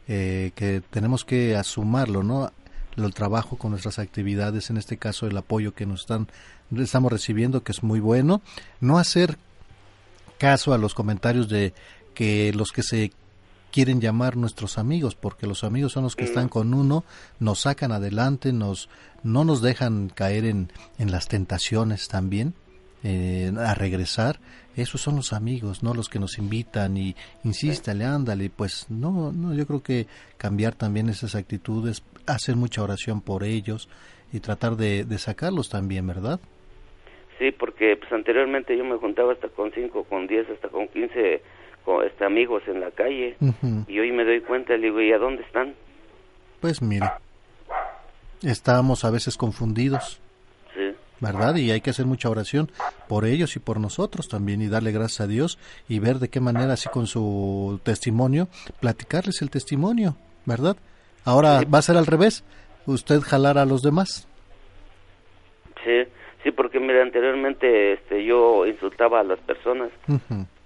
eh, que tenemos que asumarlo no el trabajo con nuestras actividades, en este caso el apoyo que nos están estamos recibiendo, que es muy bueno, no hacer caso a los comentarios de que los que se quieren llamar nuestros amigos, porque los amigos son los que están con uno, nos sacan adelante, nos no nos dejan caer en, en las tentaciones también, eh, a regresar, esos son los amigos, no los que nos invitan y insístale, ándale, pues no, no, yo creo que cambiar también esas actitudes, hacer mucha oración por ellos y tratar de, de sacarlos también, ¿verdad? sí porque pues anteriormente yo me juntaba hasta con cinco con diez hasta con quince con, este, amigos en la calle. Y hoy me doy cuenta le digo y a dónde están Pues mire, estamos a veces confundidos, sí. ¿verdad? Y hay que hacer mucha oración por ellos y por nosotros también y darle gracias a Dios y ver de qué manera así con su testimonio, platicarles el testimonio, ¿verdad? Ahora va a ser al revés, usted jalar a los demás. Sí, sí, porque mira, anteriormente este, yo insultaba a las personas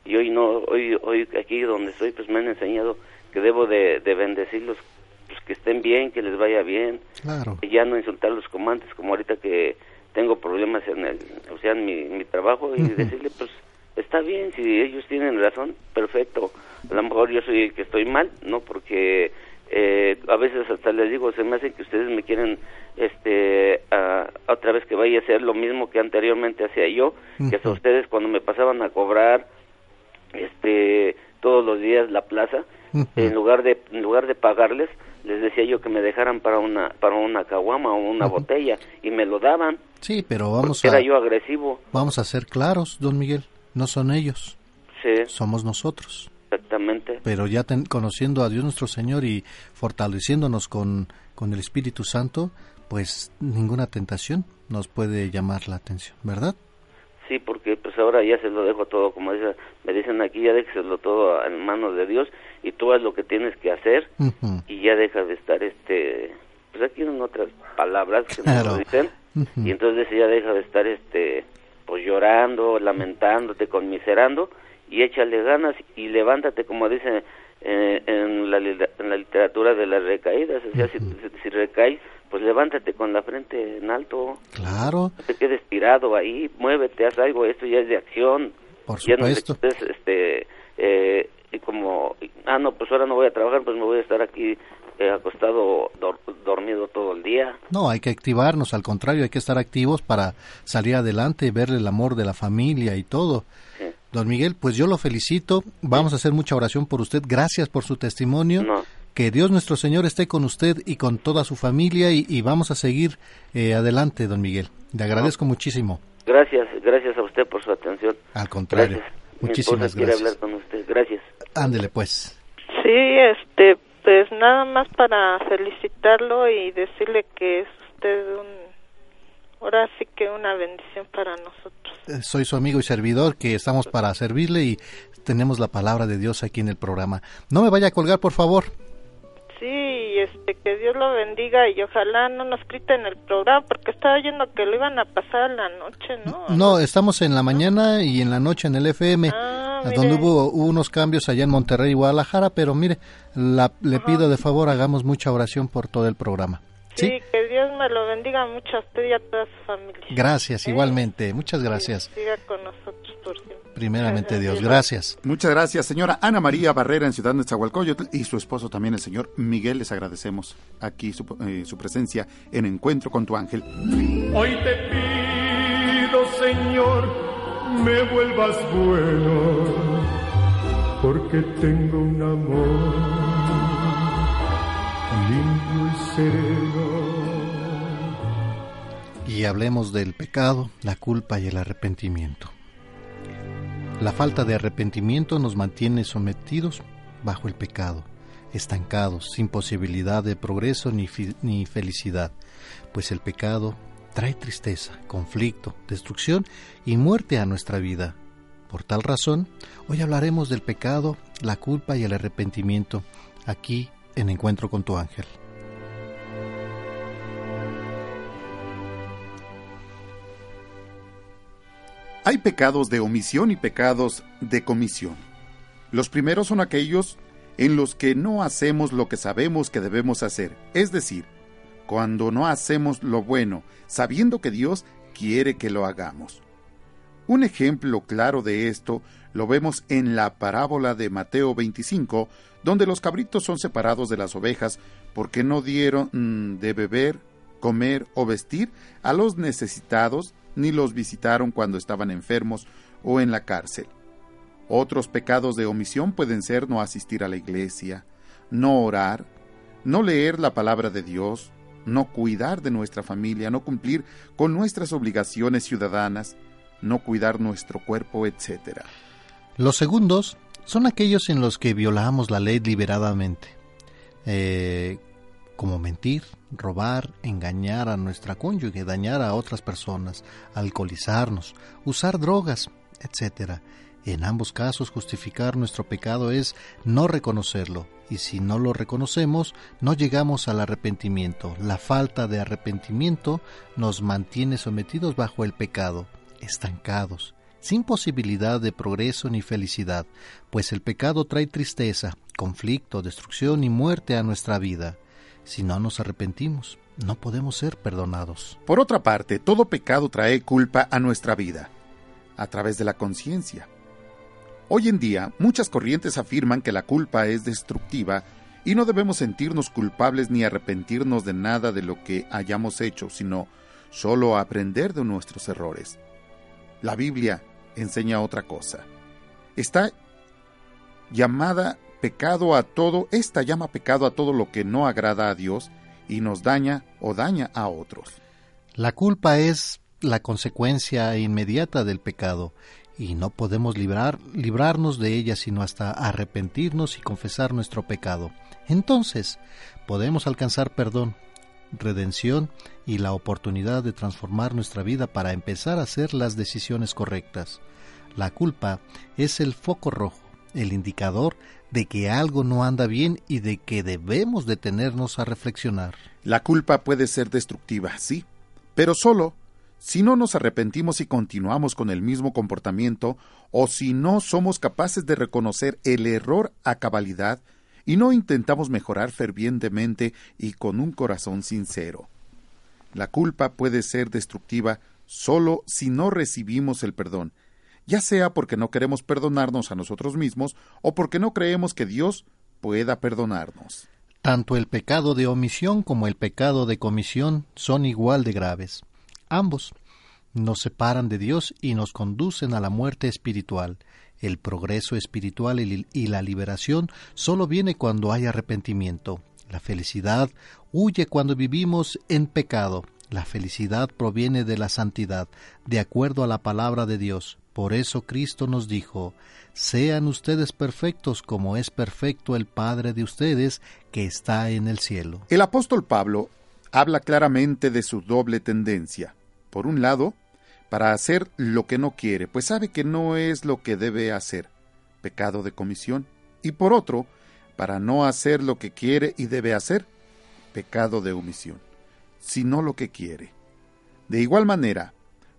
y hoy no, hoy, hoy aquí donde estoy, pues me han enseñado que debo de, de bendecirlos, pues que estén bien, que les vaya bien, Claro. y ya no insultarlos como antes, como ahorita que tengo problemas en el, o sea, en mi, mi trabajo y Ujú. decirle, pues está bien, si ellos tienen razón, perfecto, a lo mejor yo soy el que estoy mal, ¿no? Porque eh, a veces hasta les digo, se me hace que ustedes me quieren, este, a- otra vez que vaya a hacer lo mismo que anteriormente hacía yo, que hasta ustedes cuando me pasaban a cobrar, este, todos los días la plaza, en lugar de en lugar de pagarles les decía yo que me dejaran para una para una caguama o una botella y me lo daban Sí, pero vamos era a, yo agresivo vamos a ser claros, don Miguel. No son ellos, sí somos nosotros. exactamente Pero ya ten- conociendo a Dios nuestro Señor y fortaleciéndonos con, con el Espíritu Santo, pues ninguna tentación nos puede llamar la atención, ¿verdad? sí porque pues ahora ya se lo dejo todo como dice, me dicen aquí ya déjeselo todo en manos de Dios y tú haz lo que tienes que hacer y ya deja de estar este pues aquí en otras palabras que Claro. nos lo dicen. Y entonces ya deja de estar este pues llorando lamentándote conmiserando y échale ganas y levántate como dice eh, en, la, en la literatura de las recaídas o sea si, si, si recaes pues levántate con la frente en alto Claro, no te quedes tirado ahí muévete haz algo esto ya es de acción Por ya no te supuesto. este eh, y como ah no pues ahora no voy a trabajar pues me voy a estar aquí eh, acostado dor- dormido todo el día no, hay que activarnos, al contrario, hay que estar activos para salir adelante, ver el amor de la familia y todo. Sí. Don Miguel, pues yo lo felicito, vamos a hacer mucha oración por usted, gracias por su testimonio. No. Que Dios nuestro Señor esté con usted y con toda su familia y, y vamos a seguir eh, adelante, don Miguel. Le agradezco muchísimo. Gracias, gracias a usted por su atención. Al contrario, Gracias. muchísimas Mi esposa quiere gracias. hablar con usted. Gracias. Ándele pues. Sí, este, pues nada más para felicitarlo y decirle que es usted un, ahora sí que una bendición para nosotros. Eh, Soy su amigo y servidor que estamos para servirle y tenemos la palabra de Dios aquí en el programa. No me vaya a colgar, por favor. Sí, este, que Dios lo bendiga y ojalá no nos quiten el programa porque estaba oyendo que lo iban a pasar en la noche, ¿no? No, estamos en la mañana y en la noche en el FM, Ah, donde hubo, hubo unos cambios allá en Monterrey y Guadalajara, pero mire, la- le pido de favor hagamos mucha oración por todo el programa. Sí, que Dios me lo bendiga mucho a usted y a toda su familia. Gracias, igualmente. Muchas gracias. Siga con nosotros por siempre. Primeramente Dios, gracias. Muchas gracias, señora Ana María Barrera en Ciudad de Nezahualcóyotl y su esposo también, el señor Miguel. Les agradecemos aquí su, eh, su presencia en Encuentro con tu ángel. Hoy te pido, Señor, me vuelvas bueno, porque tengo un amor y. Y hablemos del pecado, la culpa y el arrepentimiento. La falta de arrepentimiento nos mantiene sometidos bajo el pecado, estancados, sin posibilidad de progreso ni, ni felicidad, pues el pecado trae tristeza, conflicto, destrucción y muerte a nuestra vida. Por tal razón, hoy hablaremos del pecado, la culpa y el arrepentimiento aquí en Encuentro con tu ángel. Hay pecados de omisión y pecados de comisión. Los primeros son aquellos en los que no hacemos lo que sabemos que debemos hacer, es decir, cuando no hacemos lo bueno, sabiendo que Dios quiere que lo hagamos. Un ejemplo claro de esto lo vemos en la parábola de Mateo 25, donde los cabritos son separados de las ovejas porque no dieron mm, de beber, comer o vestir a los necesitados ni los visitaron cuando estaban enfermos o en la cárcel. Otros pecados de omisión pueden ser no asistir a la iglesia, no orar, no leer la palabra de Dios, no cuidar de nuestra familia, no cumplir con nuestras obligaciones ciudadanas, no cuidar nuestro cuerpo, etc. Los segundos son aquellos en los que violamos la ley deliberadamente, eh, como mentir, robar, engañar a nuestra cónyuge, dañar a otras personas, alcoholizarnos, usar drogas, etc. En ambos casos justificar nuestro pecado es no reconocerlo, y si no lo reconocemos, no llegamos al arrepentimiento. La falta de arrepentimiento nos mantiene sometidos bajo el pecado, estancados, sin posibilidad de progreso ni felicidad, pues el pecado trae tristeza, conflicto, destrucción y muerte a nuestra vida. Si no nos arrepentimos, no podemos ser perdonados. Por otra parte, todo pecado trae culpa a nuestra vida, a través de la conciencia. Hoy en día, muchas corrientes afirman que la culpa es destructiva y no debemos sentirnos culpables ni arrepentirnos de nada de lo que hayamos hecho, sino solo aprender de nuestros errores. La Biblia enseña otra cosa. Está llamada pecado a todo, esta llama pecado a todo lo que no agrada a Dios y nos daña o daña a otros. La culpa es la consecuencia inmediata del pecado y no podemos librar, librarnos de ella sino hasta arrepentirnos y confesar nuestro pecado. Entonces podemos alcanzar perdón, redención y la oportunidad de transformar nuestra vida para empezar a hacer las decisiones correctas. La culpa es el foco rojo, el indicador de que algo no anda bien y de que debemos detenernos a reflexionar. La culpa puede ser destructiva, sí, pero solo si no nos arrepentimos y continuamos con el mismo comportamiento, o si no somos capaces de reconocer el error a cabalidad y no intentamos mejorar fervientemente y con un corazón sincero. La culpa puede ser destructiva solo si no recibimos el perdón, ya sea porque no queremos perdonarnos a nosotros mismos o porque no creemos que Dios pueda perdonarnos. Tanto el pecado de omisión como el pecado de comisión son igual de graves. Ambos nos separan de Dios y nos conducen a la muerte espiritual. El progreso espiritual y la liberación solo viene cuando hay arrepentimiento. La felicidad huye cuando vivimos en pecado. La felicidad proviene de la santidad, de acuerdo a la palabra de Dios. Por eso Cristo nos dijo, sean ustedes perfectos como es perfecto el Padre de ustedes que está en el cielo. El apóstol Pablo habla claramente de su doble tendencia. Por un lado, para hacer lo que no quiere, pues sabe que no es lo que debe hacer, pecado de comisión, y por otro, para no hacer lo que quiere y debe hacer, pecado de omisión, sino lo que quiere. De igual manera,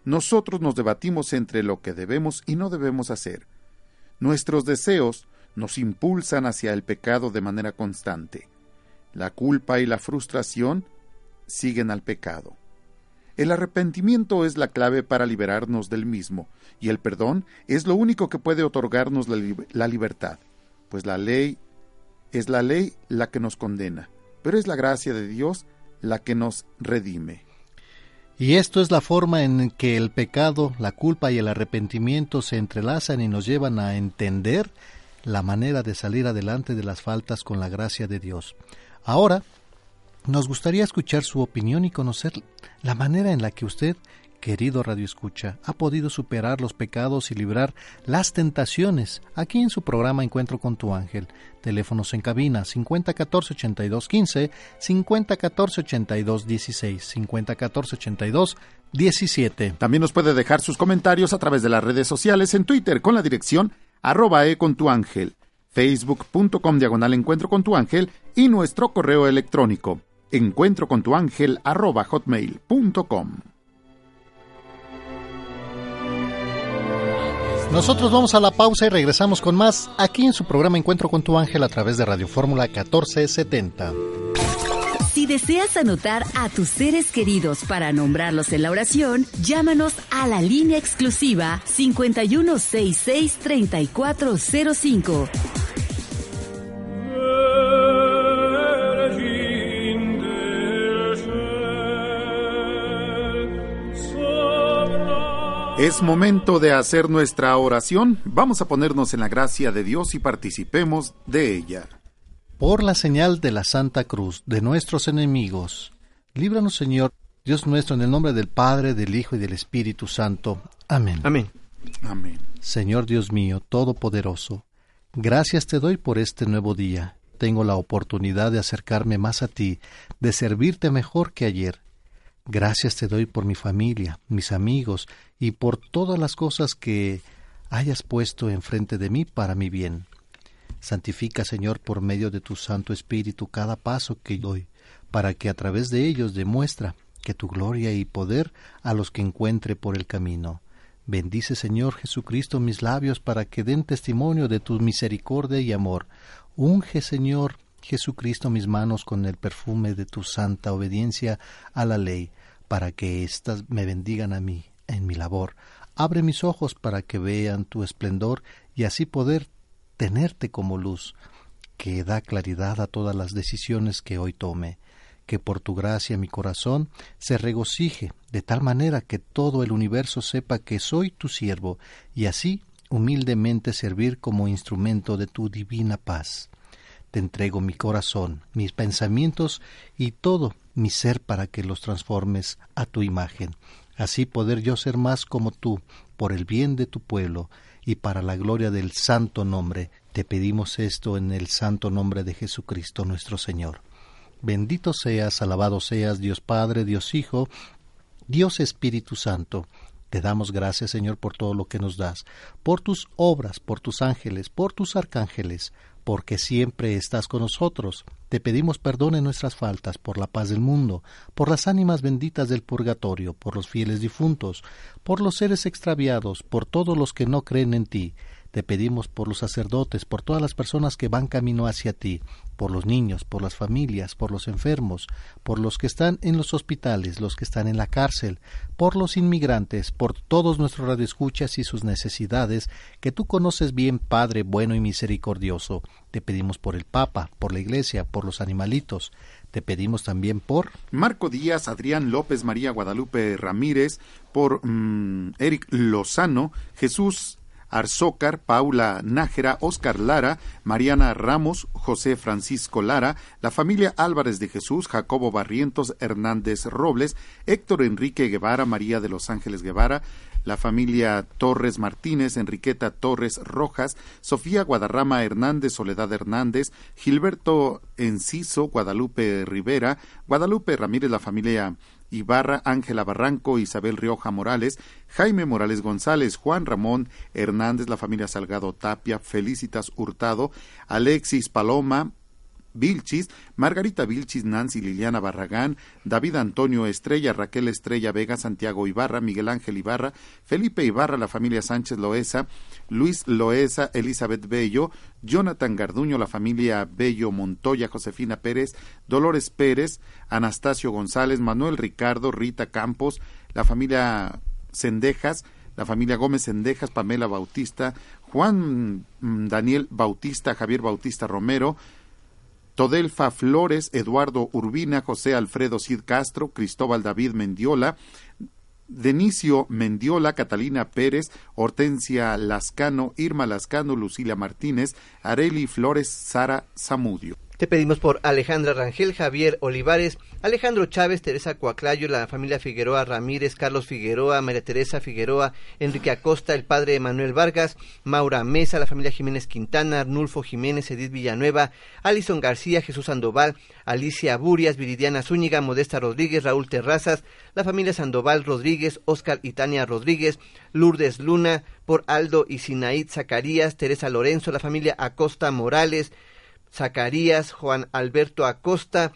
nosotros nos debatimos entre lo que debemos y no debemos hacer. Nuestros deseos nos impulsan hacia el pecado de manera constante. La culpa y la frustración siguen al pecado. El arrepentimiento es la clave para liberarnos del mismo, y el perdón es lo único que puede otorgarnos la, libertad, pues la ley es la ley la que nos condena, pero es la gracia de Dios la que nos redime. Y esto es la forma en que el pecado, la culpa y el arrepentimiento se entrelazan y nos llevan a entender la manera de salir adelante de las faltas con la gracia de Dios. Ahora, nos gustaría escuchar su opinión y conocer la manera en la que usted, querido Radio Escucha, ha podido superar los pecados y librar las tentaciones aquí en su programa Encuentro con tu ángel. Teléfonos en cabina 5014 8215, 5014 8216, 5014 8217. También nos puede dejar sus comentarios a través de las redes sociales en Twitter con la dirección arroba e con tu ángel, facebook.com diagonal encuentro con tu ángel y nuestro correo electrónico encuentro con tu ángel arroba hotmail.com. Nosotros vamos a la pausa y regresamos con más aquí en su programa Encuentro con tu ángel a través de Radio Fórmula 1470. Si deseas anotar a tus seres queridos para nombrarlos en la oración, llámanos a la línea exclusiva 5166-3405. Es momento de hacer nuestra oración. Vamos a ponernos en la gracia de Dios y participemos de ella. Por la señal de la Santa Cruz de nuestros enemigos, líbranos Señor, Dios nuestro, en el nombre del Padre, del Hijo y del Espíritu Santo. Amén. Amén. Amén. Señor Dios mío, Todopoderoso, gracias te doy por este nuevo día. Tengo la oportunidad de acercarme más a ti, de servirte mejor que ayer. Gracias te doy por mi familia, mis amigos y por todas las cosas que hayas puesto enfrente de mí para mi bien. Santifica, Señor, por medio de tu Santo Espíritu cada paso que doy, para que a través de ellos demuestra que tu gloria y poder a los que encuentre por el camino. Bendice, Señor Jesucristo, mis labios para que den testimonio de tu misericordia y amor. Unge, Señor Jesucristo, mis manos con el perfume de tu santa obediencia a la ley, para que éstas me bendigan a mí en mi labor. Abre mis ojos para que vean tu esplendor y así poder tenerte como luz, que da claridad a todas las decisiones que hoy tome que por tu gracia mi corazón se regocije de tal manera que todo el universo sepa que soy tu siervo y así humildemente servir como instrumento de tu divina paz. Te entrego mi corazón, mis pensamientos y todo mi ser para que los transformes a tu imagen. Así poder yo ser más como tú, por el bien de tu pueblo y para la gloria del santo nombre. Te pedimos esto en el santo nombre de Jesucristo nuestro Señor. Bendito seas, alabado seas, Dios Padre, Dios Hijo, Dios Espíritu Santo. Te damos gracias, Señor, por todo lo que nos das, por tus obras, por tus ángeles, por tus arcángeles, porque siempre estás con nosotros. Te pedimos perdón en nuestras faltas, por la paz del mundo, por las ánimas benditas del purgatorio, por los fieles difuntos, por los seres extraviados, por todos los que no creen en ti. Te pedimos por los sacerdotes, por todas las personas que van camino hacia ti, por los niños, por las familias, por los enfermos, por los que están en los hospitales, los que están en la cárcel, por los inmigrantes, por todos nuestros radioescuchas y sus necesidades, que tú conoces bien, Padre bueno y misericordioso. Te pedimos por el Papa, por la Iglesia, por los animalitos. Te pedimos también por Marco Díaz, Adrián López, María Guadalupe Ramírez, por mm, Eric Lozano, Jesús Arzócar, Paula Nájera, Oscar Lara, Mariana Ramos, José Francisco Lara, la familia Álvarez de Jesús, Jacobo Barrientos, Hernández Robles, Héctor Enrique Guevara, María de los Ángeles Guevara, la familia Torres Martínez, Enriqueta Torres Rojas, Sofía Guadarrama Hernández, Soledad Hernández, Gilberto Enciso, Guadalupe Rivera, Guadalupe Ramírez, la familia Ibarra, Ángela Barranco, Isabel Rioja Morales, Jaime Morales González, Juan Ramón Hernández, la familia Salgado Tapia, Felicitas Hurtado, Alexis Paloma, Vilchis, Margarita Vilchis, Nancy Liliana Barragán, David Antonio Estrella, Raquel Estrella Vega, Santiago Ibarra, Miguel Ángel Ibarra, Felipe Ibarra, la familia Sánchez Loesa, Luis Loesa, Elizabeth Bello, Jonathan Garduño, la familia Bello Montoya, Josefina Pérez, Dolores Pérez, Anastasio González, Manuel Ricardo, Rita Campos, la familia Cendejas, la familia Gómez Cendejas, Pamela Bautista, Juan mm, Daniel Bautista, Javier Bautista Romero, Todelfa Flores, Eduardo Urbina, José Alfredo Cid Castro, Cristóbal David Mendiola, Denicio Mendiola, Catalina Pérez, Hortensia Lascano, Irma Lascano, Lucila Martínez, Areli Flores, Sara Zamudio. Te pedimos por Alejandra Rangel, Javier Olivares, Alejandro Chávez, Teresa Coaclayo, la familia Figueroa Ramírez, Carlos Figueroa, María Teresa Figueroa, Enrique Acosta, el padre Manuel Vargas, Maura Mesa, la familia Jiménez Quintana, Arnulfo Jiménez, Edith Villanueva, Alison García, Jesús Sandoval, Alicia Burias, Viridiana Zúñiga, Modesta Rodríguez, Raúl Terrazas, la familia Sandoval Rodríguez, Oscar y Tania Rodríguez, Lourdes Luna, por Aldo y Sinaid Zacarías, Teresa Lorenzo, la familia Acosta Morales, Zacarías, Juan Alberto Acosta.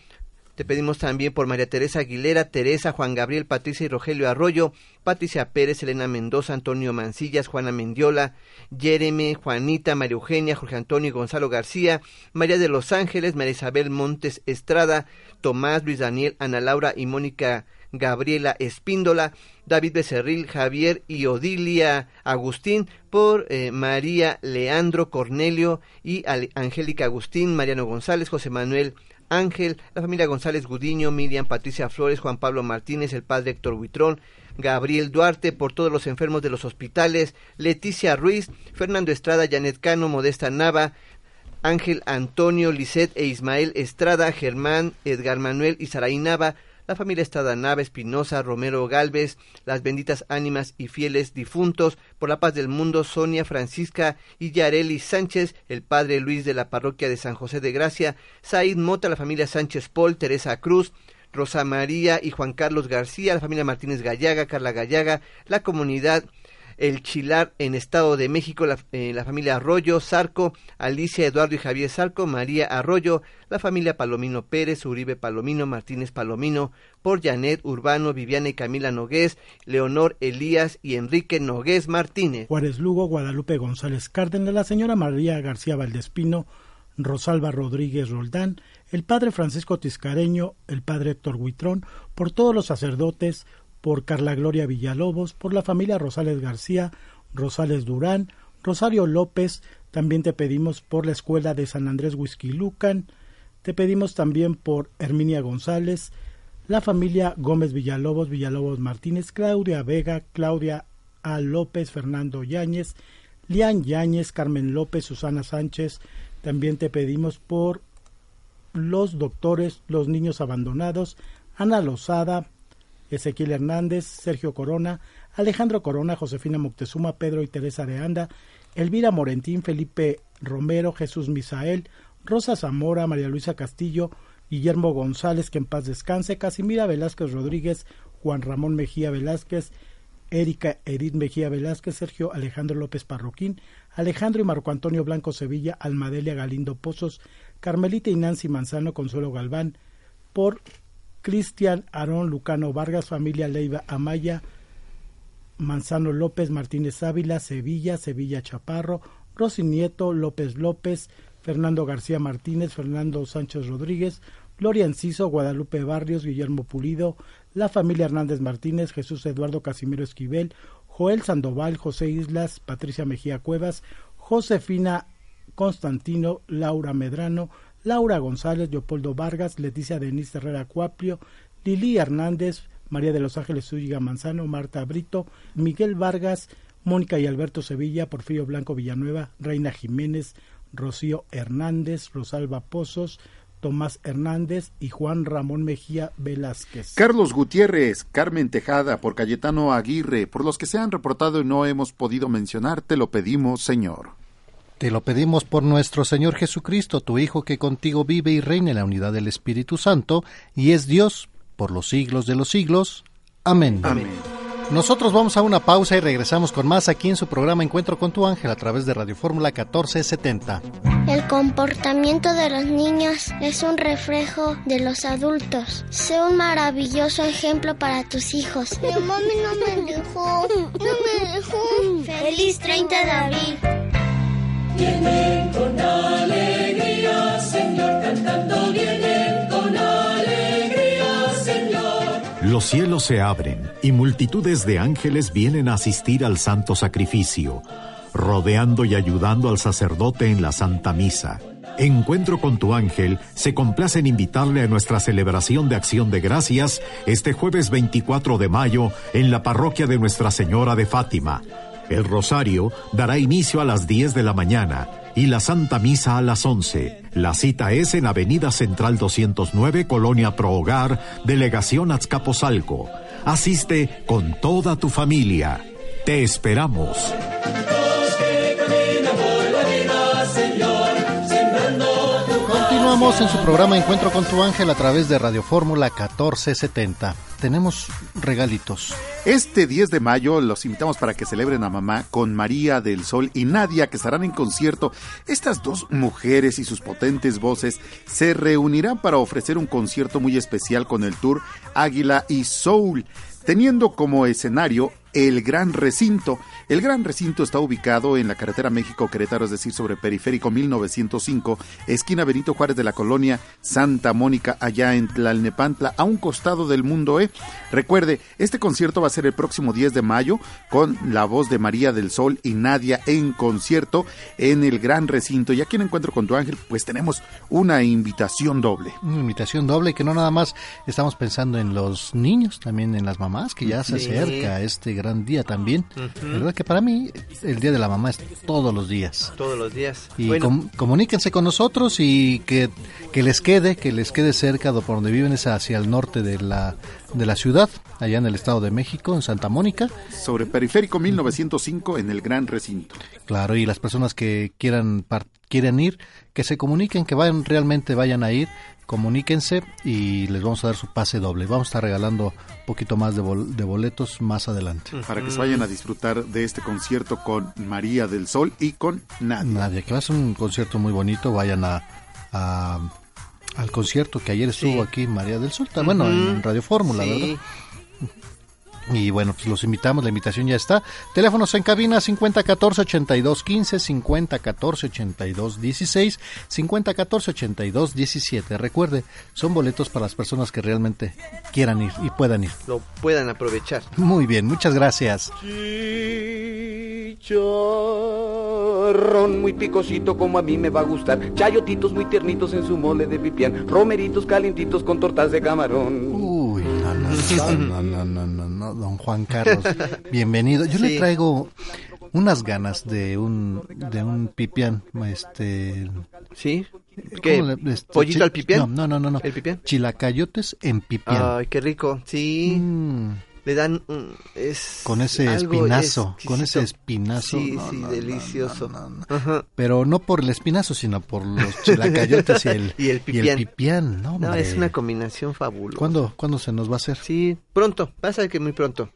Te pedimos también por María Teresa Aguilera, Teresa, Juan Gabriel, Patricia y Rogelio Arroyo, Patricia Pérez, Elena Mendoza, Antonio Mancillas, Juana Mendiola, Jeremy, Juanita, María Eugenia, Jorge Antonio y Gonzalo García, María de los Ángeles, María Isabel Montes Estrada, Tomás, Luis Daniel, Ana Laura y Mónica Gabriela Espíndola, David Becerril, Javier y Odilia Agustín, por eh, María Leandro Cornelio y Angélica Agustín, Mariano González, José Manuel Ángel, la familia González Gudiño, Miriam Patricia Flores, Juan Pablo Martínez, el padre Héctor Huitrón, Gabriel Duarte, por todos los enfermos de los hospitales, Leticia Ruiz, Fernando Estrada, Janet Cano, Modesta Nava, Ángel Antonio, Lisset e Ismael Estrada, Germán, Edgar Manuel y Saraí Nava, la familia Estrada Nava, Espinosa, Romero Galvez, las benditas ánimas y fieles difuntos, por la paz del mundo, Sonia Francisca y Yareli Sánchez, el padre Luis de la parroquia de San José de Gracia, Said Mota, la familia Sánchez Paul, Teresa Cruz, Rosa María y Juan Carlos García, la familia Martínez Gallaga, Carla Gallaga, la comunidad El Chilar en Estado de México, la, eh, familia Arroyo, Zarco, Alicia, Eduardo y Javier Zarco, María Arroyo, la familia Palomino Pérez, Uribe Palomino, Martínez Palomino, por Janet Urbano, Viviana y Camila Nogués, Leonor Elías y Enrique Nogués Martínez. Juárez Lugo, Guadalupe González Cárdenas, la señora María García Valdespino, Rosalba Rodríguez Roldán, el padre Francisco Tiscareño, el padre Héctor Huitrón, por todos los sacerdotes, por Carla Gloria Villalobos, por la familia Rosales García, Rosales Durán, Rosario López, también te pedimos por la escuela de San Andrés Lucan, te pedimos también por Herminia González, la familia Gómez Villalobos, Villalobos Martínez, Claudia Vega, Claudia A. López, Fernando Yáñez, Lian Yáñez, Carmen López, Susana Sánchez, también te pedimos por los doctores, los niños abandonados, Ana Lozada, Ezequiel Hernández, Sergio Corona, Alejandro Corona, Josefina Moctezuma, Pedro y Teresa de Anda, Elvira Morentín, Felipe Romero, Jesús Misael, Rosa Zamora, María Luisa Castillo, Guillermo González, que en paz descanse, Casimira Velázquez Rodríguez, Juan Ramón Mejía Velázquez, Erika Edith Mejía Velázquez, Sergio Alejandro López Parroquín, Alejandro y Marco Antonio Blanco Sevilla, Almadelia Galindo Pozos, Carmelita y Nancy Manzano, Consuelo Galván, por Cristian Aarón Lucano Vargas, familia Leiva Amaya, Manzano López, Martínez Ávila, Sevilla, Sevilla Chaparro, Rosy Nieto, López López, Fernando García Martínez, Fernando Sánchez Rodríguez, Gloria Enciso, Guadalupe Barrios, Guillermo Pulido, la familia Hernández Martínez, Jesús Eduardo Casimiro Esquivel, Joel Sandoval, José Islas, Patricia Mejía Cuevas, Josefina Constantino, Laura Medrano, Laura González, Leopoldo Vargas, Leticia Denise Herrera Cuaprio, Lili Hernández, María de los Ángeles Zúñiga Manzano, Marta Brito, Miguel Vargas, Mónica y Alberto Sevilla, Porfirio Blanco Villanueva, Reina Jiménez, Rocío Hernández, Rosalba Pozos, Tomás Hernández y Juan Ramón Mejía Velázquez. Carlos Gutiérrez, Carmen Tejada, por Cayetano Aguirre, por los que se han reportado y no hemos podido mencionar, te lo pedimos, Señor. Te lo pedimos por nuestro Señor Jesucristo, tu Hijo, que contigo vive y reina en la unidad del Espíritu Santo, y es Dios por los siglos de los siglos. Amén. Amén. Nosotros vamos a una pausa y regresamos con más aquí en su programa Encuentro con tu ángel a través de Radio Fórmula 1470. El comportamiento de los niños es un reflejo de los adultos. Sé un maravilloso ejemplo para tus hijos. Mi mami no me dejó. No me dejó. Feliz 30 de abril. Vienen con alegría, Señor, cantando vienen con alegría, Señor. Los cielos se abren y multitudes de ángeles vienen a asistir al santo sacrificio, rodeando y ayudando al sacerdote en la Santa Misa. Encuentro con tu ángel se complace en invitarle a nuestra celebración de acción de gracias este jueves 24 de mayo en la parroquia de Nuestra Señora de Fátima. El rosario dará inicio a las 10 de la mañana y la Santa Misa a las 11. La cita es en Avenida Central 209, Colonia Pro Hogar, Delegación Azcapotzalco. Asiste con toda tu familia. Te esperamos. En su programa Encuentro con tu ángel a través de Radio Fórmula 1470. Tenemos regalitos. Este 10 de mayo los invitamos para que celebren a mamá con María del Sol y Nadia que estarán en concierto. Estas dos mujeres y sus potentes voces se reunirán para ofrecer un concierto muy especial con el tour Águila y Soul, teniendo como escenario el Gran Recinto. El Gran Recinto está ubicado en la carretera México-Querétaro, es decir, sobre Periférico 1905, esquina Benito Juárez de la colonia Santa Mónica, allá en Tlalnepantla, a un costado del Mundo E. Recuerde, este concierto va a ser el próximo 10 de mayo con la voz de María del Sol y Nadia en concierto en el Gran Recinto. Y aquí en Encuentro con tu Ángel, pues tenemos una invitación doble. Una invitación doble que no nada más estamos pensando en los niños, también en las mamás, que ya se Sí. acerca este gran día también. ¿Verdad que para mí el Día de la Mamá es todos los días? Todos los días. Y Bueno, com- comuníquense con nosotros y que, que les quede, que les quede cerca de por donde viven, es hacia el norte de la, de la ciudad, allá en el Estado de México, en Santa Mónica. Sobre Periférico 1905 en el Gran Recinto. Claro, y las personas que quieran quieren ir, que se comuniquen, que vayan, realmente vayan a ir, comuníquense y les vamos a dar su pase doble. Vamos a estar regalando un poquito más de, bol- de boletos más adelante. Para que se vayan a disfrutar de este concierto con María del Sol y con Nadia. Nadia, que va a ser un concierto muy bonito, vayan a, a- al concierto que ayer estuvo aquí María del Sol, bueno, en. Radio Fórmula, Sí. ¿verdad? Y bueno, pues los invitamos, la invitación ya está. Teléfonos en cabina 5014 8215, 5014 8216, 5014 8217. Recuerde, son boletos para las personas que realmente quieran ir y puedan ir. Lo puedan aprovechar. Muy bien, muchas gracias. Chicharrón muy picosito como a mí me va a gustar. Chayotitos muy tiernitos en su mole de pipián. Romeritos calientitos con tortas de camarón. Uy, no, no, no, no, no, no, don Juan Carlos, bienvenido. Yo le Sí. traigo unas ganas de un de un pipián, este, ¿Sí? ¿Qué? ¿cómo le- este, ¿Pollito al pipián? No, no, no, no, no. ¿El pipián? Chilacayotes en pipián. Ay, qué rico. Sí. Mm, Le dan un... Es con ese algo espinazo, con ese exquisito. espinazo. Sí, no, sí, no, no, delicioso. no, no, no. Pero no por el espinazo, sino por los chilacayotes y el, Y el pipián. pipián, ¿no? No, hombre. es una combinación fabulosa. ¿Cuándo, ¿Cuándo se nos va a hacer? Sí, pronto. Vas a ver que muy pronto.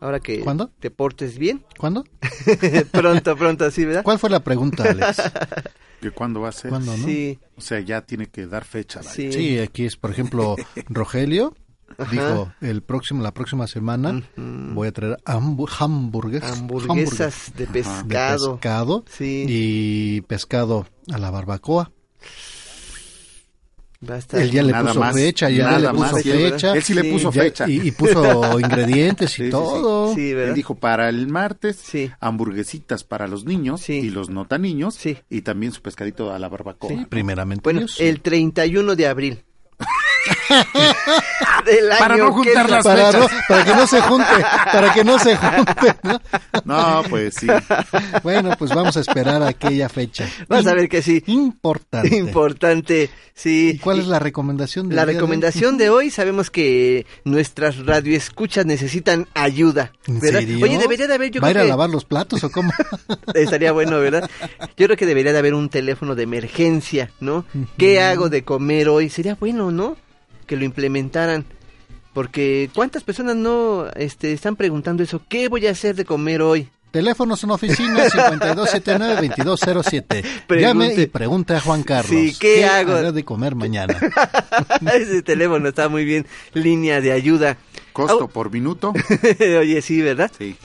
Ahora que ¿Cuándo? te portes bien. ¿Cuándo? pronto, pronto, sí, ¿verdad? ¿Cuál fue la pregunta, Alex? ¿Que cuándo va a ser? ¿Cuándo, no? Sí. O sea, ya tiene que dar fecha. Sí. Sí, aquí es, por ejemplo, Rogelio Ajá. dijo el próximo, la próxima semana voy a traer hambu- hamburguesas, Hamburguesas de pescado. de pescado Sí. y pescado a la barbacoa. Va a estar... Él ya le Nada puso más, fecha, ya nada le puso más, fecha. Él sí le puso ya- fecha. Y, y puso ingredientes y Sí, sí, sí. todo. Él dijo para el martes Sí. hamburguesitas para los niños Sí. y los nota niños Sí. y también su pescadito a la barbacoa. Sí, primeramente Bueno, Dios. el 31 de abril. Del Para no juntar las para, no- para que no se junte, para que no se junte. ¿no? No, pues sí. Bueno, pues vamos a esperar a aquella fecha. Vas a ver que sí. Importante. Importante, sí. ¿Y cuál es la recomendación? La de hoy? recomendación de hoy, sabemos que nuestras radioescuchas necesitan ayuda. ¿En ¿verdad? serio? Oye, debería de haber, yo ¿Va a ir creo a que lavar los platos o cómo? estaría bueno, ¿verdad? Yo creo que debería de haber un teléfono de emergencia, ¿no? ¿Qué hago de comer hoy? Sería bueno, ¿no? Que lo implementaran. Porque ¿cuántas personas no este, están preguntando eso? ¿Qué voy a hacer de comer hoy? Teléfonos en oficina 5279-2207. Llame y pregunte a Juan Carlos. Sí, ¿qué hago? hará de comer mañana? Ese teléfono está muy bien. Línea de ayuda. Costo por minuto. Oye, sí, ¿verdad? Sí.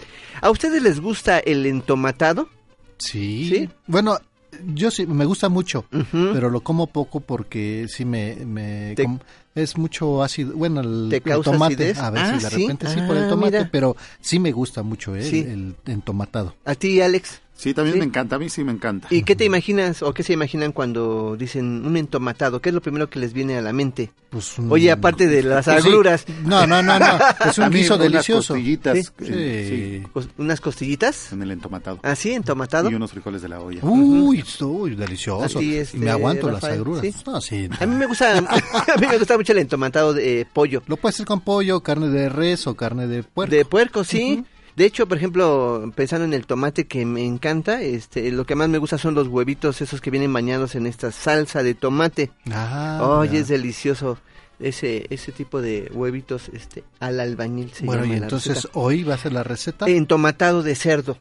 ¿A ustedes les gusta el entomatado? Sí. ¿Sí? Bueno, yo sí, me gusta mucho, pero lo como poco porque sí me... me Te- es mucho ácido, bueno, el, ¿Te el causa tomate, acidez? a ver Ah, si de ¿sí? repente sí por Ah, el tomate, mira. pero sí me gusta mucho eh, Sí. el, el entomatado. ¿A ti, Alex? Sí, también Sí. me encanta. A mí sí me encanta. ¿Y qué te imaginas o qué se imaginan cuando dicen un entomatado? ¿Qué es lo primero que les viene a la mente? Pues un- Oye, aparte de las Pues sí. agruras. No, no, no, no. Es un guiso unas delicioso. costillitas, Sí. ¿Unas costillitas? en el entomatado. ¿Ah, sí? ¿Entomatado? Y unos frijoles de la olla. Uy, uy, delicioso. Así, este, me aguanto las Rafael, agruras. ¿sí? No, sí. A mí me gusta, a mí me gusta mucho el entomatado de eh, pollo. Lo puedes hacer con pollo, carne de res o carne de puerco. De puerco, sí. De hecho, por ejemplo, pensando en el tomate que me encanta, este, lo que más me gusta son los huevitos esos que vienen bañados en esta salsa de tomate. Ah, Oye, ya. es delicioso ese ese tipo de huevitos este al albañil se Bueno, y llama la entonces hoy va a ser la receta. entomatado de cerdo.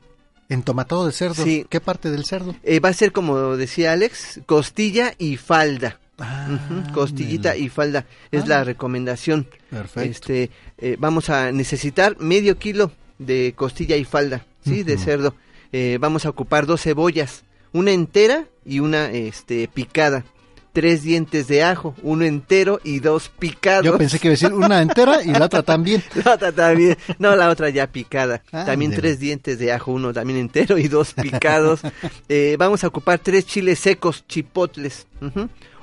Entomatado de cerdo. Sí. ¿Qué parte del cerdo? Eh, va a ser como decía Alex, costilla y falda. Ah, costillita y falda es Ah. la recomendación. Perfecto. Este, eh, vamos a necesitar medio kilo de costilla y falda, sí, de cerdo. Eh, vamos a ocupar dos cebollas, una entera y una, este, picada. Tres dientes de ajo, uno entero y dos picados. Yo pensé que iba a decir una entera y la otra también. La otra también. No, la otra ya picada. Ah, también tres dientes de ajo, uno también entero y dos picados. Eh, vamos a ocupar tres chiles secos, chipotles.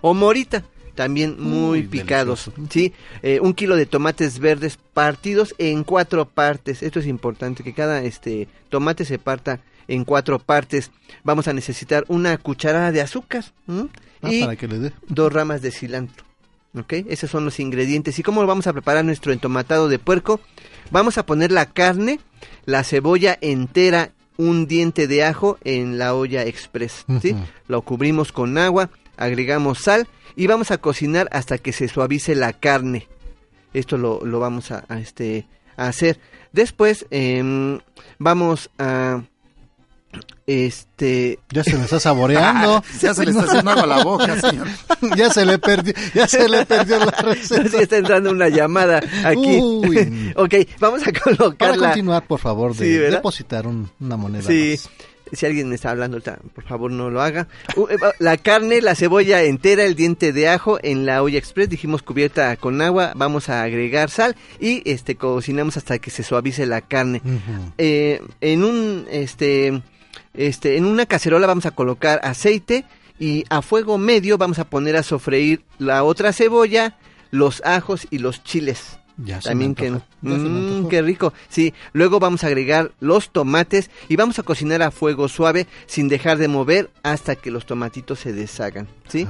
O morita, también muy Uy, picados. delicioso. Sí, Eh, un kilo de tomates verdes partidos en cuatro partes. Esto es importante, que cada este tomate se parta en cuatro partes. Vamos a necesitar una cucharada de azúcar. Ah, y para que le dé. dos ramas de cilantro. ¿Ok? Esos son los ingredientes. ¿Y cómo vamos a preparar nuestro entomatado de puerco? Vamos a poner la carne, la cebolla entera un diente de ajo en la olla express, ¿sí? Lo cubrimos con agua, agregamos sal y vamos a cocinar hasta que se suavice la carne. Esto lo, lo vamos a, a, este, a hacer. Después em, vamos a... Este... Ya se le está saboreando. Ya se le está haciendo agua la boca, señor. ya se le perdió, ya se le perdió la receta. Sí, está entrando una llamada aquí. Uy. ok, vamos a Para colocarla. continuar, por favor, de depositar un- una moneda Sí. más. Si alguien me está hablando, ahorita, por favor no lo haga. Eh, La carne, la cebolla entera, el diente de ajo en la olla express, dijimos cubierta con agua, vamos a agregar sal y este cocinamos hasta que se suavice la carne. Eh, en un este este en una cacerola vamos a colocar aceite y a fuego medio vamos a poner a sofreír la otra cebolla, los ajos y los chiles. Ya También que Mm, antojó. qué rico. Sí, luego vamos a agregar los tomates y vamos a cocinar a fuego suave sin dejar de mover hasta que los tomatitos se deshagan, ¿sí?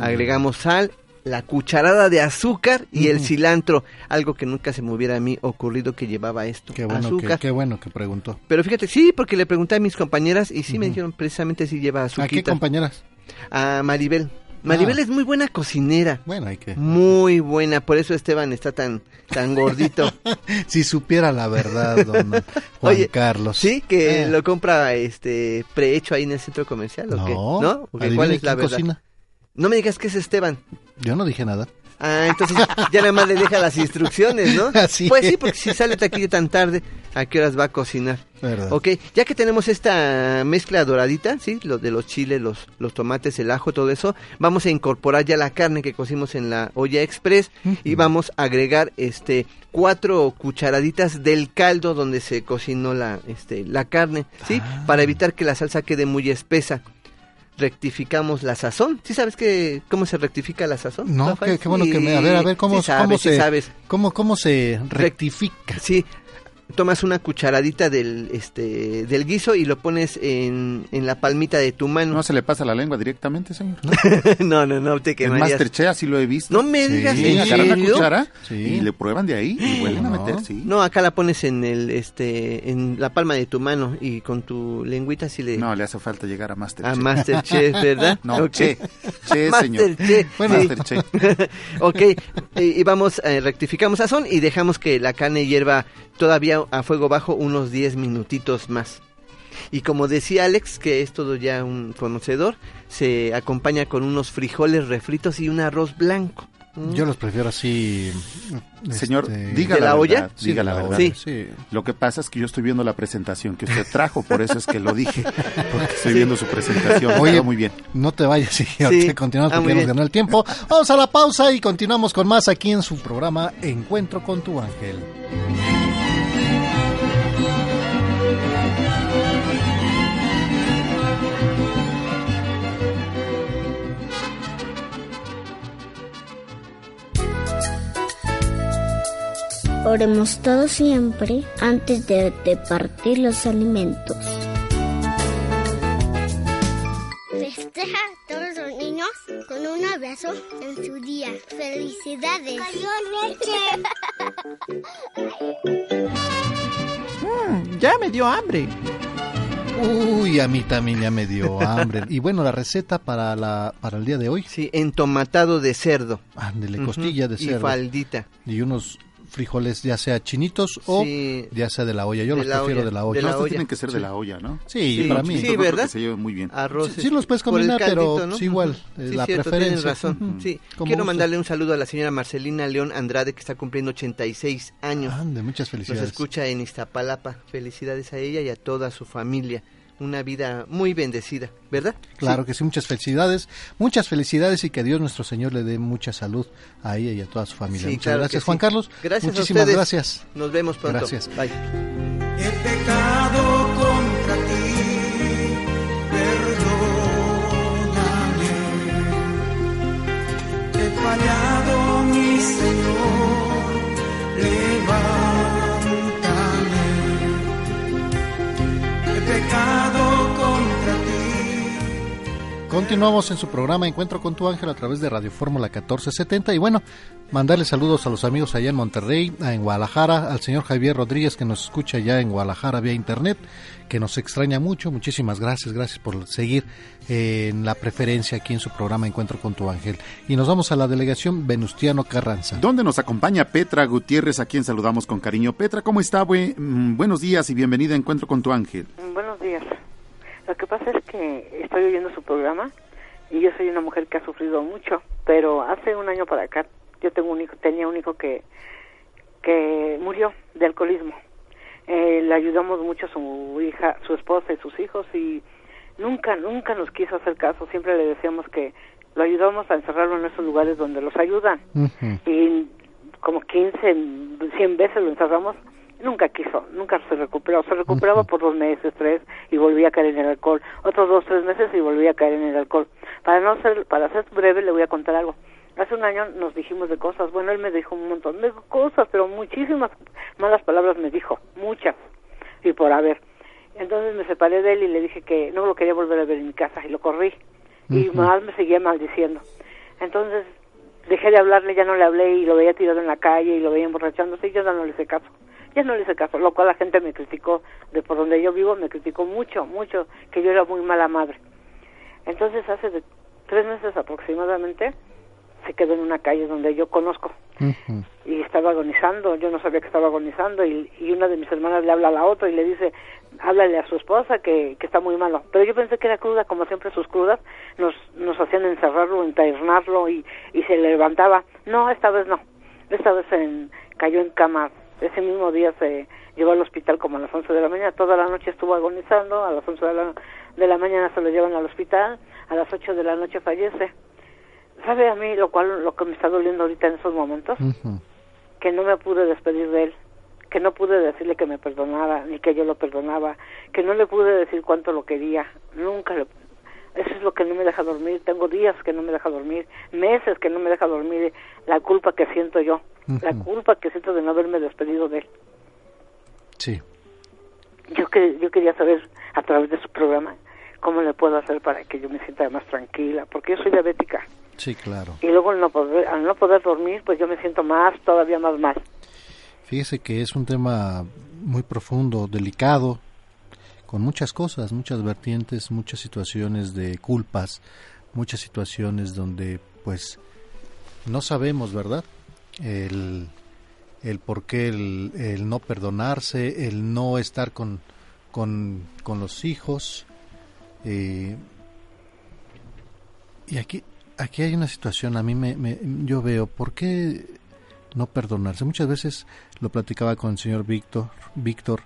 Agregamos sal, la cucharada de azúcar y el cilantro, algo que nunca se me hubiera a mí ocurrido que llevaba esto. Qué bueno, que, qué bueno que preguntó. Pero fíjate, sí, porque le pregunté a mis compañeras y sí me dijeron precisamente si lleva azúcar. ¿A qué compañeras? A Maribel. Maribel Ah. es muy buena cocinera. Bueno, hay que... Muy buena, por eso Esteban está tan tan gordito. Si supiera la verdad, don Juan Oye, Carlos. Sí, que Eh. lo compra este prehecho ahí en el centro comercial o No, qué? ¿No? ¿Cuál es la verdad? cocina. No me digas que es Esteban. Yo no dije nada. Ah, entonces ya nada más le deja las instrucciones, ¿no? Así Pues sí, porque si sale de aquí tan tarde, ¿a qué horas va a cocinar? Verdad. Ok, ya que tenemos esta mezcla doradita, ¿sí? Lo de los chiles, los, los tomates, el ajo, todo eso, vamos a incorporar ya la carne que cocimos en la olla express y vamos a agregar este cuatro cucharaditas del caldo donde se cocinó la, este, la carne, ¿sí? Ah. Para evitar que la salsa quede muy espesa. Rectificamos la sazón. ¿Sí sabes que, cómo se rectifica la sazón? No, qué, qué bueno que me... A ver, a ver, ¿cómo, Sí sabes, cómo sí se... sabes. Cómo, ¿Cómo se rectifica? Sí, tomas una cucharadita del este del guiso y lo pones en, en la palmita de tu mano. ¿No se le pasa la lengua directamente, señor? no, no, no, te En quemarías. Masterchef así lo he visto. No me digas, Sí, ¿en agarran una serio? cuchara Sí. y le prueban de ahí y vuelven a meter, sí. No, acá la pones en el este en la palma de tu mano y con tu lengüita así le No, le hace falta llegar a Masterchef. a Masterchef, ¿verdad? No, Ok. che, che, señor. Masterchef. Bueno, sí. Masterchef. ok, y, y vamos, eh, rectificamos sazón y dejamos que la carne hierva todavía a fuego bajo unos 10 minutitos más. Y como decía Alex, que es todo ya un conocedor, se acompaña con unos frijoles refritos y un arroz blanco. Mm. Yo los prefiero así... Señor, este, diga ¿De la, la olla? verdad. Sí, diga la la verdad. sí. Lo que pasa es que yo estoy viendo la presentación que usted trajo, por eso es que lo dije. Porque estoy Sí. viendo su presentación. Oye, muy bien. No te vayas, sí, ahorita continuamos Ah, porque nos ganó el tiempo. Vamos a la pausa y continuamos con más aquí en su programa Encuentro con tu ángel. Oremos todos siempre antes de, de partir los alimentos. Festeja a todos los niños con un abrazo en su día. Felicidades. Mm, ya me dio hambre. Uy, a mí también ya me dio hambre. Y bueno, la receta para la para el día de hoy. Sí, entomatado de cerdo. Ándele, costilla de y cerdo. faldita. Y unos frijoles ya sea chinitos o Sí. ya sea de la olla. Yo De los la prefiero olla, de la de olla. la Estos olla. tienen que ser de Sí. la olla, ¿no? Sí, Sí, para sí, mí. Creo ¿verdad? se lleven muy bien. Arroz. Sí, los puedes combinar, pero ¿no? sí, igual, eh, Sí, la cierto, preferencia. Tienes razón. Sí. Quiero mandarle un saludo a la señora Marcelina León Andrade que está cumpliendo 86 años. Ande, muchas Nos felicidades. escucha en Iztapalapa. Felicidades a ella y a toda su familia. Una vida muy bendecida, ¿verdad? Claro que sí, muchas felicidades, muchas felicidades y que Dios nuestro Señor le dé mucha salud a ella y a toda su familia. Sí, muchas claro gracias, Juan sí. Carlos. Gracias a Muchísimas ustedes. gracias. Nos vemos pronto. Gracias. Bye. He pecado contra ti, perdóname. He fallado, mi Señor. Pecado Continuamos en su programa Encuentro con tu ángel a través de Radio Fórmula 1470 y bueno, mandarle saludos a los amigos allá en Monterrey, en Guadalajara, al señor Javier Rodríguez que nos escucha ya en Guadalajara vía internet, que nos extraña mucho. Muchísimas gracias, gracias por seguir eh, en la preferencia aquí en su programa Encuentro con tu ángel. Y nos vamos a la delegación Venustiano Carranza. Donde nos acompaña Petra Gutiérrez, a quien saludamos con cariño. Petra, ¿cómo está? Mm, buenos días y bienvenida a Encuentro con tu ángel. Buenos días. Lo que pasa es que estoy oyendo su programa y yo soy una mujer que ha sufrido mucho, pero hace un año para acá yo tengo un hijo, tenía un hijo que que murió de alcoholismo. Eh, le ayudamos mucho a su hija, su esposa y sus hijos y nunca, nunca nos quiso hacer caso. Siempre le decíamos que lo ayudamos a encerrarlo en esos lugares donde los ayudan. Y como 15, 100 veces lo encerramos nunca quiso, nunca se recuperó, se recuperaba por dos meses, tres y volvía a caer en el alcohol, otros dos, tres meses y volvía a caer en el alcohol. Para no ser, para ser breve le voy a contar algo. Hace un año nos dijimos de cosas, bueno, él me dijo un montón de cosas, pero muchísimas malas palabras me dijo, muchas, y por haber. Entonces me separé de él y le dije que no lo quería volver a ver en mi casa y lo corrí. Y más me seguía maldiciendo. Entonces dejé de hablarle, ya no le hablé y lo veía tirado en la calle y lo veía emborrachándose y yo no le hice caso ya no le hice caso, lo cual la gente me criticó, de por donde yo vivo me criticó mucho, mucho, que yo era muy mala madre. Entonces hace de tres meses aproximadamente se quedó en una calle donde yo conozco y estaba agonizando, yo no sabía que estaba agonizando y, y, una de mis hermanas le habla a la otra y le dice, háblale a su esposa que, que está muy malo. Pero yo pensé que era cruda, como siempre sus crudas nos, nos hacían encerrarlo, internarlo y, y se levantaba. No, esta vez no, esta vez en, cayó en cama ese mismo día se llevó al hospital como a las 11 de la mañana, toda la noche estuvo agonizando, a las 11 de la, de la mañana se lo llevan al hospital, a las 8 de la noche fallece. ¿Sabe a mí lo cual lo que me está doliendo ahorita en esos momentos? Que no me pude despedir de él, que no pude decirle que me perdonara, ni que yo lo perdonaba, que no le pude decir cuánto lo quería, nunca le, eso es lo que no me deja dormir. Tengo días que no me deja dormir, meses que no me deja dormir. La culpa que siento yo, la culpa que siento de no haberme despedido de él. Sí. Yo, que, yo quería saber a través de su programa cómo le puedo hacer para que yo me sienta más tranquila, porque yo soy diabética. Sí, claro. Y luego al no poder, al no poder dormir, pues yo me siento más, todavía más mal. Fíjese que es un tema muy profundo, delicado, con muchas cosas, muchas vertientes, muchas situaciones de culpas, muchas situaciones donde pues no sabemos, ¿verdad? El, el por qué, el, no perdonarse, el no estar con, con, con los hijos. Eh, y aquí, aquí hay una situación, a mí me, me, yo veo, ¿por qué no perdonarse? Muchas veces lo platicaba con el señor Víctor, Víctor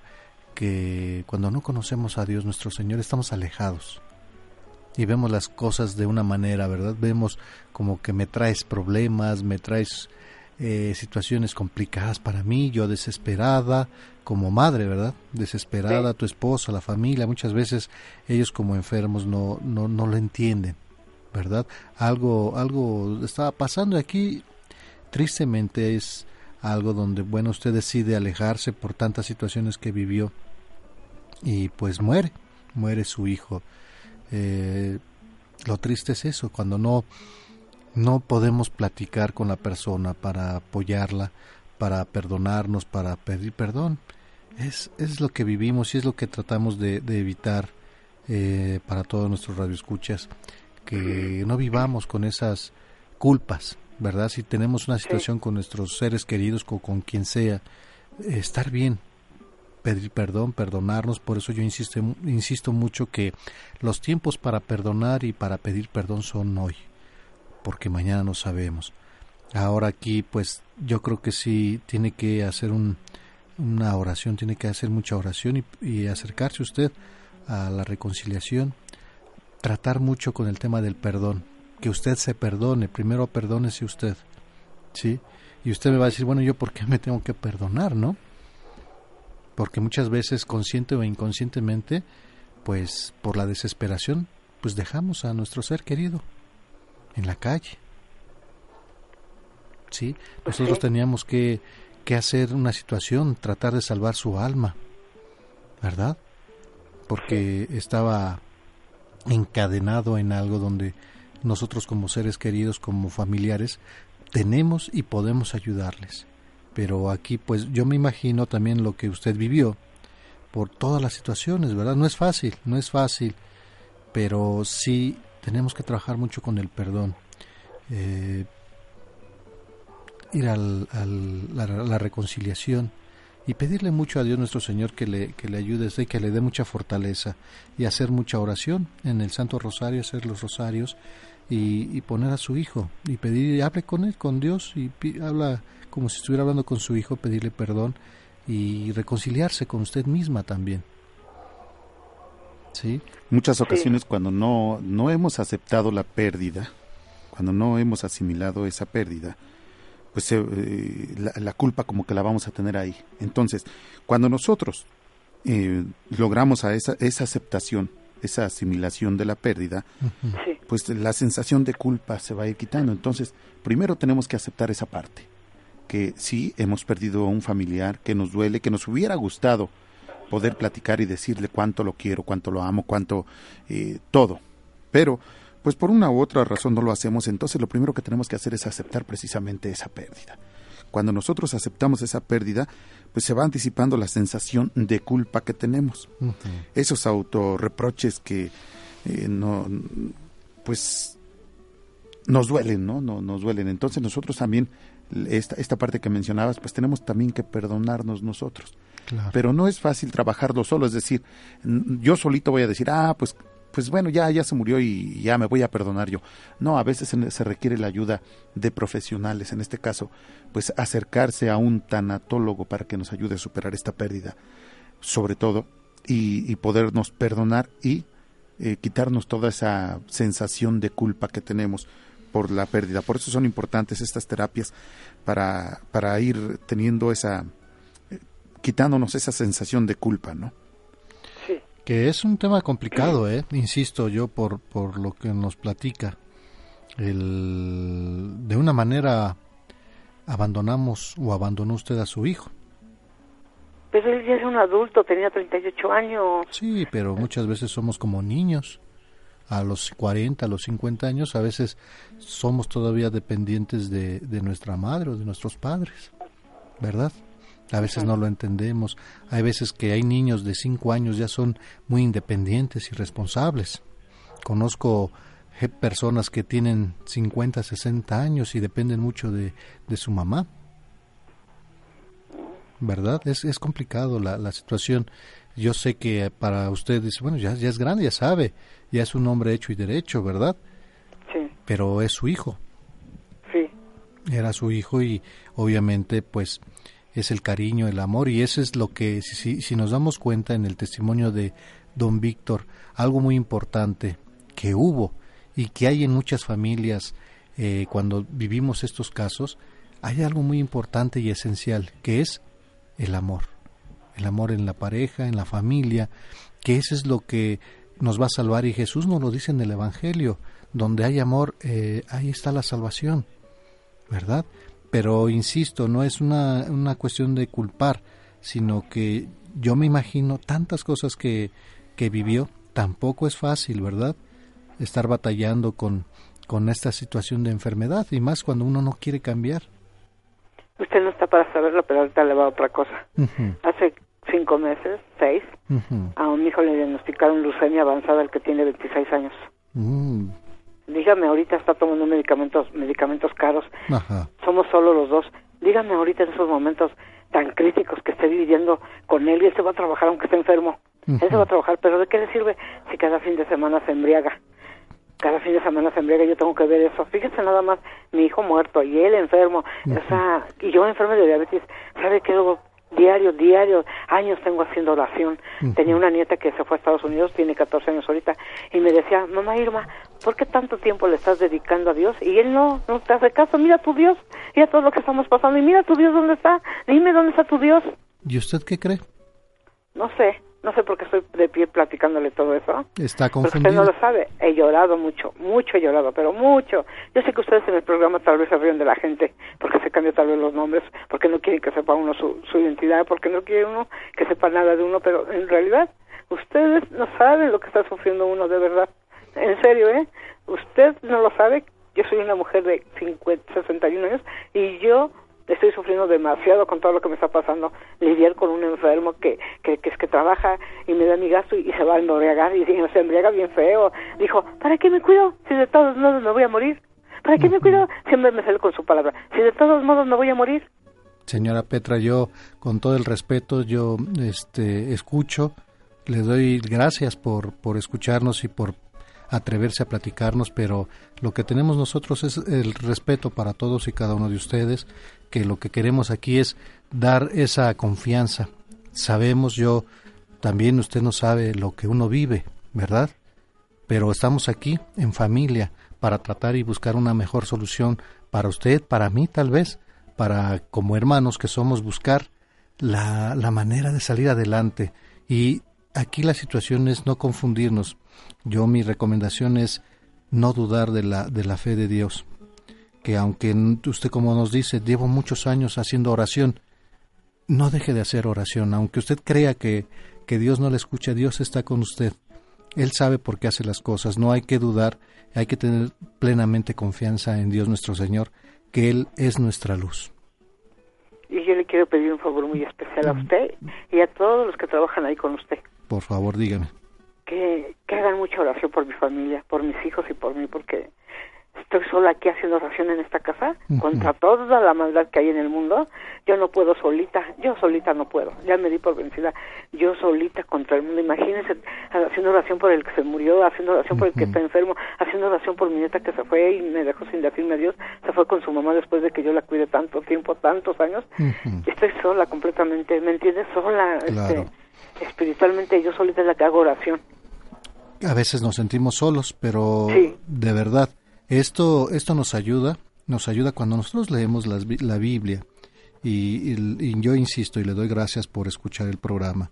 que cuando no conocemos a Dios nuestro Señor estamos alejados y vemos las cosas de una manera, ¿verdad? Vemos como que me traes problemas, me traes eh, situaciones complicadas para mí, yo desesperada como madre, ¿verdad? Desesperada, tu esposa, la familia, muchas veces ellos como enfermos no, no, no lo entienden, ¿verdad? Algo, algo estaba pasando aquí, tristemente es algo donde, bueno, usted decide alejarse por tantas situaciones que vivió y pues muere, muere su hijo. Eh, lo triste es eso, cuando no, no podemos platicar con la persona para apoyarla, para perdonarnos, para pedir perdón. Es, es lo que vivimos y es lo que tratamos de, evitar eh, para todos nuestros radioescuchas, que no vivamos con esas culpas, ¿verdad? Si tenemos una situación con nuestros seres queridos o con quien sea, estar bien, pedir perdón, perdonarnos. Por eso yo insisto, insisto mucho que los tiempos para perdonar y para pedir perdón son hoy, porque mañana no sabemos. Ahora aquí, pues yo creo que sí tiene que hacer un, una oración, tiene que hacer mucha oración y, acercarse usted a la reconciliación, tratar mucho con el tema del perdón, que usted se perdone, primero perdónese usted, ¿sí? Y usted me va a decir, bueno, ¿yo por qué me tengo que perdonar, no? porque muchas veces consciente o inconscientemente, pues por la desesperación, pues dejamos a nuestro ser querido en la calle. Sí, nosotros teníamos que, que hacer una situación, tratar de salvar su alma, ¿verdad? Porque estaba encadenado en algo donde nosotros como seres queridos, como familiares, tenemos y podemos ayudarles. Pero aquí pues yo me imagino también lo que usted vivió por todas las situaciones, ¿verdad? No es fácil, no es fácil, pero sí tenemos que trabajar mucho con el perdón. Eh, ir al la, reconciliación y pedirle mucho a Dios nuestro Señor que le, que le ayude y que le dé mucha fortaleza y hacer mucha oración en el Santo Rosario, hacer los rosarios y, poner a su hijo y pedir, hable con él, con Dios y habla como si estuviera hablando con su hijo, pedirle perdón y reconciliarse con usted misma también. ¿Sí? Muchas ocasiones cuando no, no hemos aceptado la pérdida, cuando no hemos asimilado esa pérdida, pues eh, la, la, culpa como que la vamos a tener ahí. Entonces, cuando nosotros eh, logramos a esa, esa aceptación, esa asimilación de la pérdida, sí. pues la sensación de culpa se va a ir quitando. Entonces, primero tenemos que aceptar esa parte, que sí hemos perdido a un familiar, que nos duele, que nos hubiera gustado poder platicar y decirle cuánto lo quiero, cuánto lo amo, cuánto eh, todo. Pero pues por una u otra razón no lo hacemos, entonces lo primero que tenemos que hacer es aceptar precisamente esa pérdida. Cuando nosotros aceptamos esa pérdida, pues se va anticipando la sensación de culpa que tenemos. Uh -huh. Esos autorreproches que eh, no, pues nos duelen, ¿no? ¿no? Nos duelen. Entonces nosotros también, esta, esta parte que mencionabas, pues tenemos también que perdonarnos nosotros. Pero no es fácil trabajarlo solo, es decir, yo solito voy a decir, ah, pues pues bueno, ya, ya se murió y ya me voy a perdonar yo. No, a veces se, requiere la ayuda de profesionales, en este caso, pues acercarse a un tanatólogo para que nos ayude a superar esta pérdida, sobre todo, y, y podernos perdonar y eh, quitarnos toda esa sensación de culpa que tenemos por la pérdida. Por eso son importantes estas terapias para, para ir teniendo esa, quitándonos esa sensación de culpa, ¿no? que es un tema complicado, ¿eh? insisto yo, por, por lo que nos platica. El, de una manera abandonamos o abandonó usted a su hijo. Pero él ya es un adulto, tenía 38 años. Sí, pero muchas veces somos como niños. A los 40, a los 50 años, a veces somos todavía dependientes de, de nuestra madre o de nuestros padres, ¿verdad? A veces no lo entendemos. Hay veces que hay niños de 5 años ya son muy independientes y responsables. Conozco personas que tienen 50, 60 años y dependen mucho de, de su mamá. ¿Verdad? Es, es complicado la, la situación. Yo sé que para usted dice, bueno, ya, ya es grande, ya sabe, ya es un hombre hecho y derecho, ¿verdad? Sí. Pero es su hijo. Sí. Era su hijo y obviamente pues es el cariño, el amor, y eso es lo que, si, si nos damos cuenta en el testimonio de don Víctor, algo muy importante que hubo y que hay en muchas familias eh, cuando vivimos estos casos, hay algo muy importante y esencial, que es el amor. El amor en la pareja, en la familia, que eso es lo que nos va a salvar y Jesús nos lo dice en el Evangelio, donde hay amor, eh, ahí está la salvación, ¿verdad? Pero insisto, no es una, una cuestión de culpar, sino que yo me imagino tantas cosas que, que vivió, tampoco es fácil, ¿verdad? Estar batallando con, con esta situación de enfermedad, y más cuando uno no quiere cambiar. Usted no está para saberlo, pero ahorita le va a otra cosa. Uh -huh. Hace cinco meses, seis, uh -huh. a un hijo le diagnosticaron leucemia avanzada, el que tiene 26 años. Mm. Dígame, ahorita está tomando medicamentos medicamentos caros. Ajá. Somos solo los dos. Dígame ahorita en esos momentos tan críticos que esté viviendo con él y él se va a trabajar aunque esté enfermo. Uh -huh. Él se va a trabajar, pero ¿de qué le sirve si cada fin de semana se embriaga? Cada fin de semana se embriaga, yo tengo que ver eso. Fíjese nada más, mi hijo muerto y él enfermo, uh -huh. o sea, y yo enfermo de diabetes. ¿Sabe qué? Diario, diario, años tengo haciendo oración. Tenía una nieta que se fue a Estados Unidos, tiene 14 años ahorita, y me decía, mamá Irma, ¿por qué tanto tiempo le estás dedicando a Dios? Y él no, no te hace caso, mira tu Dios, mira todo lo que estamos pasando, y mira tu Dios dónde está, dime dónde está tu Dios. ¿Y usted qué cree? No sé, no sé por qué estoy de pie platicándole todo eso. Está confundido. Porque usted no lo sabe, he llorado mucho, mucho he llorado, pero mucho. Yo sé que ustedes en el programa tal vez se ríen de la gente, porque se cambian tal vez los nombres, porque no quieren que sepa uno su, su identidad, porque no quiere uno que sepa nada de uno, pero en realidad ustedes no saben lo que está sufriendo uno de verdad. en serio, ¿eh? Usted no lo sabe, yo soy una mujer de 50, 61 años y yo estoy sufriendo demasiado con todo lo que me está pasando. Lidiar con un enfermo que, que, que es que trabaja y me da mi gasto y, se va a embriagar y, y se embriaga bien feo. Dijo, ¿para qué me cuido si de todos modos me voy a morir? ¿Para qué me cuido? Siempre me sale con su palabra. Si de todos modos me voy a morir. Señora Petra, yo con todo el respeto, yo este escucho, le doy gracias por por escucharnos y por atreverse a platicarnos, pero lo que tenemos nosotros es el respeto para todos y cada uno de ustedes, que lo que queremos aquí es dar esa confianza. Sabemos yo, también usted no sabe lo que uno vive, ¿verdad? Pero estamos aquí en familia para tratar y buscar una mejor solución para usted, para mí tal vez, para como hermanos que somos buscar la, la manera de salir adelante. Y aquí la situación es no confundirnos. Yo mi recomendación es no dudar de la, de la fe de Dios. Que aunque usted como nos dice, llevo muchos años haciendo oración, no deje de hacer oración. Aunque usted crea que, que Dios no le escucha, Dios está con usted. Él sabe por qué hace las cosas. No hay que dudar, hay que tener plenamente confianza en Dios nuestro Señor, que Él es nuestra luz. Y yo le quiero pedir un favor muy especial a usted y a todos los que trabajan ahí con usted. Por favor, dígame. Que, que hagan mucha oración por mi familia, por mis hijos y por mí, porque estoy sola aquí haciendo oración en esta casa contra toda la maldad que hay en el mundo. Yo no puedo solita, yo solita no puedo. Ya me di por vencida. Yo solita contra el mundo. Imagínense haciendo oración por el que se murió, haciendo oración por el que está enfermo, haciendo oración por mi nieta que se fue y me dejó sin decirme adiós. Se fue con su mamá después de que yo la cuide tanto tiempo, tantos años. Estoy sola completamente, ¿me entiendes? Sola, este, espiritualmente yo solita es la que hago oración. A veces nos sentimos solos, pero de verdad, esto, esto nos ayuda, nos ayuda cuando nosotros leemos la, la Biblia. Y, y, yo insisto y le doy gracias por escuchar el programa,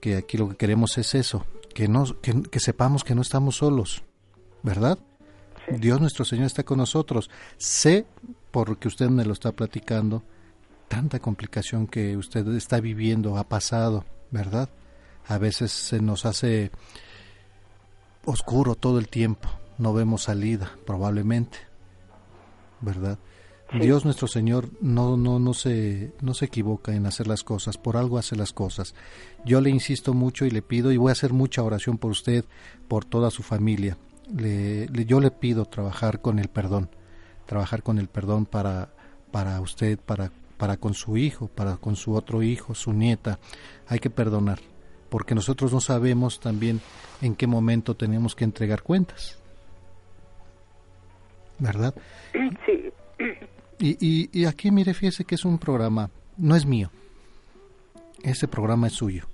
que aquí lo que queremos es eso, que, nos, que, que sepamos que no estamos solos, ¿verdad? Dios nuestro Señor está con nosotros. Sé, porque usted me lo está platicando, tanta complicación que usted está viviendo, ha pasado, ¿verdad? A veces se nos hace oscuro todo el tiempo, no vemos salida, probablemente, ¿verdad? Dios nuestro Señor no, no, no, se, no se equivoca en hacer las cosas, por algo hace las cosas. Yo le insisto mucho y le pido, y voy a hacer mucha oración por usted, por toda su familia. Le, yo le pido trabajar con el perdón, trabajar con el perdón para, para usted, para, para con su hijo, para con su otro hijo, su nieta. Hay que perdonar, porque nosotros no sabemos también en qué momento tenemos que entregar cuentas. ¿Verdad? Sí. Y, y, y, aquí, mire, fíjese que es un programa, no es mío, ese programa es suyo,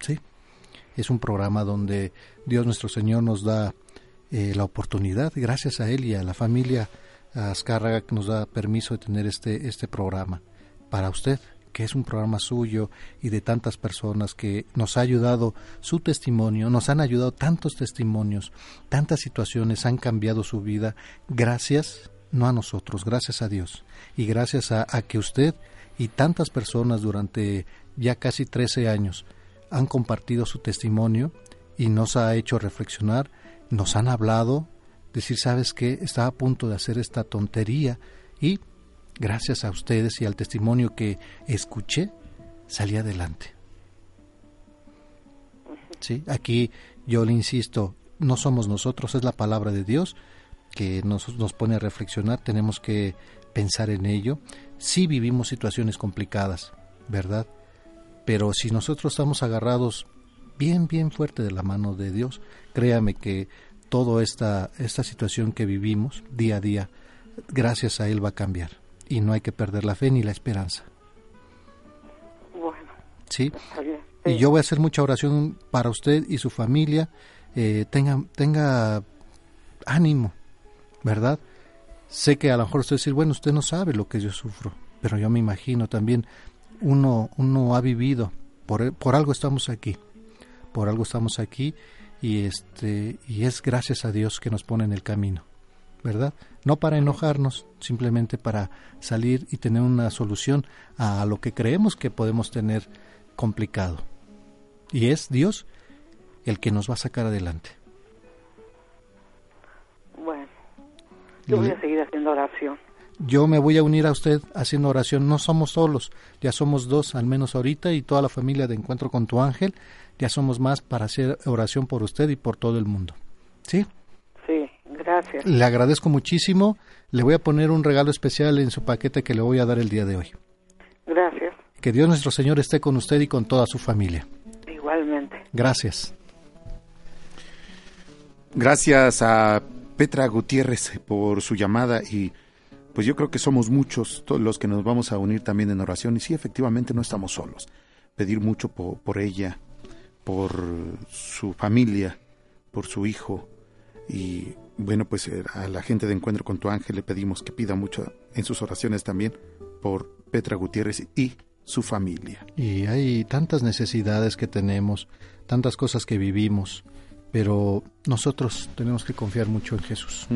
¿sí? Es un programa donde Dios nuestro Señor nos da eh, la oportunidad, gracias a Él y a la familia Azcárraga, que nos da permiso de tener este, este programa para usted, que es un programa suyo y de tantas personas que nos ha ayudado su testimonio, nos han ayudado tantos testimonios, tantas situaciones han cambiado su vida, gracias no a nosotros, gracias a Dios. Y gracias a, que usted y tantas personas durante ya casi 13 años han compartido su testimonio y nos ha hecho reflexionar, nos han hablado, decir, sabes que estaba a punto de hacer esta tontería y gracias a ustedes y al testimonio que escuché, salí adelante. Sí, aquí yo le insisto, no somos nosotros, es la palabra de Dios que nos, nos pone a reflexionar, tenemos que pensar en ello. Sí vivimos situaciones complicadas, ¿verdad? Pero si nosotros estamos agarrados bien, bien fuerte de la mano de Dios, créame que toda esta, esta situación que vivimos día a día, gracias a Él va a cambiar. Y no hay que perder la fe ni la esperanza. Bueno. ¿Sí? Y yo voy a hacer mucha oración para usted y su familia. Eh, tenga, tenga ánimo, ¿verdad? Sé que a lo mejor usted decir, bueno, usted no sabe lo que yo sufro, pero yo me imagino también, uno, uno ha vivido, por, por algo estamos aquí, por algo estamos aquí y, este, y es gracias a Dios que nos pone en el camino, ¿verdad? No para enojarnos, simplemente para salir y tener una solución a lo que creemos que podemos tener complicado. Y es Dios el que nos va a sacar adelante. Yo voy a seguir haciendo oración. Yo me voy a unir a usted haciendo oración. No somos solos, ya somos dos, al menos ahorita, y toda la familia de Encuentro con tu Ángel. Ya somos más para hacer oración por usted y por todo el mundo. ¿Sí? Gracias. Le agradezco muchísimo. Le voy a poner un regalo especial en su paquete que le voy a dar el día de hoy. Gracias. Que Dios nuestro Señor esté con usted y con toda su familia. Igualmente. Gracias. Gracias a Petra Gutiérrez por su llamada y pues yo creo que somos muchos todos los que nos vamos a unir también en oración y sí, efectivamente no estamos solos. Pedir mucho por, por ella, por su familia, por su hijo y bueno, pues eh, a la gente de Encuentro con tu Ángel le pedimos que pida mucho en sus oraciones también por Petra Gutiérrez y su familia. Y hay tantas necesidades que tenemos, tantas cosas que vivimos, pero nosotros tenemos que confiar mucho en Jesús.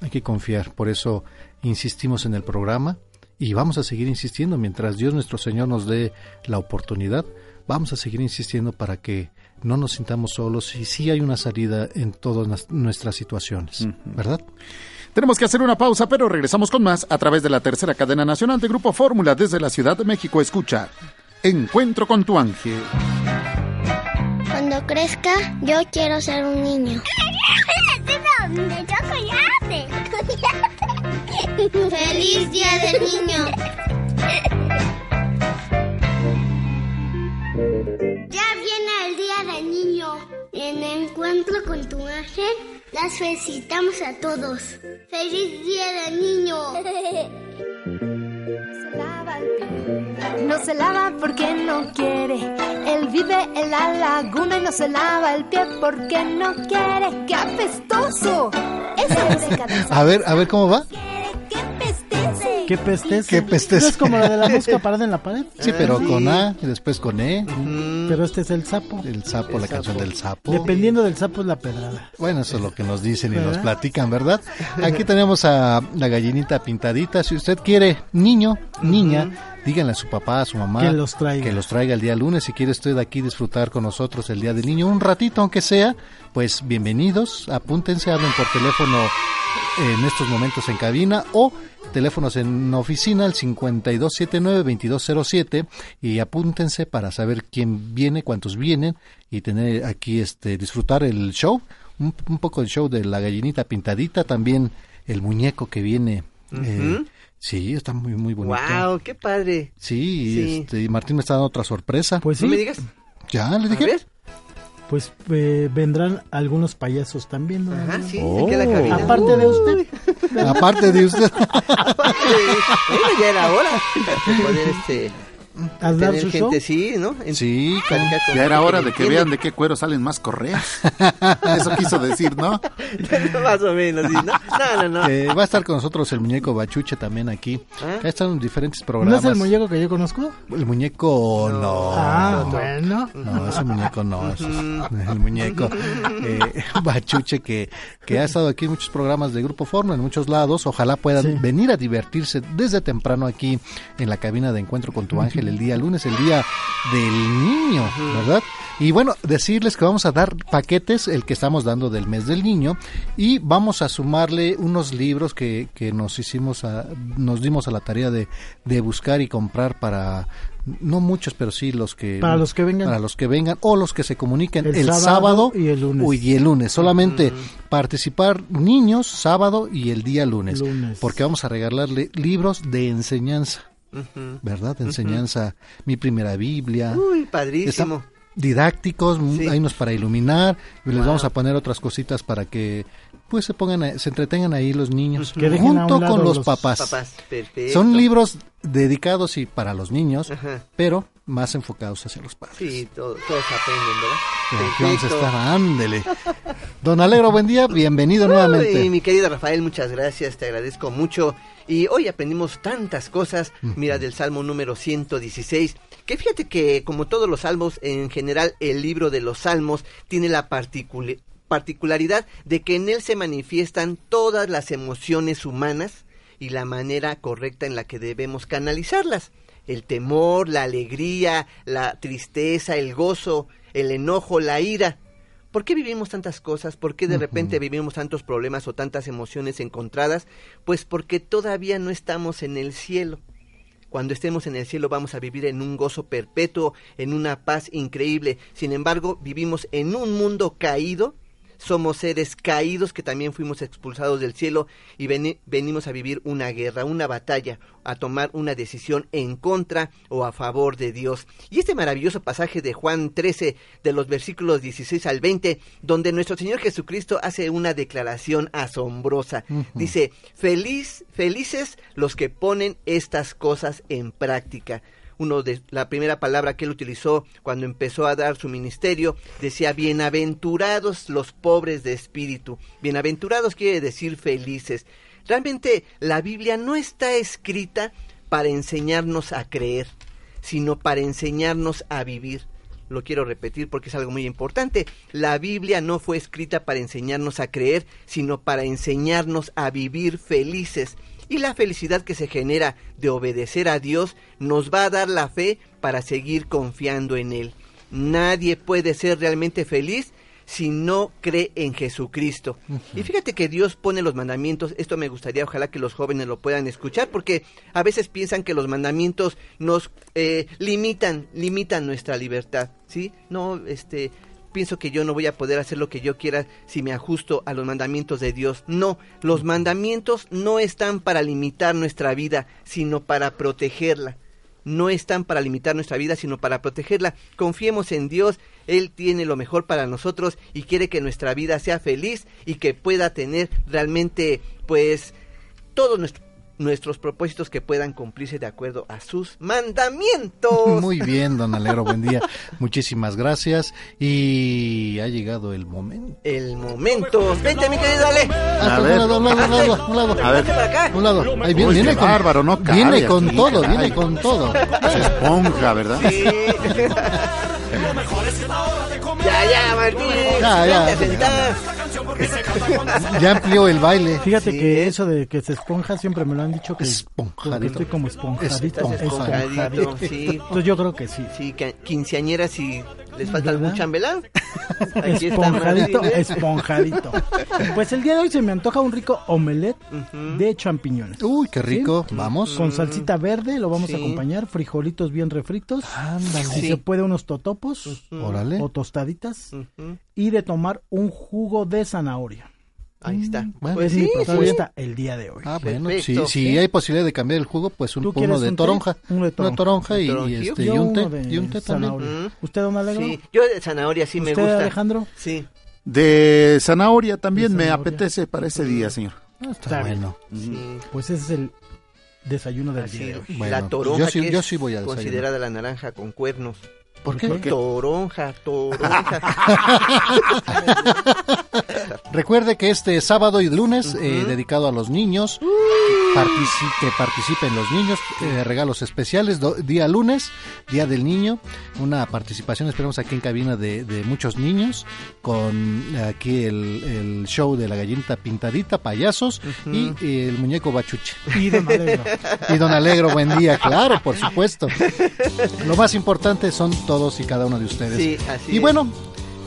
Hay que confiar, por eso insistimos en el programa y vamos a seguir insistiendo mientras Dios nuestro Señor nos dé la oportunidad. Vamos a seguir insistiendo para que no nos sintamos solos y sí hay una salida en todas nuestras situaciones, ¿verdad? Tenemos que hacer una pausa, pero regresamos con más a través de la tercera cadena nacional de Grupo Fórmula desde la Ciudad de México. Escucha Encuentro con tu Ángel. Cuando crezca, yo quiero ser un niño. de chocolate. ¡Feliz Día del Niño! Las felicitamos a todos. ¡Feliz Día del Niño! No se lava porque no quiere. Él vive en la laguna y no se lava el pie porque no quiere. ¡Qué apestoso! Esa es cabeza. A ver, a ver cómo va. ¿Qué pestes? ¿Qué pestes? ¿No es como la de la mosca parada en la pared? Sí, pero con A y después con E. Pero este es el sapo. El sapo, la canción del sapo. Dependiendo del sapo es la pedrada. Bueno, eso es lo que nos dicen y nos platican, ¿verdad? Aquí tenemos a la gallinita pintadita. Si usted quiere niño, niña, díganle a su papá, a su mamá. Que los traiga. Que los traiga el día lunes. Si quiere usted aquí disfrutar con nosotros el día del niño, un ratito aunque sea, pues bienvenidos. Apúntense, hablen por teléfono en estos momentos en cabina o teléfonos en oficina al 5279-2207 y apúntense para saber quién viene, cuántos vienen y tener aquí este disfrutar el show, un, un poco el show de la gallinita pintadita, también el muñeco que viene. eh, sí, está muy muy bonito. Wow, qué padre. Sí, Sí. Este, y Martín me está dando otra sorpresa. Pues sí. No me digas. Ya, le dije. Pues eh, vendrán algunos payasos también. ¿no? Ajá, sí, Oh. aquí a la cabina. Aparte de usted. Aparte de usted. Bueno, ya era hora poder este Tener su gente, show. sí, ¿no? En- Sí, Ya era hora de que vean de qué cuero salen más correas. Eso quiso decir, ¿no? Más o menos, sí, ¿no? No, no, no. Eh, va a estar con nosotros el muñeco Bachuche también aquí. ¿Ah? Ya están en diferentes ¿No programas. es el muñeco que yo conozco? El muñeco no. Ah, no, bueno. No, ese muñeco no, es el muñeco eh, Bachuche que, que ha estado aquí en muchos programas de Grupo Forma, en muchos lados. Ojalá puedan Sí. venir a divertirse desde temprano aquí en la cabina de Encuentro con tu Ángel el día lunes, el día del niño, ¿verdad? Y bueno, decirles que vamos a dar paquetes, el que estamos dando del mes del niño, y vamos a sumarle unos libros que, que nos hicimos, a- nos dimos a la tarea de, de buscar y comprar para, no muchos, pero sí los que... Para los que vengan. Para los que vengan, o los que se comuniquen el, El sábado, sábado y el lunes. Uy, y el lunes. Solamente participar niños sábado y el día lunes, Lunes. Porque vamos a regalarle libros de enseñanza. ¿Verdad? De enseñanza, mi primera Biblia. Uy, padrísimo. Están didácticos, m- Sí. hay unos para iluminar, y les Wow. vamos a poner otras cositas para que pues se pongan, a- se entretengan ahí los niños, Que dejen a un junto lado con los, los papás. Papás. Son libros dedicados y para los niños, Ajá. pero más enfocados hacia los padres. Sí, todo- todos aprenden, ¿verdad? aquí vamos a Perfecto. estar, ándele. Don Alegro, buen día, bienvenido nuevamente. Uy, mi querido Rafael, muchas gracias, te agradezco mucho. Y hoy aprendimos tantas cosas, mira, del Salmo número 116, que fíjate que como todos los salmos, en general el libro de los salmos tiene la particuli- particularidad de que en él se manifiestan todas las emociones humanas y la manera correcta en la que debemos canalizarlas. El temor, la alegría, la tristeza, el gozo, el enojo, la ira. ¿Por qué vivimos tantas cosas? ¿Por qué de repente vivimos tantos problemas o tantas emociones encontradas? Pues porque todavía no estamos en el cielo. Cuando estemos en el cielo vamos a vivir en un gozo perpetuo, en una paz increíble. Sin embargo, vivimos en un mundo caído somos seres caídos que también fuimos expulsados del cielo y venimos a vivir una guerra, una batalla, a tomar una decisión en contra o a favor de Dios. Y este maravilloso pasaje de Juan 13, de los versículos 16 al 20, donde nuestro Señor Jesucristo hace una declaración asombrosa. Dice, feliz, felices los que ponen estas cosas en práctica uno de la primera palabra que él utilizó cuando empezó a dar su ministerio, decía bienaventurados los pobres de espíritu. Bienaventurados quiere decir felices. Realmente la Biblia no está escrita para enseñarnos a creer, sino para enseñarnos a vivir. Lo quiero repetir porque es algo muy importante. La Biblia no fue escrita para enseñarnos a creer, sino para enseñarnos a vivir felices y la felicidad que se genera de obedecer a Dios nos va a dar la fe para seguir confiando en Él. Nadie puede ser realmente feliz si no cree en Jesucristo. Y fíjate que Dios pone los mandamientos, esto me gustaría, ojalá que los jóvenes lo puedan escuchar, porque a veces piensan que los mandamientos nos eh, limitan, limitan nuestra libertad, ¿sí? No, este, pienso que yo no voy a poder hacer lo que yo quiera si me ajusto a los mandamientos de Dios. No, los mandamientos no están para limitar nuestra vida, sino para protegerla. No están para limitar nuestra vida, sino para protegerla. Confiemos en Dios, Él tiene lo mejor para nosotros y quiere que nuestra vida sea feliz y que pueda tener realmente, pues, todo nuestro nuestros propósitos que puedan cumplirse de acuerdo a sus mandamientos. Muy bien, don Alegro, buen día. Muchísimas gracias y ha llegado el momento. El momento. Vente, mi querido Ale. A, ver, un lado, un lado, un lado, un lado. A ver, un lado. Ahí viene, viene con, bárbaro, no viene con todo, viene con todo. Es esponja, ¿verdad? Sí. ya, ya, Martín. Ya, ya. ya amplió el baile. Fíjate que eso de que se esponja siempre me lo han dicho que esponjadito. estoy como esponjadito. esponjadito, sí. Entonces yo creo que sí. Sí, quinceañeras y les falta algún chambelán. esponjadito, esponjadito. Pues el día de hoy se me antoja un rico omelette de champiñones. Uy, qué rico. Vamos. Con salsita verde lo vamos a acompañar, frijolitos bien refritos. Ándale. Si se puede unos totopos. Órale. O tostaditas. Y de tomar un jugo de zanahoria. Ahí está. Bueno, pues sí, mi propuesta el día de hoy. Ah, bueno, si, si hay posibilidad de cambiar el jugo, pues un, uno de toronja. Uno de toronja. Una toronja y, y, este, y un té. Y un té también. ¿Usted, don Alegro? Sí, yo de zanahoria sí me gusta. Alejandro? Sí. De zanahoria también me apetece para ese día, señor. Ah, está, bueno. Sí. Pues ese es el desayuno del día de hoy. Bueno, la toronja, yo sí, yo sí voy a considerada la naranja con cuernos. ¿Por qué? Toronja, toronja. Recuerde que este sábado y lunes, eh, dedicado a los niños, que participen los niños, eh, regalos especiales, día lunes, Día del Niño, una participación, esperemos aquí en cabina de, muchos niños, con aquí el, show de la gallinita pintadita, payasos y el muñeco bachuche. Y Don Alegro. y Don Alegro, buen día, claro, por supuesto. Lo más importante son todos y cada uno de ustedes. y bueno,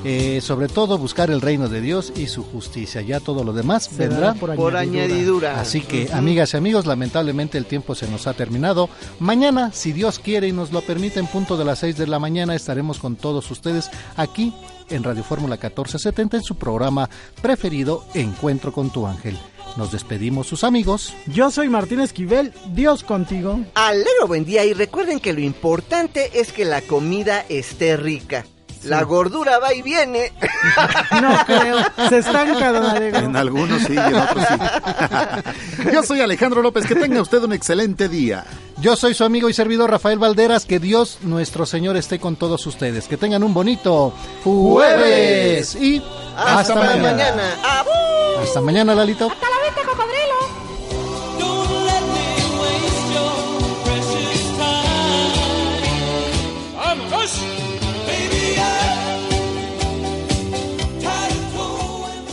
eh, sobre todo buscar el reino de Dios y su justicia. Ya todo lo demás vendrá por, añadidura. Así que, amigas y amigos, lamentablemente el tiempo se nos ha terminado. Mañana, si Dios quiere y nos lo permite, en punto de las 6 de la mañana estaremos con todos ustedes aquí en Radio Fórmula 1470 en su programa preferido Encuentro con tu ángel. Nos despedimos sus amigos. Yo soy Martín Esquivel, Dios contigo. Alegro buen día y recuerden que lo importante es que la comida esté rica. La gordura va y viene. No creo. Se estanca, don Alegro. En algunos sí y en otros sí. Yo soy Alejandro López. Que tenga usted un excelente día. Yo soy su amigo y servidor Rafael Valderas. Que Dios nuestro Señor esté con todos ustedes. Que tengan un bonito jueves. Y hasta, mañana. Hasta mañana, Lalito. Hasta la vista, cocodrilo.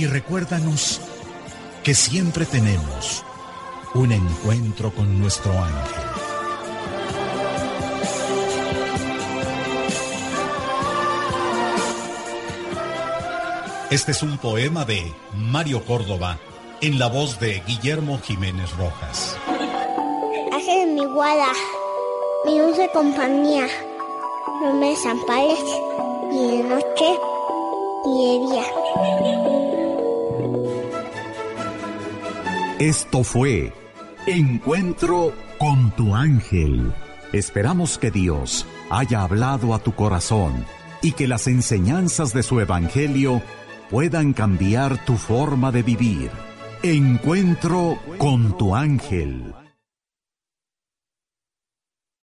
Y recuérdanos que siempre tenemos un encuentro con nuestro ángel. Este es un poema de Mario Córdoba en la voz de Guillermo Jiménez Rojas. Ángel mi guada, mi dulce compañía no me desampares ni de noche ni de día. Esto fue Encuentro con tu ángel. Esperamos que Dios haya hablado a tu corazón y que las enseñanzas de su evangelio puedan cambiar tu forma de vivir. Encuentro con tu ángel